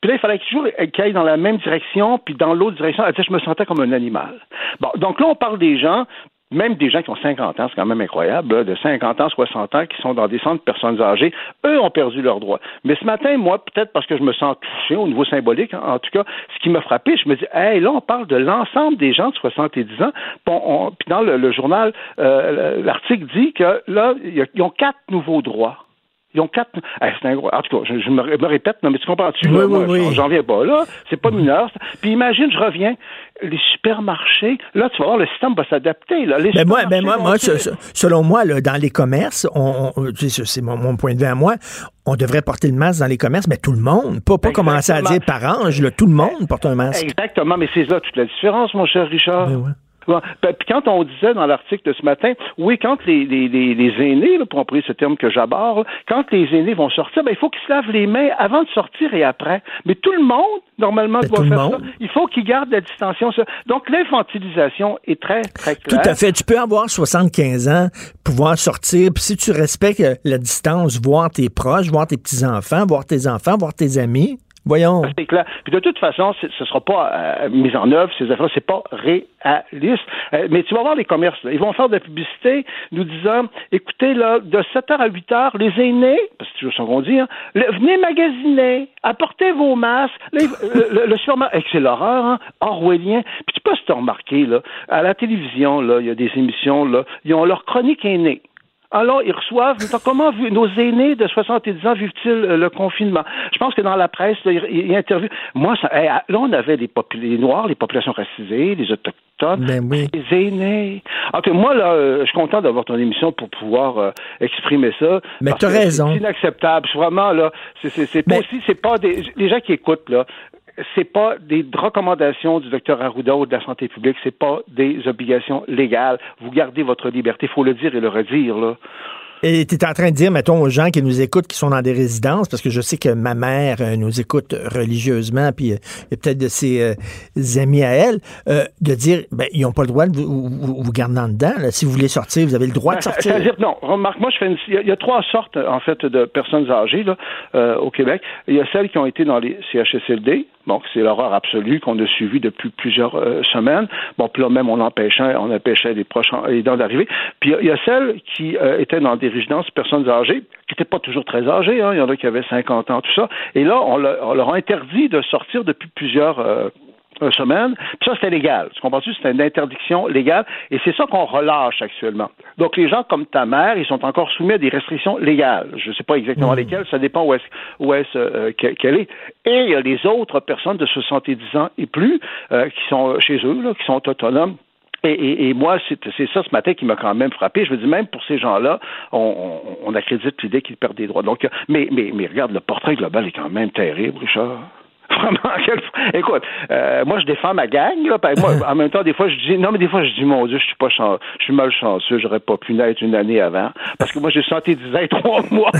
Puis là, il fallait toujours qu'ils aillent dans la même direction, puis dans l'autre direction. Elle disait, je me sentais comme un animal. Bon, donc là, on parle des gens même des gens qui ont 50 ans, c'est quand même incroyable, de 50 ans, 60 ans, qui sont dans des centres de personnes âgées, eux ont perdu leurs droits. Mais ce matin, moi, peut-être parce que je me sens touché au niveau symbolique, en tout cas, ce qui m'a frappé, je me dis, hey, là, on parle de l'ensemble des gens de 70 ans. puis dans le, journal, euh, l'article dit que là, ils ont quatre nouveaux droits. Ils ont quatre. c'est un... En tout cas, je, me, répète, non, mais tu comprends-tu? Oui, oui, oui. J'en viens pas là. C'est pas mineur. Puis imagine, je reviens, les supermarchés, là, tu vas voir, le système va s'adapter. Là. mais moi, ben moi, moi selon moi, là, dans les commerces, on, c'est mon, point de vue à moi, on devrait porter le masque dans les commerces, mais tout le monde. Pas, pas commencer à dire par ange, là, tout le monde porte un masque. Exactement, mais c'est là toute la différence, mon cher Richard. Ben ben, puis quand on disait dans l'article de ce matin, oui, quand les, les, les, aînés, là, pour employer ce terme que j'aborde, quand les aînés vont sortir, ben, il faut qu'ils se lavent les mains avant de sortir et après. Mais tout le monde, normalement, ben, doit faire ça. Il faut qu'ils gardent la distanciation. Donc, l'infantilisation est très, très claire. Tout à fait. Tu peux avoir 75 ans, pouvoir sortir, puis si tu respectes la distance, voir tes proches, voir tes petits-enfants, voir tes enfants, voir tes amis, Voyons. C'est clair. Puis de toute façon, ce ne sera pas euh, mis en œuvre, ces affaires, c'est pas réaliste. Euh, mais tu vas voir les commerces, ils vont faire de la publicité nous disant, écoutez, là, de 7h à 8h, les aînés, parce que c'est toujours ce qu'on dit, hein, venez magasiner, apportez vos masques. le, le, c'est l'horreur, hein, orwellien. Puis tu peux se remarquer, là, à la télévision, là, il y a des émissions, là, ils ont leur chronique aînée. Alors, ils reçoivent. Comment nos aînés de 70 ans vivent-ils euh, le confinement? Je pense que dans la presse, ils, interviewent. Moi, ça, là, on avait les, les, Noirs, les populations racisées, les Autochtones, ben les aînés. En moi, là, euh, je suis content d'avoir ton émission pour pouvoir euh, exprimer ça. Mais tu as raison. C'est inacceptable. Vraiment, là, c'est pas aussi, c'est pas des, les gens qui écoutent, là, c'est pas des recommandations du docteur Arruda ou de la santé publique, c'est pas des obligations légales. Vous gardez votre liberté, il faut le dire et le redire, là. Et tu es en train de dire, mettons, aux gens qui nous écoutent, qui sont dans des résidences, parce que je sais que ma mère euh, nous écoute religieusement, puis euh, il y a peut-être de ses euh, amis à elle, de dire, ben, ils n'ont pas le droit de vous, vous, garder en dedans. Si vous voulez sortir, vous avez le droit de [LAUGHS] sortir. -dire, non, remarque, moi, je fais il, y a, trois sortes, en fait, de personnes âgées là, au Québec. Il y a celles qui ont été dans les CHSLD, donc, c'est l'horreur absolue qu'on a suivie depuis plusieurs semaines. Bon, puis là même, on empêchait, on empêchait les proches aidants d'arriver. Puis il y a celles qui étaient dans des résidences personnes âgées, qui n'étaient pas toujours très âgées, hein. il y en a qui avaient 50 ans, tout ça. Et là, on, leur a interdit de sortir depuis plusieurs euh, semaines. Puis ça, c'était légal. Tu comprends-tu? C'était une interdiction légale. Et c'est ça qu'on relâche actuellement. Donc, les gens comme ta mère, ils sont encore soumis à des restrictions légales. Je ne sais pas exactement mmh. lesquelles. Ça dépend où est-ce, où est euh, qu'elle est. Et il y a les autres personnes de 70 ans et plus euh, qui sont chez eux, là, qui sont autonomes et, moi, c'est ça ce matin qui m'a quand même frappé. Je veux dire, même pour ces gens-là, on, on, accrédite l'idée qu'ils perdent des droits. Donc, mais, mais, mais regarde, le portrait global est quand même terrible, Richard. [LAUGHS] Écoute, euh, moi, je défends ma gang. Là, moi, en même temps, des fois, je dis, non, mais des fois, je dis, mon Dieu, je suis pas chan... je suis malchanceux, j'aurais pas pu naître une année avant. Parce que moi, j'ai senti 10 ans trois [LAUGHS] mois.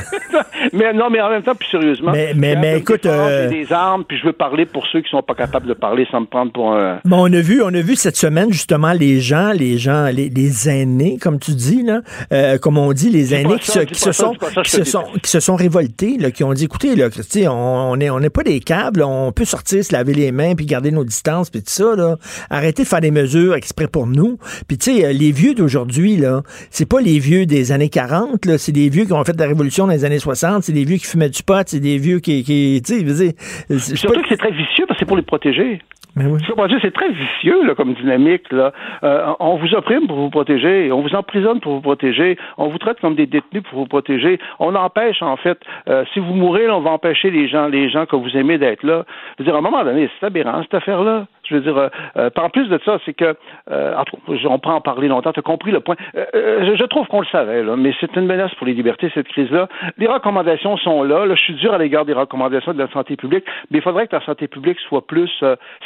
mais non, mais en même temps, plus sérieusement. Mais, mais, mais écoute. Euh... des armes, puis je veux parler pour ceux qui sont pas capables de parler sans me prendre pour un. Mais on a vu, on a vu cette semaine, justement, les gens, les gens, les, les aînés, comme tu dis, là, euh, comme on dit, les aînés qui, se, qui se sont, qui se sont, qui se sont révoltés, là, qui ont dit, écoutez, là, on, on est, on n'est pas des câbles, on peut sortir, se laver les mains, puis garder nos distances, puis tout ça, là. Arrêtez de faire des mesures exprès pour nous. Puis tu sais, euh, les vieux d'aujourd'hui, là, c'est pas les vieux des années 40, là, c'est des vieux qui ont fait la révolution dans les années 60, c'est des vieux qui fumaient du pot, c'est des vieux qui, qui tu sais, Surtout que c'est très vicieux parce que c'est pour les protéger. Mais oui. C'est très vicieux là, comme dynamique. Là. Euh, on vous opprime pour vous protéger, on vous emprisonne pour vous protéger, on vous traite comme des détenus pour vous protéger. On empêche, en fait, euh, si vous mourrez, là, on va empêcher les gens, les gens que vous aimez d'être là. Je veux dire, à un moment donné, c'est aberrant, cette affaire-là. Je veux dire, euh, euh en plus de ça, c'est que, euh, on prend en parler longtemps, tu as compris le point. Euh, euh, je trouve qu'on le savait, là, mais c'est une menace pour les libertés, cette crise-là. Les recommandations sont là, là. Je suis dur à l'égard des recommandations de la santé publique, mais il faudrait que la santé publique soit plus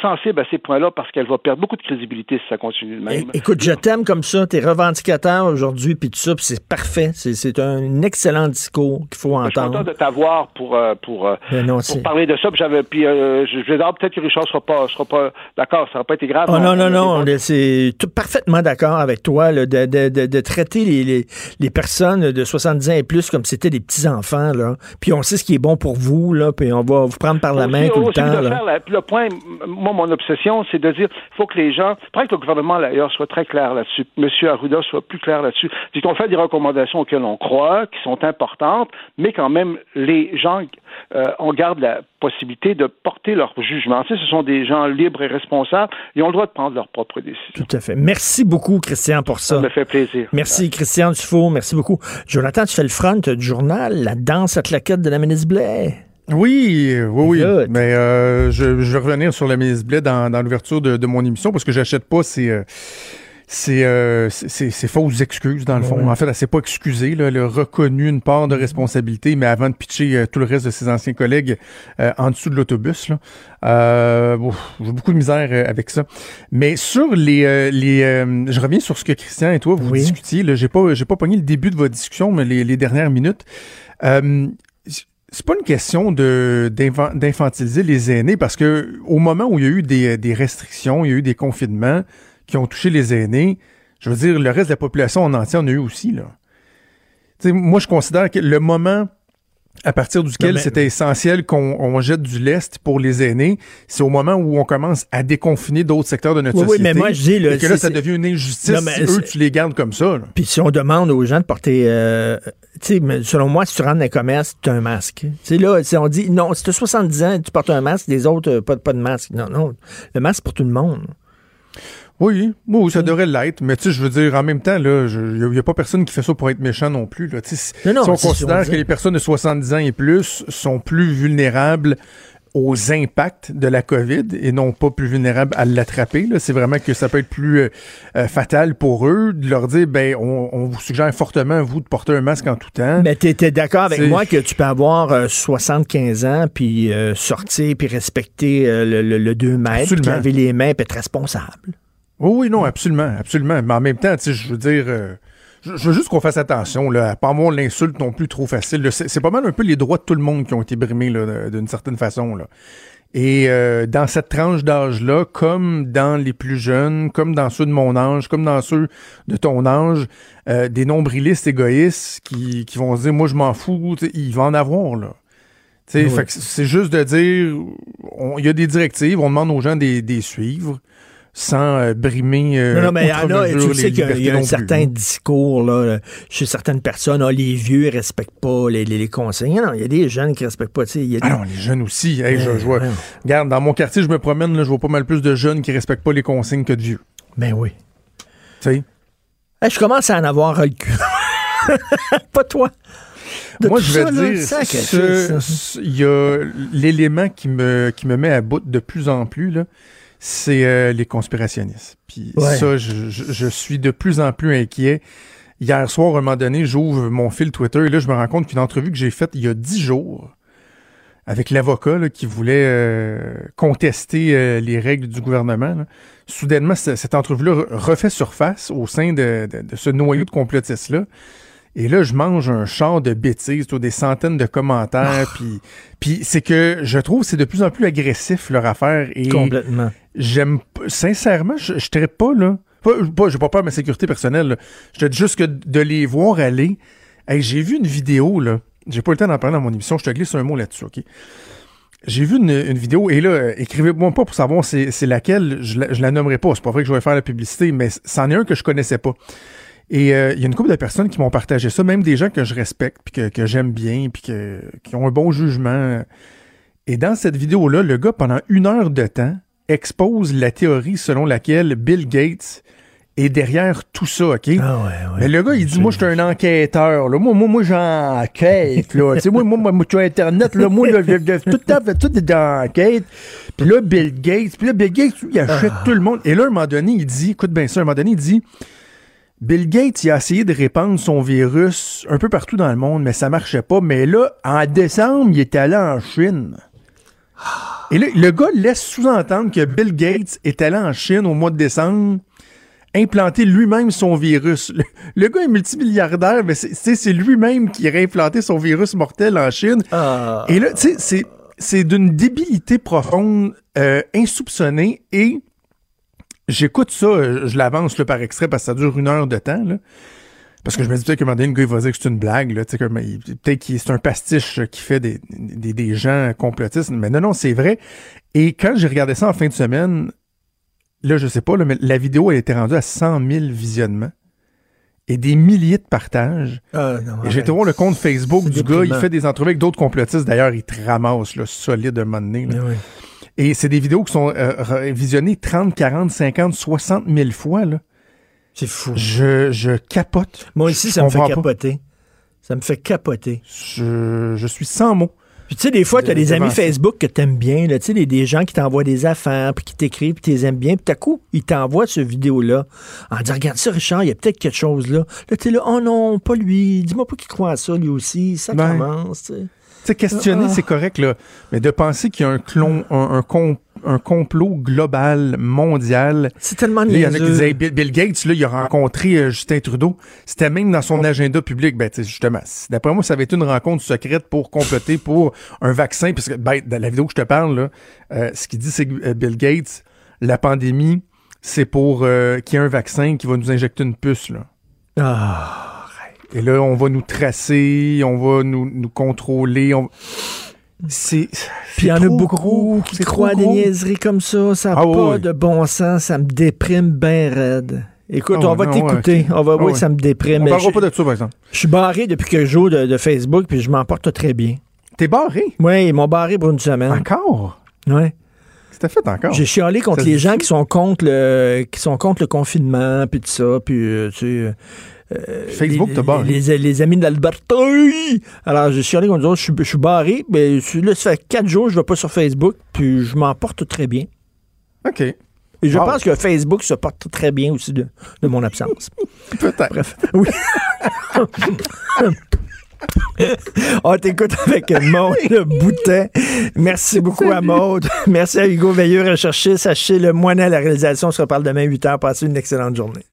sensible à ces points-là parce qu'elle va perdre beaucoup de crédibilité si ça continue de même. écoute, je t'aime comme ça, t'es revendicateur aujourd'hui, puis tout ça, c'est parfait. C'est un excellent discours qu'il faut entendre. Je suis content de t'avoir pour, pour, ben pour parler de ça. Puis, j'avais, puis je vais dire peut-être que Richard sera pas, sera pas d'accord, ça n'a pas été grave. Oh, non, non, non, c'est parfaitement d'accord avec toi de, de, de, traiter les, les, les, personnes de 70 ans et plus comme c'était des petits-enfants. là. Puis on sait ce qui est bon pour vous, là, puis on va vous prendre par la main tout le temps. Là. le point, moi, mon obsession, c'est de dire il faut que les gens, il que le gouvernement, d'ailleurs, soit très clair là-dessus, M. Arruda soit plus clair là-dessus. C'est qu'on fait des recommandations auxquelles on croit, qui sont importantes, mais quand même, les gens, euh, on garde la possibilité de porter leur jugement. Tu sais, ce sont des gens libres et responsables. Ils ont le droit de prendre leurs propres décisions. Tout à fait. Merci beaucoup, Christian, pour ça. Ça me fait plaisir. Merci, Christian Dufault. Merci beaucoup. Jonathan, tu fais le front du journal, la danse à claquette de la ministre Blais. Oui, oui, oui. Mais euh, je, vais revenir sur la ministre Blais dans, l'ouverture de, mon émission parce que j'achète pas ces... Euh, c'est euh, fausses excuses, dans le fond. En fait, elle s'est pas excusée. Là. Elle a reconnu une part de responsabilité, mais avant de pitcher euh, tout le reste de ses anciens collègues euh, en dessous de l'autobus. Euh, J'ai beaucoup de misère euh, avec ça. Mais sur les... les je reviens sur ce que Christian et toi, vous oui. discutiez. J'ai pas, pas pogné le début de votre discussion, mais les, les dernières minutes. c'est pas une question de d'infantiliser les aînés parce que au moment où il y a eu des, des restrictions, il y a eu des confinements, qui ont touché les aînés, je veux dire, le reste de la population en entier en a eu aussi. Là. moi, je considère que le moment à partir duquel c'était essentiel qu'on jette du lest pour les aînés, c'est au moment où on commence à déconfiner d'autres secteurs de notre société. Oui, mais moi, je dis... et que là, ça devient une injustice si eux, tu les gardes comme ça. Puis si on demande aux gens de porter... Euh, tu sais, selon moi, si tu rentres dans les commerces, tu as un masque. Tu sais, là, on dit, non, si tu as 70 ans, tu portes un masque, les autres, euh, pas, pas de masque. Non, non, le masque pour tout le monde. Oui, oui, ça devrait l'être. Mais tu sais, je veux dire, en même temps, là, il n'y a, pas personne qui fait ça pour être méchant non plus. Là. si on considère que les personnes de 70 ans et plus sont plus vulnérables aux impacts de la COVID et non pas plus vulnérables à l'attraper. C'est vraiment que ça peut être plus euh, euh, fatal pour eux de leur dire, ben, on, vous suggère fortement, vous, de porter un masque en tout temps. Mais tu es, d'accord avec moi que tu peux avoir 75 euh, ans, puis sortir, puis respecter le, le, 2 mètres, puis laver les mains, puis être responsable. Oui, oui, non, absolument, absolument. Mais en même temps, je veux dire, euh, je, veux juste qu'on fasse attention, là, pas moi l'insulte non plus trop facile. C'est pas mal un peu les droits de tout le monde qui ont été brimés d'une certaine façon. Là. Et euh, dans cette tranche d'âge-là, comme dans les plus jeunes, comme dans ceux de mon âge, comme dans ceux de ton âge, euh, des nombrilistes égoïstes qui, qui vont se dire, moi je m'en fous, il va en avoir là. C'est juste de dire, il y a des directives, on demande aux gens de les suivre sans euh, brimer euh, Non, non, mais il y en a, tu sais qu'il y a, un certain discours là, chez certaines personnes, ah, les vieux ne respectent pas les, les, conseils. Non, il y a des jeunes qui ne respectent pas. Y a Ah non, les jeunes aussi. je, vois, Regarde, dans mon quartier, je me promène, là, je vois pas mal plus de jeunes qui respectent pas les consignes que de vieux. Ben oui. Tu sais? je commence à en avoir le cul. [LAUGHS] pas toi. Moi, je vais dire, il y a l'élément qui me, qui me met à bout de plus en plus, là, c'est euh, les conspirationnistes. Puis ça, je, suis de plus en plus inquiet. Hier soir, à un moment donné, j'ouvre mon fil Twitter et là, je me rends compte qu'une entrevue que j'ai faite il y a dix jours avec l'avocat qui voulait euh, contester euh, les règles du gouvernement. Soudainement, cette entrevue-là refait surface au sein de, ce noyau de complotistes-là. Et là, je mange un char de bêtises, des centaines de commentaires, ah. puis, puis c'est que je trouve c'est de plus en plus agressif leur affaire. Et Complètement. J'aime, sincèrement, je ne pas là. Pas, pas, j'ai pas peur de ma sécurité personnelle. Je te dis juste que de les voir aller. j'ai vu une vidéo, là. J'ai pas eu le temps d'en parler dans mon émission. Je te glisse un mot là-dessus, OK? J'ai vu une, vidéo, et là, écrivez-moi pas pour savoir c'est laquelle, je la, la nommerai pas. C'est pas vrai que je vais faire la publicité, mais c'en est un que je connaissais pas. Et euh, il y a une couple de personnes qui m'ont partagé ça, même des gens que je respecte, puis que, que j'aime bien, puis que, qui ont un bon jugement. Et dans cette vidéo-là, le gars, pendant une heure de temps, expose la théorie selon laquelle Bill Gates est derrière tout ça, OK? Ah ouais, Mais le gars, il dit, moi, je suis un enquêteur, là. Moi, moi, moi, j'enquête, là. tu sais, moi, moi, moi, sur Internet, là, moi, là, tout le temps, tout est enquête. Puis là, Bill Gates, puis là, Bill Gates, il achète ah. tout le monde. Et là, à un moment donné, il dit, écoute bien ça, à un moment donné, il dit, Bill Gates, il a essayé de répandre son virus un peu partout dans le monde, mais ça marchait pas. Mais là, en décembre, il est allé en Chine. Et là, le gars laisse sous-entendre que Bill Gates est allé en Chine au mois de décembre implanter lui-même son virus. Le, gars est multimilliardaire, mais c'est lui-même qui a implanté son virus mortel en Chine. Ah. Et là, tu sais, c'est d'une débilité profonde, euh, insoupçonnée, et j'écoute ça, je l'avance par extrait parce que ça dure une heure de temps, là. Parce que je me dis peut-être qu'à un moment donné, le gars, il va dire que c'est une blague, là, peut-être que c'est un pastiche qui fait des, des, des, gens complotistes, mais non, non, c'est vrai. Et quand j'ai regardé ça en fin de semaine, là, je sais pas, là, mais la vidéo, elle était rendue à 100 000 visionnements et des milliers de partages. Ah, et j'ai été voir le compte Facebook du gars, il fait des entrevues avec d'autres complotistes, d'ailleurs, il te ramasse, là, solide un moment donné, Et c'est des vidéos qui sont euh, visionnées 30, 40, 50, 60 000 fois, là. C'est fou. Je, je capote. Moi aussi, ça me fait capoter. Ça me fait capoter. Je, je suis sans mots. Puis tu sais, des fois, tu as des amis Facebook que tu aimes bien, tu sais, des, des, gens qui t'envoient des affaires, puis qui t'écrivent, puis tu les aimes bien, puis à coup, ils t'envoient ce vidéo-là en disant, regarde ça, Richard, il y a peut-être quelque chose là. Là, tu es là, oh non, pas lui, dis-moi pas qu'il croit à ça, lui aussi, ça ben, commence, tu sais. Questionner, ah. c'est correct, là, mais de penser qu'il y a un, clon, un, un, un complot global, mondial. C'est tellement Il y en a qui disaient, Bill, Gates, là, il a rencontré euh, Justin Trudeau. C'était même dans son agenda public. Ben, justement, d'après moi, ça avait été une rencontre secrète pour comploter pour un vaccin. Parce que, ben, dans la vidéo que je te parle, là, euh, ce qu'il dit, c'est que euh, Bill Gates, la pandémie, c'est pour qu'il y ait un vaccin qui va nous injecter une puce, là. Ah. Et là, on va nous tracer, on va nous, nous contrôler. On... C'est. Puis il y en a beaucoup qui croient à des niaiseries comme ça. Ça n'a ah pas de bon sens. Ça me déprime bien raide. Écoute, ah on va t'écouter. On va, voir ah ça me déprime. On parlera pas de ça, par exemple. Je suis barré depuis que je joue de, Facebook, puis je m'en porte très bien. T'es barré? Oui, ils m'ont barré pour une semaine. Encore? Oui. C'était fait encore? J'ai chialé contre les gens qui sont contre le qui sont contre le confinement, puis tout ça, puis euh, tu sais euh, Facebook te barre. Les, les, amis de l'Alberta. Alors, je suis allé je suis, je suis barré. Mais là, ça fait quatre jours que je ne vais pas sur Facebook, puis je m'en porte très bien. OK. Et je pense que Facebook se porte très bien aussi de, de mon absence. [LAUGHS] Peut-être. Bref. Oui. [LAUGHS] On t'écoute avec Maud Boutin. Merci beaucoup à Maud. Merci à Hugo Veilleux, recherchiste, Sachez le moine à la réalisation. On se reparle demain 8 h. Passez une excellente journée.